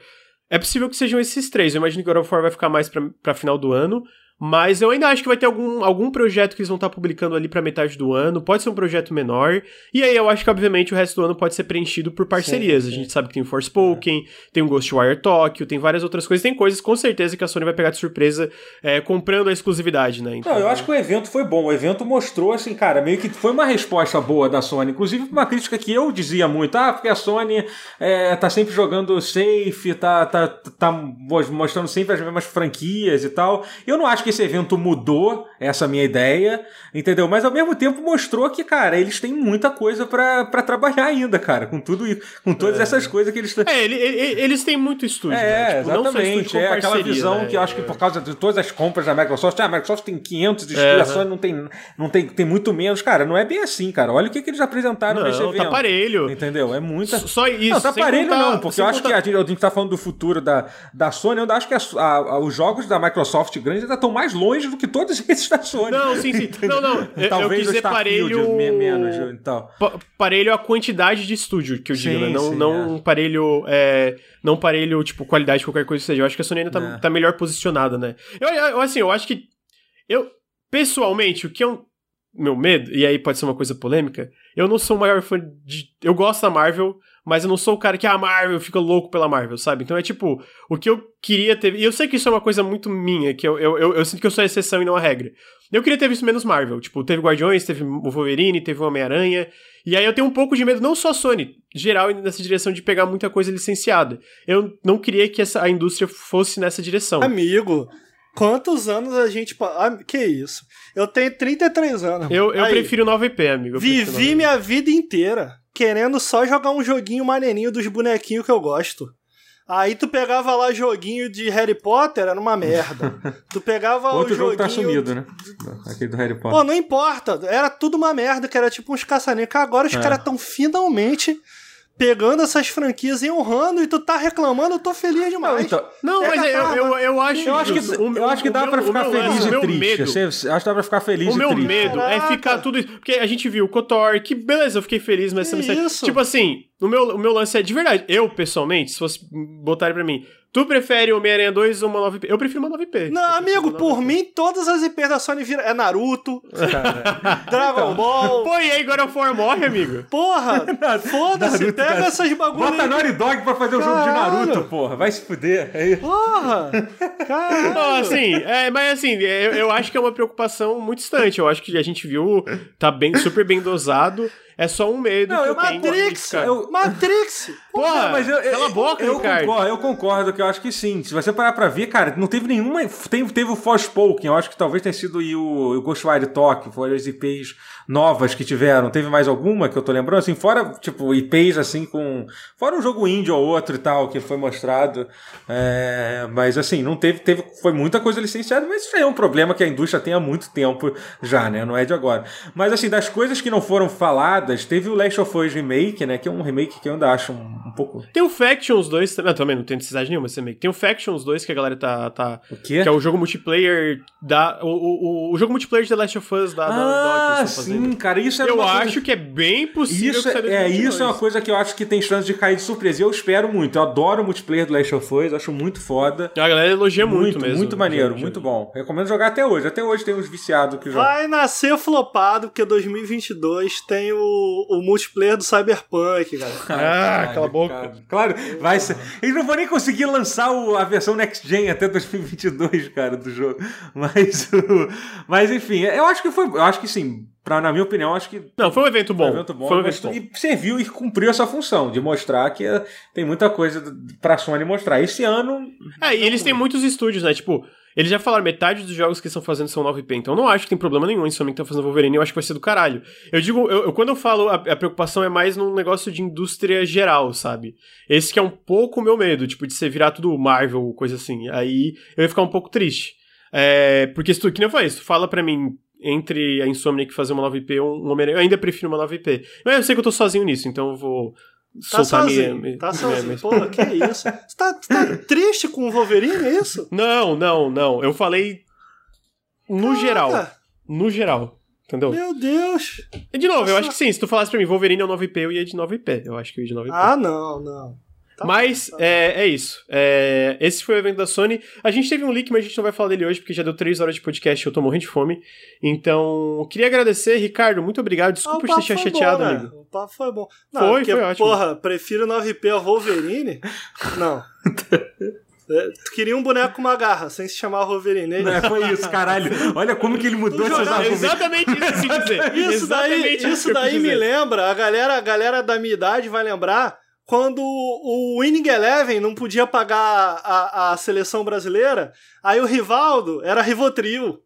é possível que sejam esses três. Eu imagino que God of War vai ficar mais pra, pra final do ano. Mas eu ainda acho que vai ter algum, algum projeto que eles vão estar publicando ali pra metade do ano. Pode ser um projeto menor. E aí eu acho que, obviamente, o resto do ano pode ser preenchido por parcerias. Sim, sim. A gente sabe que tem o Forspoken, tem o Ghostwire Tokyo, tem várias outras coisas. Tem coisas com certeza que a Sony vai pegar de surpresa é, comprando a exclusividade, né? Então, Não, eu acho que o evento foi bom. O evento mostrou, assim, cara, meio que foi uma resposta boa da Sony. Inclusive, uma crítica que eu dizia muito, ah, porque a Sony é, tá sempre jogando safe, tá, tá, tá mostrando sempre as mesmas franquias e tal. Eu não acho que esse evento mudou essa minha ideia, entendeu? Mas ao mesmo tempo mostrou que, cara, eles têm muita coisa pra pra trabalhar ainda, cara, com tudo isso, com todas essas coisas que eles estão. É, ele- ele- eles têm muito estúdio, É, né? Tipo, não exatamente. estúdio É aquela visão né? que eu acho que por causa de todas as compras da Microsoft, ah, a Microsoft tem 500 estúdios, É, a Sony não tem, não tem, tem muito menos. Cara, não é bem assim, cara. Olha o que, que eles apresentaram nesse Não, evento. tá parelho. Entendeu? É muita. Só isso. Não, tá sem parelho contar- não, porque eu acho contar- que a gente, a gente tá falando do futuro da, da Sony, eu acho que a- a- os jogos da Microsoft grandes ainda estão mais longe do que todos esses Sony. Não, sim, sim. Não, não. Eu, eu Talvez quis parelho. me- menos e tal. pa- Parelho a quantidade de estúdio que eu digo, Sim, né? Não, sim, não é. parelho. É, não parelho, tipo, qualidade, qualquer coisa que seja. Eu acho que a Sony ainda tá, É. tá melhor posicionada, né? Eu, eu, assim, eu acho que. Eu, pessoalmente, o que eu meu medo, e aí pode ser uma coisa polêmica, eu não sou o maior fã de. Eu gosto da Marvel, mas eu não sou o cara que, ah, Marvel, fica louco pela Marvel, sabe? Então é tipo, o que eu queria ter. E eu sei que isso é uma coisa muito minha, que eu, eu, eu, eu sinto que eu sou a exceção e não a regra. Eu queria ter visto menos Marvel. Tipo, teve Guardiões, teve o Wolverine, teve o Homem-Aranha. E aí eu tenho um pouco de medo, não só a Sony, geral, nessa direção de pegar muita coisa licenciada. Eu não queria que essa, a indústria fosse nessa direção. Amigo, quantos anos a gente. Ah, que isso? Eu tenho 33 anos. Eu, eu prefiro 9IP, amigo. Vivi minha vida inteira querendo só jogar um joguinho maneirinho dos bonequinhos que eu gosto. Aí tu pegava lá joguinho de Harry Potter, era uma merda. Tu pegava Outro o jogo joguinho... tá sumido, né? Aquele do Harry Potter. Pô, não importa. Era tudo uma merda, que era tipo uns caçaninhos. Agora os é. caras tão finalmente pegando essas franquias e honrando e tu tá reclamando, eu tô feliz demais. Não, então, não é mas eu, eu, eu, acho. Eu acho que, o, eu acho que dá pra ficar feliz e triste. Acho que dá pra ficar feliz o e triste. O meu medo é Caraca. é ficar tudo isso. Porque a gente viu o Kotor, que beleza, eu fiquei feliz, mas que isso? Tipo assim, o meu, o meu lance é de verdade. Eu, pessoalmente, se fosse botarem pra mim, Tu prefere Homem-Aranha 2 ou uma 9P? Eu prefiro uma 9P. Não, amigo, por mim, todas as IPs da Sony viram. É Naruto, Dragon então. Ball. Pô, e aí God of War morre, amigo? Porra! Foda-se, pega cara. essas bagulhas. Bota Naughty Dog pra fazer o um jogo de Naruto, porra. Vai se fuder. É porra! Caralho! Não, assim, é, mas assim, eu, eu acho que é uma preocupação muito distante. Eu acho que a gente viu, tá bem, super bem dosado. É só um medo não, que eu, eu Matrix, tenho. Eu, Matrix! Porra, mas eu, cala a boca, eu, Ricardo. Concordo, eu concordo que eu acho que sim. Se você parar pra ver, cara, não teve nenhuma... Teve, teve o Forspoken, eu acho que talvez tenha sido o, o Ghostwire Tokyo, foram as IPs novas que tiveram. Teve mais alguma que eu tô lembrando? Assim, fora, tipo, IPs assim com... Fora um jogo indie ou outro e tal, que foi mostrado. É, mas assim, não teve, teve... Foi muita coisa licenciada, mas isso aí é um problema que a indústria tem há muito tempo já, né? Não é de agora. Mas assim, das coisas que não foram faladas, teve o Last of Us Remake, né? Que é um remake que eu ainda acho um, um pouco... Tem o Factions 2 também, também não tem necessidade nenhuma esse remake. Tem o Factions 2 que a galera tá... tá o quê? Que é o jogo multiplayer da... O, o, o jogo multiplayer de The Last of Us da, ah, da sim. Sim, cara, isso é Eu acho coisa... que é bem possível isso que É, isso é uma coisa que eu acho que tem chance de cair de surpresa. E eu espero muito. Eu adoro o multiplayer do Last of Us, acho muito foda. A galera elogia muito, muito mesmo. Muito maneiro, muito bom. Recomendo jogar até hoje. Até hoje tem uns viciados que jogam. Vai nascer flopado, porque 2022 tem o, o multiplayer do Cyberpunk, cara. ah, cala a boca. Cara. Claro, vai ser. Eles não vão nem conseguir lançar o, a versão Next Gen até 2022, cara, do jogo. Mas, mas enfim, eu acho que foi. Eu acho que sim Pra, na minha opinião, acho que. Não, foi um evento bom. Foi um evento bom. Foi um evento bom. E serviu e cumpriu essa função de mostrar que eh, tem muita coisa pra Sony mostrar. Esse ano. É, e eles têm muitos estúdios, né? Tipo, eles já falaram, metade dos jogos que estão fazendo são 9P, então eu não acho que tem problema nenhum em Sony que tá fazendo Wolverine, eu acho que vai ser do caralho. Eu digo, eu, eu quando eu falo, a, a, preocupação é mais num negócio de indústria geral, sabe? Esse que é um pouco o meu medo, tipo, de você virar tudo Marvel, coisa assim. Aí eu ia ficar um pouco triste. É, porque se tu, que nem eu falei, se tu fala pra mim, entre a Insomniac fazer uma 9P ou um Homem-Aranha. Eu ainda prefiro uma 9P. Mas eu sei que eu tô sozinho nisso, então eu vou tá soltar sozinho, minha. Tá sozinho. Minha... Porra, que isso? Você tá, tá triste com o Wolverine, é isso? Não, não, não. Eu falei no Caraca. geral. No geral. Entendeu? Meu Deus! E de novo, Nossa. eu acho que sim. Se tu falasse pra mim, Wolverine é 9P, eu ia de 9P. Eu acho que eu ia de 9P. Ah, não, não. Tá mas tá é, é isso. É, esse foi o evento da Sony. A gente teve um leak, mas a gente não vai falar dele hoje, porque já deu três horas de podcast e eu tô morrendo de fome. Então, queria agradecer, Ricardo. Muito obrigado. Desculpa ah, te deixar chateado, bom, né? amigo. O papo foi bom. Não, foi, porque, foi ótimo. Porra, prefiro 9P ao Wolverine? não. É, tu queria um boneco com uma garra, sem se chamar Wolverine. É não, foi isso, caralho. Olha como que ele mudou seus argumentos. Exatamente isso que eu dizer. Isso daí, isso daí me lembra, a galera, a galera da minha idade vai lembrar quando o Winning Eleven não podia pagar a, a seleção brasileira, aí o Rivaldo era Rivotril.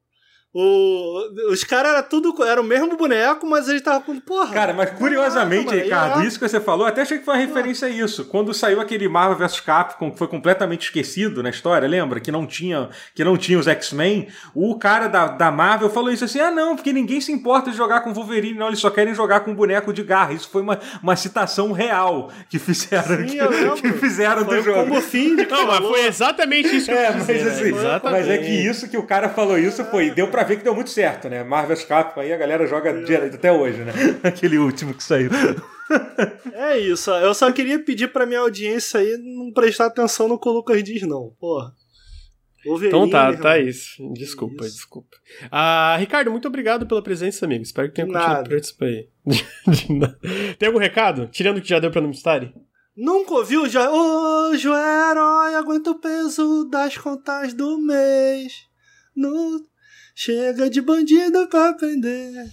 O, os caras era tudo. Era o mesmo boneco, mas ele tava com. Porra. Cara, mas curiosamente, Ricardo, isso que você falou, até achei que foi uma referência a isso. Quando saiu aquele Marvel vs Capcom, que foi completamente esquecido na história, lembra? Que não tinha, que não tinha os X-Men, o cara da, da Marvel falou isso assim: ah, não, porque ninguém se importa de jogar com Wolverine, não, eles só querem jogar com boneco de garra. Isso foi uma, uma citação real que fizeram, Sim, que, que, fizeram foi do jogo. Como fim de Não, mas foi exatamente isso que é, eu mas, dizer, assim, né? mas é que isso que o cara falou isso foi. Deu pra pra ver que deu muito certo, né? Marvel's Capcom aí a galera joga direto até hoje, né? Aquele último que saiu. É isso, eu só queria pedir pra minha audiência aí não prestar atenção no que o Lucas diz, não. Porra. Wolverine, Então tá, irmão. tá isso. Desculpa, Isso. desculpa. Ah, Ricardo, muito obrigado pela presença, amigo. Espero que tenha continuado nada. participar aí. Tem algum recado? Tirando o que já deu pra não estar? Nunca ouviu já? Hoje o herói aguenta o peso das contas do mês. No... Chega de bandido pra prender.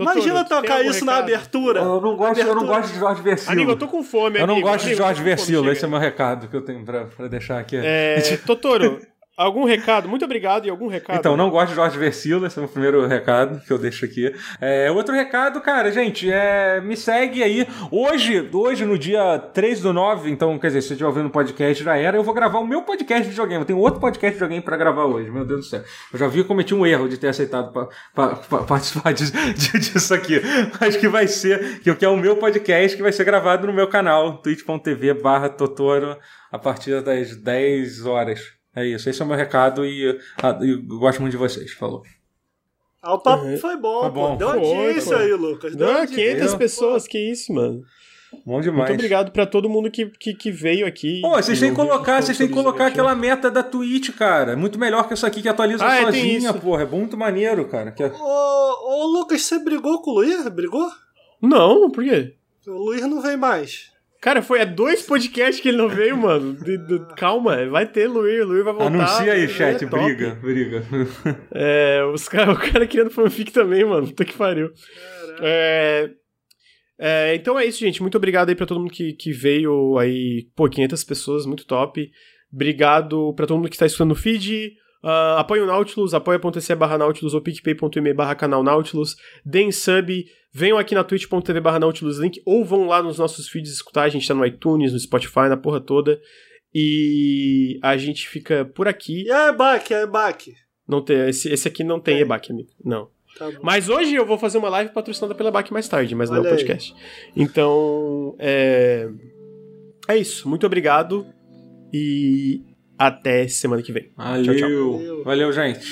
Imagina tocar isso na abertura. Eu não gosto, eu não Abertura. gosto de Jorge Versilo. Amigo, eu tô com fome, Eu não amigo. gosto de Amigo, Jorge com fome, Versilo, esse é o meu recado que eu tenho pra, pra deixar aqui. É, Totoro, algum recado? Muito obrigado e algum recado? Então, não gosto de Jorge Versilo, esse é o primeiro recado que eu deixo aqui. É, outro recado, cara, gente, é, me segue aí. Hoje, hoje, no dia 3 do 9, então, quer dizer, se você estiver ouvindo o podcast, já era, eu vou gravar o meu podcast de videogame. Eu tenho outro podcast de videogame pra gravar hoje, meu Deus do céu. Eu já vi cometi um erro de ter aceitado pa, pa- pa- participar de- disso aqui. Acho que vai ser, que é o meu podcast que vai ser gravado no meu canal, twitch.tv barra Totoro, a partir das 10 horas. É isso, esse é o meu recado e, ah, e eu gosto muito de vocês. Falou. Ah, o papo foi bom, Foi bom. pô. Deu Foi, audiência pô. aí, Lucas. Deu Não, audiência. 500 Eu- pessoas, que isso, mano. Bom demais. Muito obrigado pra todo mundo que, que, que veio aqui. Pô, vocês têm que colocar, vocês têm que colocar aquela meta da Twitch, cara. É Muito melhor que isso aqui que atualiza Ah, é, tem sozinha, isso. porra. É muito maneiro, cara. Que- Ô, ô, Lucas, você brigou com o Luiz? Brigou? Não, por quê? O Luiz não vem mais. Cara, foi há dois podcasts que ele não veio, mano. De- de- calma, vai ter Luir, Luir vai voltar. Anuncia aí, Luir chat. é top. briga, briga. É, os cara, o cara criando fanfic também, mano. Puta que pariu. É, é, então é isso, gente. Muito obrigado aí pra todo mundo que, que veio aí. Pô, 500 pessoas, muito top. Obrigado pra todo mundo que está escutando o feed. Ah, apoie o Nautilus, apoia.se barra Nautilus ou picpay.me barra canal Nautilus. Deem sub, venham aqui na twitch.tv barra Nautilus link ou vão lá nos nossos feeds escutar. A gente tá no iTunes, no Spotify, na porra toda. E a gente fica por aqui. E aí, Baque, e aí, Baque? Não tem, esse, esse aqui não tem É. EBAC, amigo. Não. Tá. Mas hoje eu vou fazer uma live patrocinada pela BAC mais tarde, mas não é Olha o aí. podcast. Então, é... é isso. Muito obrigado e até semana que vem. Valeu. tchau. Valeu, gente.